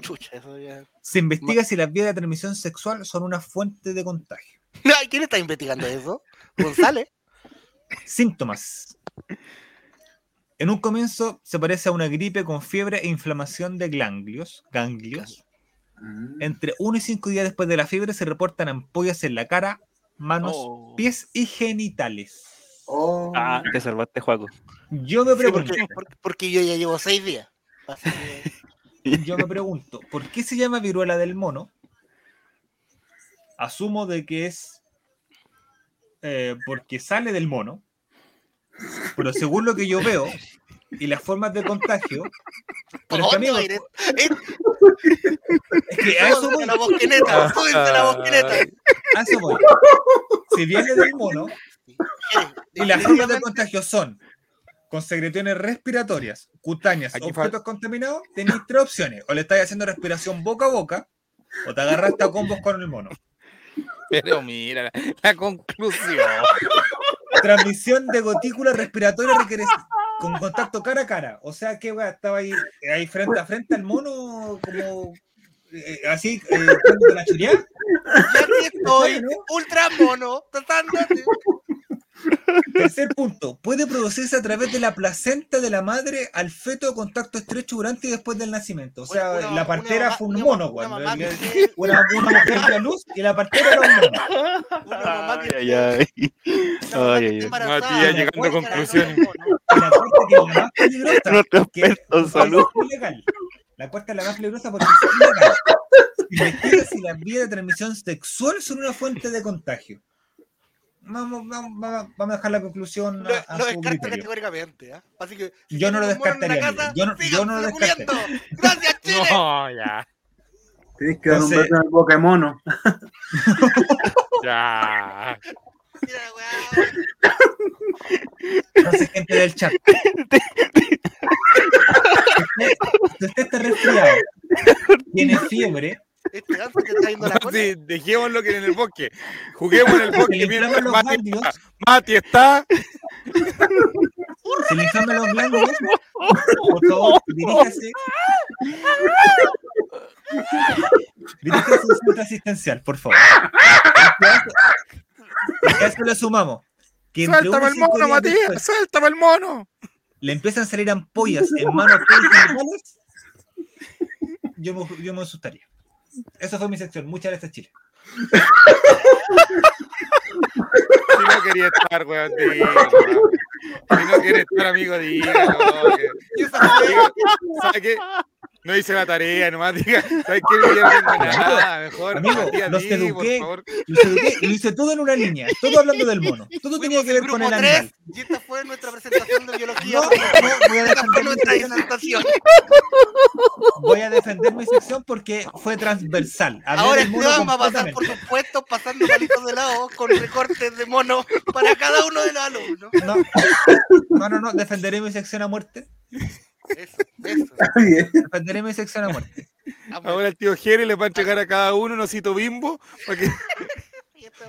Chucha, eso ya. Se investiga si las vías de transmisión sexual son una fuente de contagio. (laughs) ¿Quién está investigando eso? González. (laughs) Síntomas. En un comienzo se parece a una gripe con fiebre e inflamación de ganglios. ganglios. Entre 1 y 5 días después de la fiebre se reportan ampollas en la cara, manos, Oh. pies y genitales. Oh. Ah, te salvaste, Juaco. Yo me Sí, pregunto, porque, porque- porque yo ya llevo seis días. Así que- (laughs) yo me pregunto, ¿por qué se llama viruela del mono? Asumo de que es eh, porque sale del mono, pero según lo que yo veo y las formas de contagio, pero es que, es que a eso voy. la bosqueneta, súbense la bosqueneta. A eso voy. Si viene del mono y las formas de contagio son con secreciones respiratorias, cutáneas, Aquí objetos contaminados, tenéis tres opciones. O le estáis haciendo respiración boca a boca, o te agarraste a combos con el mono. Pero mira, la, la conclusión. Transmisión de gotícula respiratoria requiere con contacto cara a cara. O sea que weá, estaba ahí, ahí frente a frente al mono, como eh, así, eh, la churía. Ya aquí estoy, ultra mono, tratándote. Tercer punto, puede producirse a través de la placenta de la madre al feto contacto estrecho durante y después del nacimiento. O sea, Una- la partera una- fue un una- mono, que- (laughs) una, una mujer dio a luz y la partera era un mono. Una mamá que Ay, ay. (laughs) Ay, ay, ay. embarazada. Matías llegando a conclusiones. La cuarta que es la más peligrosa. Nuestro que es salud. ilegal. La cuarta es la más peligrosa porque es ilegal. Investiga si las vías de transmisión sexual son una fuente de contagio. Vamos, vamos, vamos, vamos a dejar la conclusión Lo, a, a lo su descarta criterio. categóricamente. Así que. si Yo no lo descartaría, casa. Yo no- yo no lo síganse descartaría. muriendo. Gracias, (laughs) Chile. No, ya. Tienes que dar un beso en el boca de mono. Ya. Mira, weá. Entonces, gente del chat. (laughs) Si usted está resfriado, tiene fiebre, Este ganso te está yendo la (laughs) No, cola. sí, dejémoslo que en el bosque. Juguemos en el bosque mientras Mati, ganglios, Mati está. se le inflaman los ganglios, por favor, diríjase. Diríjase a un centro asistencial, por favor. Y a eso le sumamos que Suéltame el mono, Matías. después Suéltame el mono. le empiezan a salir ampollas en manos yo me, yo me asustaría. Esa fue mi sección. Muchas gracias, Chile. Si no quería estar, weón, weón. Si no quiere estar, amigo, que- diga, ¿Sabe qué? No hice la tarea, nomás diga. ¿Sabes qué? No tengo nada. Mejor, Amigo, los eduqué, los eduqué y lo hice todo en una línea, todo hablando del mono. Todo tenía que ver con el Grupo animal. 3, y esta fue nuestra presentación de biología. No, no, voy a esta fue defender nuestra sección. disertación. Voy a defender mi sección porque fue transversal. Hablé Ahora del mono va a pasar por puestos pasando palitos de lado con recortes de mono para cada uno de los alumnos. No, no, no, no, defenderé mi sección a muerte. Eso, eso. (laughs) Defenderé mi sección a muerte. Ahora el tío Jerry le va a entregar a cada uno un osito bimbo. Para que... (laughs)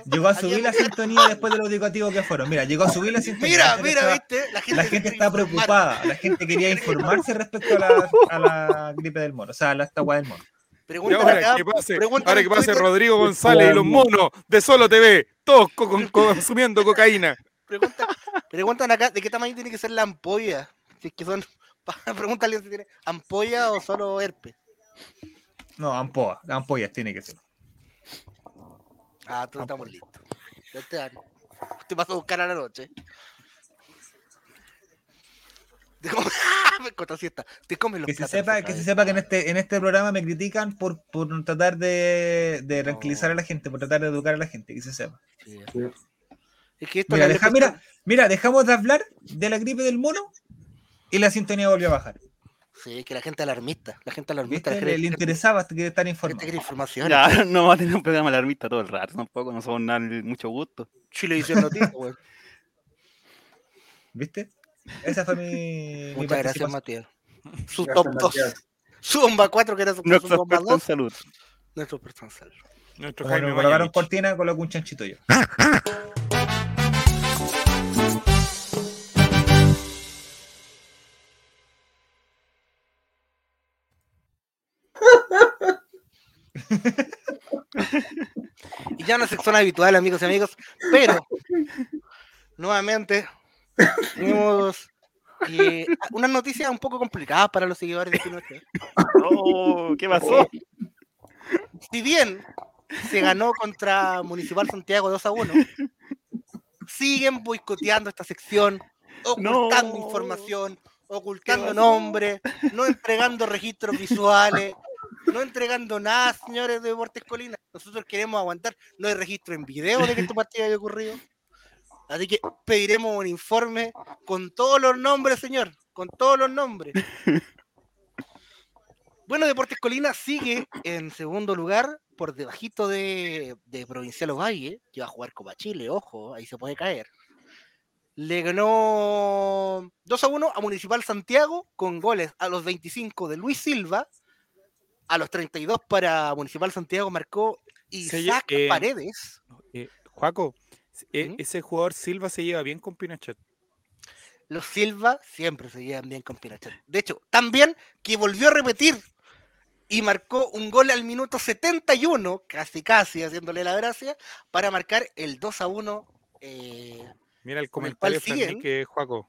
Llegó a subir la sintonía después de lo educativo que fueron. Mira, llegó a subir la sintonía. Mira, La gente mira, estaba- viste, la gente, La está informar. preocupada. La gente quería informarse respecto a la, a la gripe del mono. O sea, a la esta guay del mono. Y Pregúntale ahora acá, que pase, ahora que pase Rodrigo González y los monos de Solo TV, todos co- con- consumiendo cocaína. Pregunta, preguntan acá de qué tamaño tiene que ser la ampolla. Si es que son. (laughs) Pregúntale si tiene ampolla o solo herpes. No, ampoa. Ampollas tiene que ser. Ah, todos estamos listos. Este año. Te vas a buscar a la noche. (laughs) Te comes. Te comes los Que se sepa, que se sepa que en este, en este programa me critican por, por tratar de, de tranquilizar a la gente, por tratar de educar a la gente, que se sepa. Es que esto Mira, la deja- mira, mira, dejamos de hablar de la gripe del mono y la sintonía volvió a bajar. Sí, que la gente alarmista. La gente alarmista. Le, le interesaba quiere estar informado. quiere información. Ya, (laughs) no va a tener un programa alarmista todo el rato, tampoco, no somos nada mucho gusto. Chilevisión Noticias, weón. (laughs) ¿Viste? Esa fue mi. (laughs) mi Muchas gracias. Matías. Su Gracias, top 2. Matías. Su bomba 4, que era su, No su bomba experto en 2. salud. Nuestro en salud. Nuestro Jaime nos colocaron cortina, coloco un chanchito yo. (laughs) Y ya no es sección habitual, amigos y amigos, pero nuevamente tenemos eh, unas noticias un poco complicadas para los seguidores de Pinochet. Oh, ¿qué pasó? Si bien se ganó contra Municipal Santiago 2 a 1, siguen boicoteando esta sección, ocultando No. información, ocultando nombres, no entregando registros visuales, no entregando nada, señores de Deportes Colina. Nosotros queremos aguantar, no hay registro en video de que esta partida haya ocurrido. Así que pediremos un informe con todos los nombres, señor, con todos los nombres. Bueno, Deportes Colina sigue en segundo lugar, por debajito de, de Provincial Ovalle, que va a jugar Copa Chile, ojo, ahí se puede caer. Le ganó 2 a 1 a Municipal Santiago con goles a los 25 de Luis Silva, a los 32 para Municipal Santiago marcó Isaac eh, Paredes. Eh, Juaco, e- ¿Mm? ese jugador Silva se lleva bien con Pinochet. Los Silva siempre se llevan bien con Pinochet. De hecho, también que volvió a repetir y marcó un gol al minuto 71, casi casi haciéndole la gracia, para marcar el 2 a 1. eh, Mira el Con el comentario siguen. Que Juaco.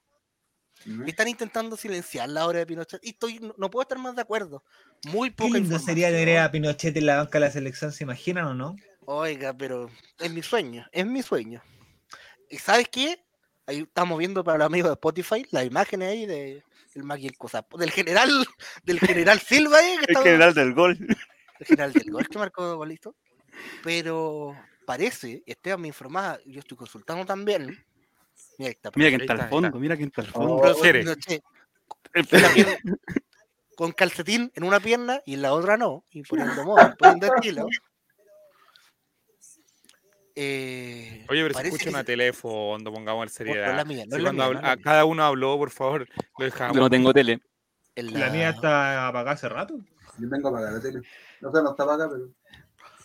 Están intentando silenciar la obra de Pinochet. Y estoy, no, no puedo estar más de acuerdo. Muy Qué poca lindo información. sería tener a Pinochet en la banca de la selección, ¿se imaginan o no? Oiga, pero es mi sueño, es mi sueño. ¿Y sabes qué? Ahí estamos viendo para los amigos de Spotify las imágenes ahí de el Magui el Cosapo, del general, (laughs) del general Silva ahí, que El estaba- general del gol. el general del gol que marcó golito. Pero parece, Esteban me informaba, yo estoy consultando también. Mira, ahí está, Mira quién está al fondo, mira quién está al fondo. Profesor Pinochet, con la pierna- con calcetín en una pierna y en la otra no, y poniendo moda, poniendo estilo. Eh, Oye, pero se escucha que una teléfono, pongamos en seriedad. la mía, no Sí, es la cuando mía, habl- no es la a mía. cada uno habló, por favor, lo dejamos. Yo no tengo tele. en La mía está apagada hace rato. Yo tengo apagada la tele. No sé, no está apagada, pero.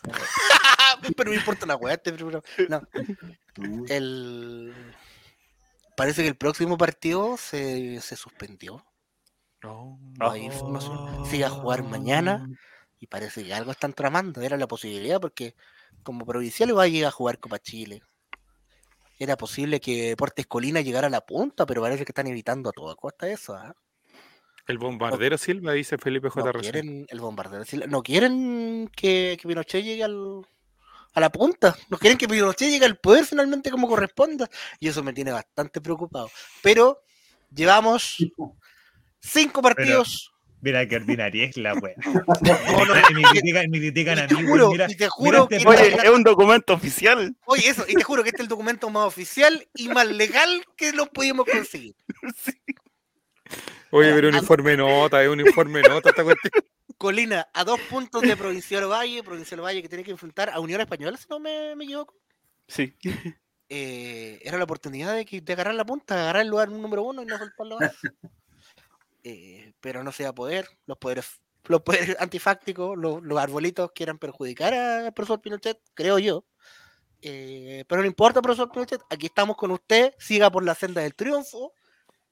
(laughs) pero me importa la weá, este, pero- no. El... Parece que el próximo partido se, se suspendió. No, No hay información. Se iba a jugar mañana y parece que algo están tramando. Era la posibilidad porque como provincial iba a llegar a jugar Copa Chile. Era posible que Deportes Colina llegara a la punta, pero parece que están evitando a toda costa eso. ¿ah? El bombardero Silva, dice Felipe J. No quieren el bombardero. sí, No quieren que, que Pinochet llegue al, a la punta. No quieren que Pinochet llegue al poder finalmente como corresponda. Y eso me tiene bastante preocupado. Pero llevamos cinco partidos. Mira qué ordinaria es la wea. (laughs) No, no, y me critican, y me critican a te mí, juro, mira, y te juro este que- Oye, es un documento oficial. Oye, eso, y te juro que este es el documento más oficial y más legal que lo pudimos conseguir. (laughs) Oye, pero un informe nota, es un informe nota esta cuestión. Colina, a dos puntos de (laughs) Provincial Valle, Provincial Valle que tiene que enfrentar a Unión Española, si no me, me equivoco. Sí. eh, era la oportunidad de, que- de agarrar la punta, de agarrar el lugar número uno y no soltarlo más. (laughs) Eh, pero no se va a poder, los poderes, los poderes antifácticos, los, los arbolitos quieran perjudicar al profesor Pinochet, creo yo. Eh, pero no importa, profesor Pinochet, aquí estamos con usted, siga por la senda del triunfo.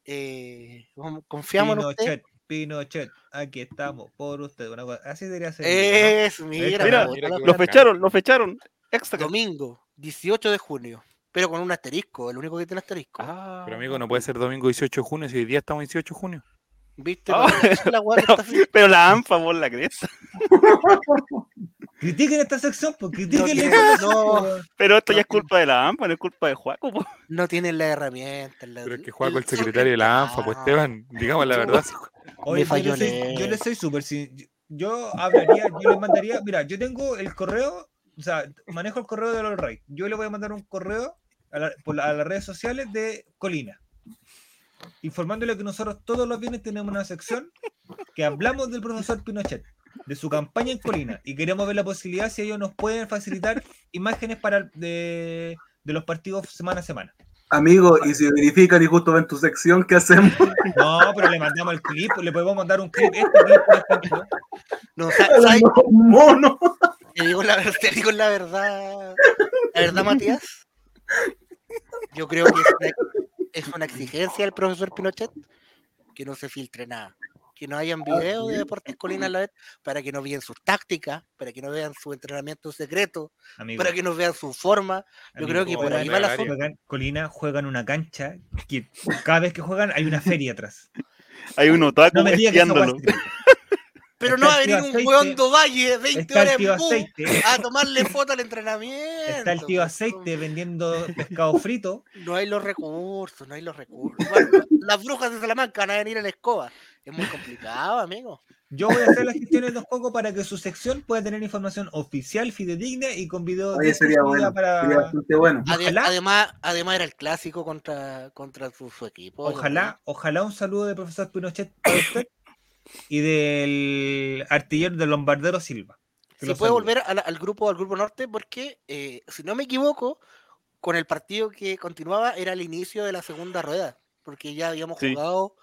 eh, confiamos en usted. Pinochet, aquí estamos por usted. Una cosa- Así debería ser. Es, ¿no? mira, Mira, la lo fecharon, lo fecharon. Extra. Domingo, 18 de junio, pero con un asterisco, el único que tiene asterisco. Ah. Pero amigo, no puede ser domingo 18 de junio, si hoy día estamos 18 de junio. ¿Viste? Ah, (laughs) es la haciendo. Pero la ANFA por la cresta. (laughs) Critiquen esta sección, pues critiquen la (laughs) no. Pero esto ya es culpa de la AMPA, no es culpa de Juaco. po. No tienen las herramientas. la- Pero es que juega con el secretario de la ANFA, pues Esteban, digamos la verdad. Oye, Me falló yo, le soy, Leo. yo le soy súper. sin- Yo hablaría, yo le mandaría. Mira, yo tengo el correo, o sea, manejo el correo de los Rey. Yo le voy a mandar un correo a, la- por la- a las redes sociales de Colina, informándole que nosotros todos los viernes tenemos una sección que hablamos del profesor Pinochet, de su campaña en Colina, y queremos ver la posibilidad si ellos nos pueden facilitar imágenes para de, de los partidos semana a semana. Amigo, y si verifican y justo ven tu sección, ¿qué hacemos? No, pero le mandamos el clip, le podemos mandar un clip, este clip, por ejemplo. No, sa- ¿sabes? Mono. Te digo la, te digo la verdad. La verdad, Matías. Yo creo que es una, exigencia del profesor Pinochet que no se filtre nada. Que no hayan videos de Deportes Colina a la vez para que no vean sus tácticas, para que no vean su entrenamiento secreto, Amigo. para que no vean su forma. Yo creo que por ahí va la juegan, Colina juegan una cancha que cada vez que juegan hay una feria atrás. Hay un otaku No me Pero Está no va a venir un Aceite, weón do Valle 20 está el horas tío en Aceite. a tomarle foto al entrenamiento. Está el tío aceite vendiendo pescado frito. No hay los recursos, no hay los recursos. Bueno, las brujas de Salamanca van a venir en la escoba. Es muy complicado, amigo. Yo voy a hacer las gestiones de Coco para que su sección pueda tener información oficial, fidedigna y con video Oye, de sería bueno. para. Sería bastante bueno. Ade- Ojalá. además, además era el clásico contra, contra su, su equipo. Ojalá, ojalá un saludo del profesor Pinochet para usted y del artillero del Lombardero Silva. Lo puede volver al, al grupo al grupo norte, porque eh, si no me equivoco, con el partido que continuaba era el inicio de la segunda rueda, porque ya habíamos Sí. jugado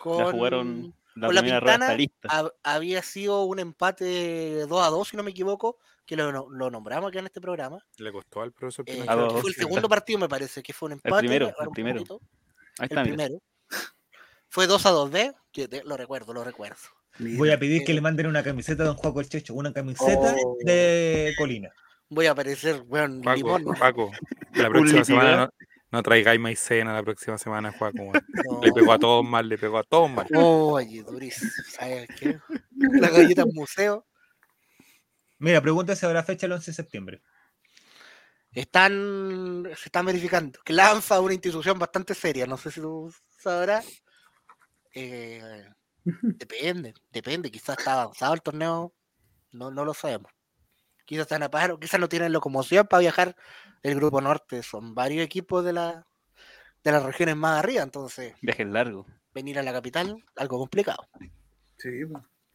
con, Ya jugaron la con la primera rueda, Pintana. está lista. hab- había sido un empate 2 a 2, si no me equivoco, que lo, no- lo nombramos acá en este programa. Le costó al profesor Eh, fue el segundo partido, me parece, que fue un empate. primero, el primero. poquito. Ahí El está, mira. primero. Fue 2 a 2, ¿ves? Que te- lo recuerdo, lo recuerdo. Voy a pedir que le manden una camiseta de Don Juaco el Checho, una camiseta Oh. de Colina. Voy a aparecer, weón, Paco, limón. Paco, la próxima semana no, no traigáis maicena la próxima semana, Juaco. No. Le pegó a todos mal, le pegó a todos mal. Oye, durísimo. ¿Sabes qué? La galleta en museo. Mira, pregunta si habrá fecha el 11 de septiembre. Están, se están verificando. Que la ANFA es una institución bastante seria. No sé si tú sabrás. Eh, depende, depende. Quizás está avanzado el torneo. No, no lo sabemos. Quizás están a paro, quizás no tienen locomoción para viajar. El grupo norte son varios equipos de la de las regiones más arriba. Entonces, Viaje largo. venir a la capital, algo complicado. Sí.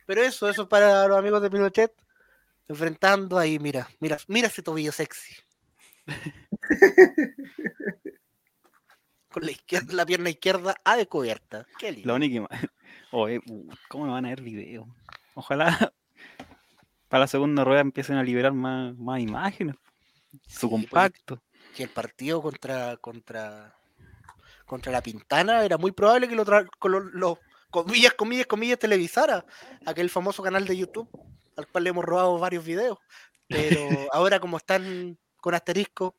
Pero eso, eso es para los amigos de Pinochet. Enfrentando ahí, mira, mira, mira ese tobillo sexy. (laughs) Con la izquierda, la pierna izquierda a descubierta. Qué lindo. La única (laughs) Oye, uh, ¿cómo me van a ver video? Ojalá (laughs) para la segunda rueda empiecen a liberar más, más imágenes. Su Sí, compacto. Que el partido contra, contra, contra la Pintana era muy probable que lo, lo, lo- comillas, comillas, comillas, televisara aquel famoso canal de YouTube al cual le hemos robado varios videos. Pero (laughs) ahora como están con asterisco,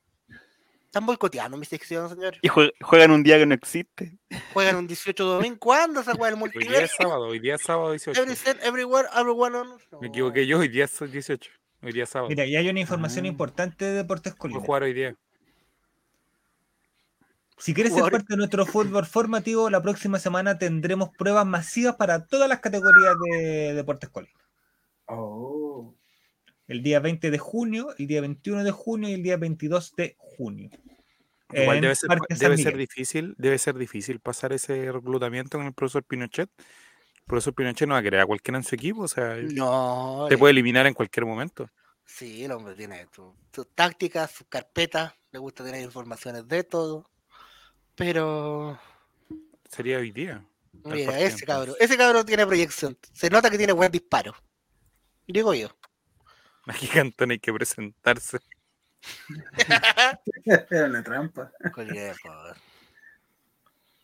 están boicoteando mi sección, señor. Y jue- juegan un día que no existe. Juegan un 18 de domingo. ¿Cuándo se juega el Hoy día es multiverso? sábado, hoy día es sábado 18. Every set, everywhere, everyone on. Me equivoqué yo, hoy día es 18. Hoy día es sábado. Mira, y hay una información Ah. importante de Deportes Voy Colina. a jugar hoy día. Si quieres ser parte de nuestro fútbol formativo, la próxima semana tendremos pruebas masivas para todas las categorías de Deportes Colina. Oh. El día 20 de junio, el día 21 de junio y el día 22 de junio. Igual debe ser, debe difícil, debe ser difícil pasar ese reclutamiento con el profesor Pinochet. El profesor Pinochet no va a querer a cualquiera en su equipo, o sea, No, te le- puede eliminar en cualquier momento. sí, el hombre tiene su- sus tácticas, sus carpetas, le gusta tener informaciones de todo. Pero, Sería hoy día. mira, ese cabrón, ese cabrón tiene proyección. Se nota que tiene buen disparo. Digo yo. (laughs) Aquí Cantón hay que presentarse. Era una trampa.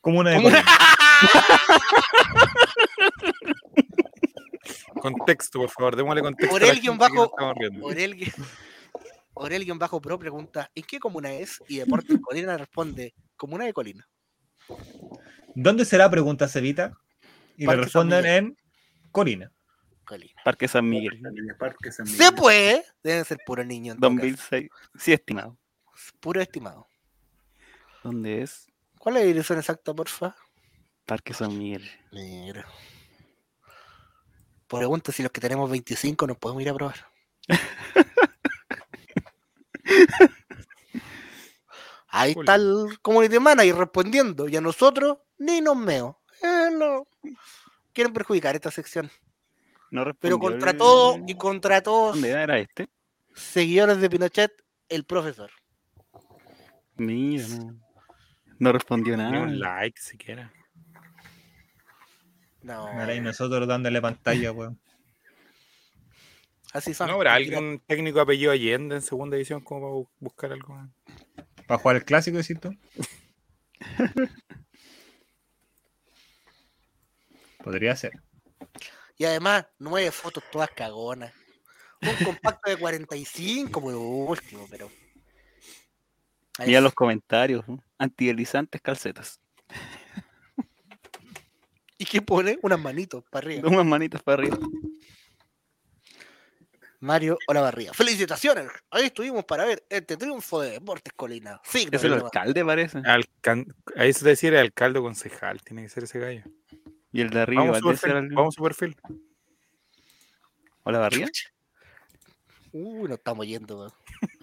Como una de. Colina. (laughs) Contexto, por favor, démosle contexto. la Orel gente guion que nos bajo, estamos riendo. Orel, guión- Orel guion bajo pro pregunta, ¿en qué comuna es? Y Deportes Colina responde, comuna de Colina. ¿Dónde será? Pregunta Cevita. Y le responden en Colina. Colina. Parque San Miguel. Parque San Se Miguel. puede, deben ser puro niño. en todo caso. 2006. Sí, estimado. Puro estimado. ¿Dónde es? ¿Cuál es la dirección exacta, porfa? Parque San Miguel. Mira. Pregunta si los que tenemos 25 nos podemos ir a probar. (laughs) Ahí está el community manager respondiendo. Y a nosotros ni nos meo. Eh, no. Quieren perjudicar esta sección. No Pero contra todo y contra todos ¿Dónde era este? seguidores de Pinochet, el profesor. Mira, no. No respondió Ni nada. un like siquiera. No. Ahora y nosotros dándole pantalla, (laughs) weón. Así son. ¿No habrá algún técnico apellido Allende en segunda división como para bu- buscar algo? más? Para jugar el clásico, decís tú. (laughs) Podría ser. Y además, nueve fotos todas cagonas. Un compacto de 45 por último, pero. Ahí Mira sí. los comentarios. ¿no? Antideslizantes calcetas. ¿Y qué pone? Unas manitos para arriba. Unas manitas para arriba. Mario Olavarría. ¡Felicitaciones! Ahí estuvimos para ver este triunfo de Deportes Colina. Signo Es el alcalde, parece. Alcan- Ahí se decía el alcalde o concejal, tiene que ser ese gallo. Y el de arriba. Vamos a su perfil. el- Vamos a su perfil. ¿Hola, Barría? (laughs) Uy, nos estamos yendo. weón.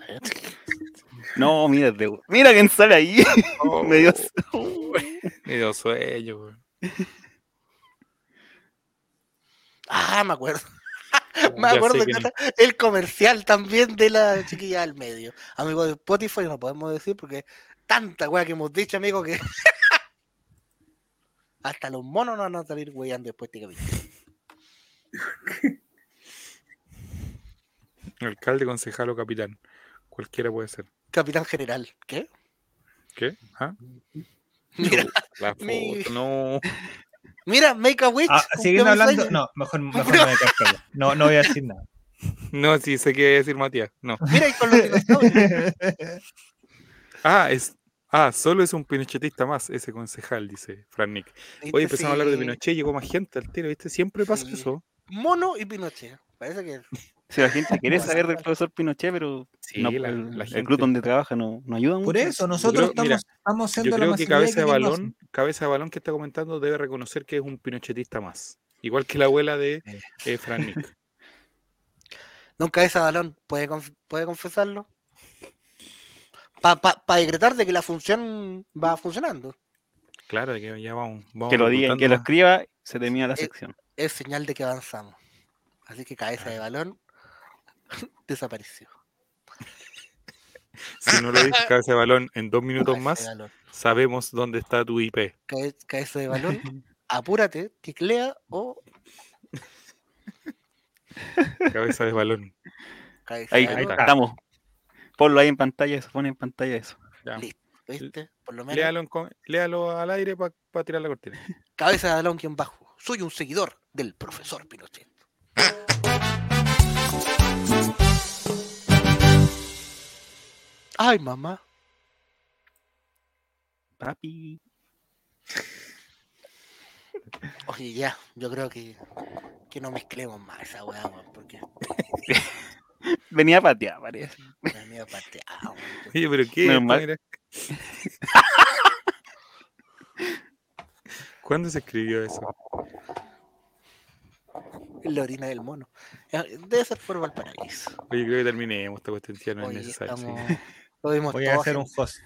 (laughs) No, mira, de- mira quién sale ahí. (laughs) Me dio- Me dio sueño, güey. Ah, me acuerdo. me acuerdo que era el comercial también de la chiquilla del medio. Amigo de Spotify, no podemos decir porque tanta weá que hemos dicho, amigo, que hasta los monos no van a salir weyando después de este capítulo. (laughs) Alcalde, concejal o capitán. Cualquiera puede ser. Capitán General. ¿Qué? ¿Qué? ¿Ah? (laughs) Mira, La foto, mi- no. mira, Make a Wish. Ah, mis hablando. No, mejor, (laughs) mejor no me casco. No, no voy a decir nada. No, sí, sé qué iba a decir Matías. No. Mira, y con los dinosaurios. Ah, es. Ah, solo es un pinochetista más, ese concejal, dice Fran Nick. Oye, empezamos a hablar de. Pinochet, llegó más gente al tiro, ¿viste? Siempre pasa Sí. eso. Mono y Pinochet. Parece que. Si la gente (laughs) quiere saber del profesor Pinochet, pero Sí, no, la- el, la el gente- club donde trabaja no, no ayuda mucho. Por eso, Yo nosotros creo- estamos, mira, estamos Yo siendo la creo que masividad cabeza de no hacen. balón, cabeza de balón que está comentando debe reconocer que es un pinochetista más. Igual que la abuela de eh, Fran Nick. (laughs) Nunca ese balón. ¿Puede, conf- puede confesarlo? Para decretar de que la función va funcionando. Claro, de que ya vamos. vamos que lo diga, que lo escriba, se termina la sección. Es señal de que avanzamos. Así que cabeza de balón (laughs) desapareció. Si no lo dices cabeza de balón en dos minutos Cabeza más, sabemos dónde está tu IP. Cabe- Cabeza de balón, (laughs) apúrate, ticlea o Cabeza de balón. cabeza Ahí, de ahí balón. estamos. Ponlo ahí en pantalla, se pone en pantalla eso. Ya. Listo, ¿viste? Por lo menos. Léalo, en co- léalo al aire para tirar la cortina. (laughs) Cabeza de balón, quien bajo. Soy un seguidor del profesor Pinochet. Ay, mamá. Papi. Oye, ya, yo creo que, que no mezclemos más esa weá, porque (laughs) Venía a patear, parece. miedo pateado. Oye, pero ¿qué? Mira. ¿Cuándo se escribió eso? La orina del mono. Eh, Debe ser por Valparaíso. Oye, creo que terminemos esta cuestión, ya no es necesario. estamos- Voy a hacer un host.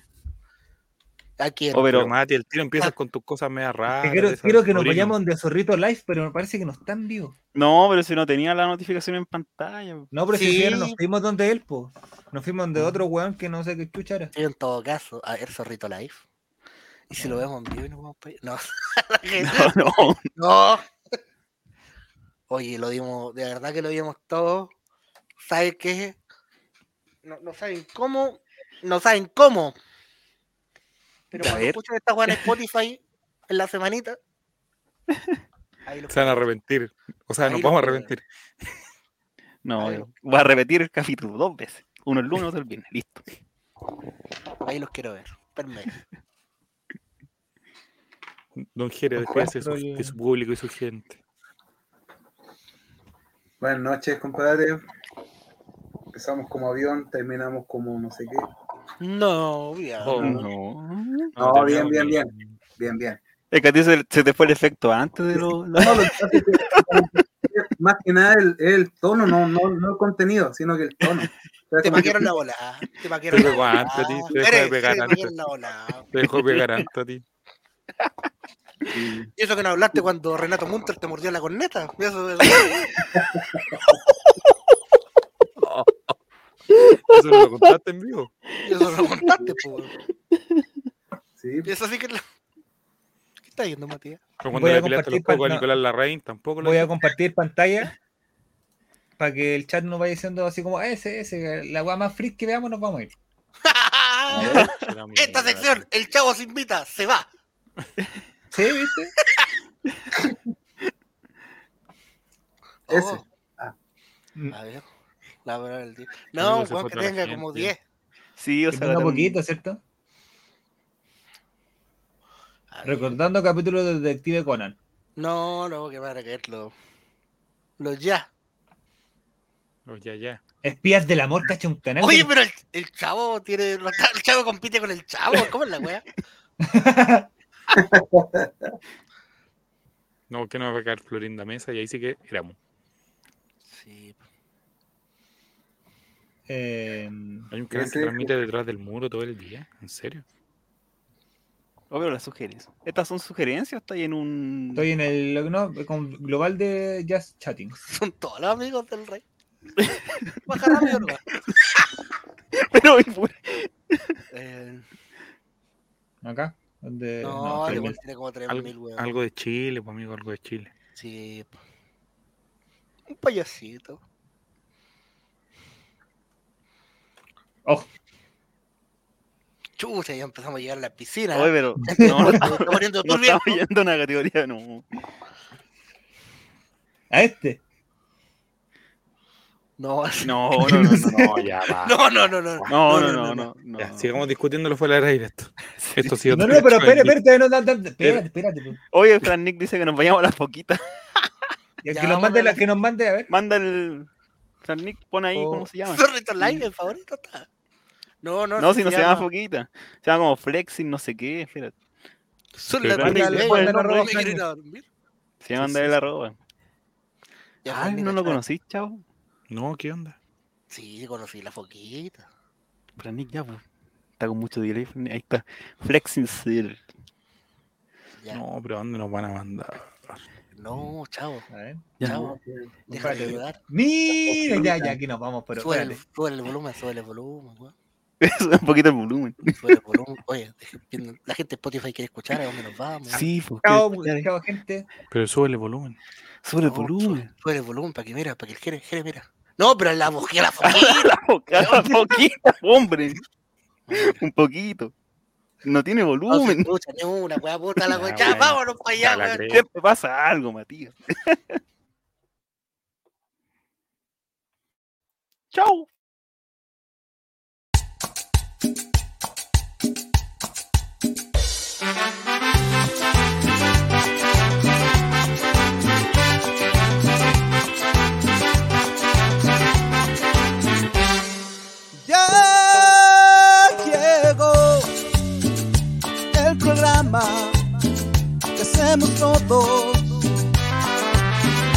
¿A quién? Oh, Pero pero Mati, el tiro empiezas con tus cosas medio raras. Quiero, que nos vayamos de Zorrito Live, pero me parece que no están vivos. no, pero si no tenía la notificación en pantalla. No, pero si Sí. siquiera nos fuimos donde él, po. Nos fuimos donde otro weón que no sé qué era. Sí, en todo caso, a ver, Zorrito Live. Y si lo vemos en vivo y nos vamos para (laughs) No, No, no. (laughs) no. Oye, lo dimos, de verdad que lo dimos todo. ¿Sabes qué? No, no saben cómo, no saben cómo. Pero A cuando escuchen esta weá en Spotify en la semanita, ahí lo Se van a arrepentir. O sea, Ahí nos vamos a arrepentir. No, voy a repetir el capítulo dos veces. Uno el lunes, otro el viernes. Listo. ahí los quiero ver. Permedio. Don Jere, despídese de su, de su público y su gente. Buenas noches, compadre. Empezamos como avión, terminamos como no sé qué. No, ya. Oh, No. No, bien, bien, bien. Bien, bien. Es que a ti se, se te fue el efecto antes de lo. No, lo que pasa es que, (laughs) más que nada el, el tono, no, no, no el contenido, sino que el tono. O sea, Te que- la bola. Te paquearon Te la pegó bola. te dejó pegar te antes. la. Te dejó pegar antes a ti. Y eso que no hablaste cuando Renato Munter te mordió la corneta. Eso, eso. (laughs) Eso no lo contaste en vivo. Eso no lo contaste, pues. Sí, Y eso sí que. lo- ¿Qué está yendo, Matías? Pero cuando Voy a le pilaste los compartir cocos a Nicolás Larraín, tampoco lo Voy a compartir pantalla para que el chat nos vaya diciendo así como, "Ah, ese, ese, la weá más freak que veamos nos vamos a ir. (laughs) Esta sección, el chavo se invita, se va. (laughs) ¿Sí, viste? (laughs) Ese. Oh, Ah, a ver. La verdad del día. No, weón, fue que tenga como gente. 10. Sí, o Que sea. tenga tam- poquito, ¿cierto? Recordando capítulo de Detective Conan. No, no, que van a caerlo. Los ya. Oh, ya, ya. Espías del amor, cacha un canal. Oye, pero el, el chavo tiene. El chavo compite con el chavo. ¿Cómo es la wea? (laughs) No, que no va a caer Florinda Mesa y ahí sí que éramos. Sí. Eh, Hay un canal que transmite detrás del muro todo el día. ¿En serio? Oh, pero las sugerencias. ¿Estas son sugerencias ahí en un. estoy en el no, con global de Just Chatting. (laughs) Son todos los amigos del rey. (laughs) Baja rápido, nomás. (laughs) Pero. Eh, Acá. Donde, no, no, estoy igual en- tiene como Algo, 3.000, weón. algo de Chile, pues amigo, algo de Chile. Sí. Un payasito. Oh, Chucha, ya empezamos a llegar a la piscina. Oye, pero. No, no, está poniendo no estamos yendo a una categoría, no. a este. No, así- No, no, no, no. No, ya va. no, no, no, no. No, no, no, no. Ya, sigamos discutiéndolo fuera del aire esto. Esto sido No, no, pero espérate, espérate, no, no, no, espérate, espérate. pues. Oye, Fran Nick dice que nos vayamos a las poquitas. Que, nos mande que nos mande, a ver. Manda el. Nick, pon ahí Oh. cómo se llama. (laughs) Zorrito Live, el favorito está. No, no, No, si no se llama Foquita. Se llama como Flexing, no sé qué. Espérate. Son Pero las Fran Nick, nueve, le pueden no, dar no, arroba me Fran quiero ir Nick. a dormir. Se llama el arroba. Ya, Ay, Nick, no lo conocí, chavo. No, ¿qué onda? Sí, conocí la foquita. Fran Nick ya, pues. Está con mucho delay. Ahí está. Flexing Sir. Ya. No, pero ¿a dónde nos van a mandar? No, chavo. A ver. Ya. Chavo. Deja de ayudar. Mira, ya, ya, aquí nos vamos, pero Sube el, espérate. sube el volumen, sube el volumen, weón. (laughs) Sube un poquito el volumen. Sube el volumen. Oye, la gente de Spotify quiere escuchar a dónde nos vamos. Sí, pues. Chao, que- chao, gente. Pero sube el volumen. Sube el No, volumen. Sube el volumen para que mira, para que el Jere, Jere mira. No, pero la (laughs) foquita, la foquita. La poquita, hombre. Un poquito. No tiene No se volumen. (laughs) escucha ni una, weá, puta la Ya, weá. Ya, vámonos para allá, weón. Siempre pasa algo, Matías. (laughs) Chau. Ya que hacemos todos.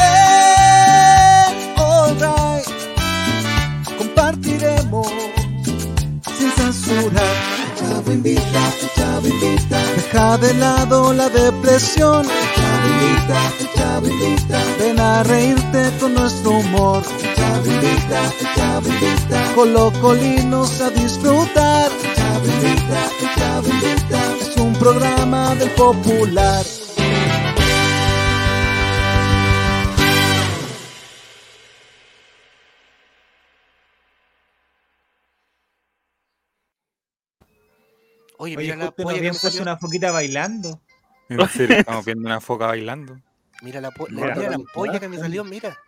En All Right compartiremos sin censura. El chavo invita, el chavo invita. Deja de lado la depresión. El chavo invita, el chavo invita. Ven a reírte con nuestro humor. El chavo invita, el chavo invita. Colocolinos a disfrutar. El chavo invita, el chavo invita. Es un programa del popular. Oye, Oye, mira la polla me puesto una foquita bailando. En serio, estamos viendo una foca bailando. Mira la, po- Mira. mira la ampolla que me salió, mira.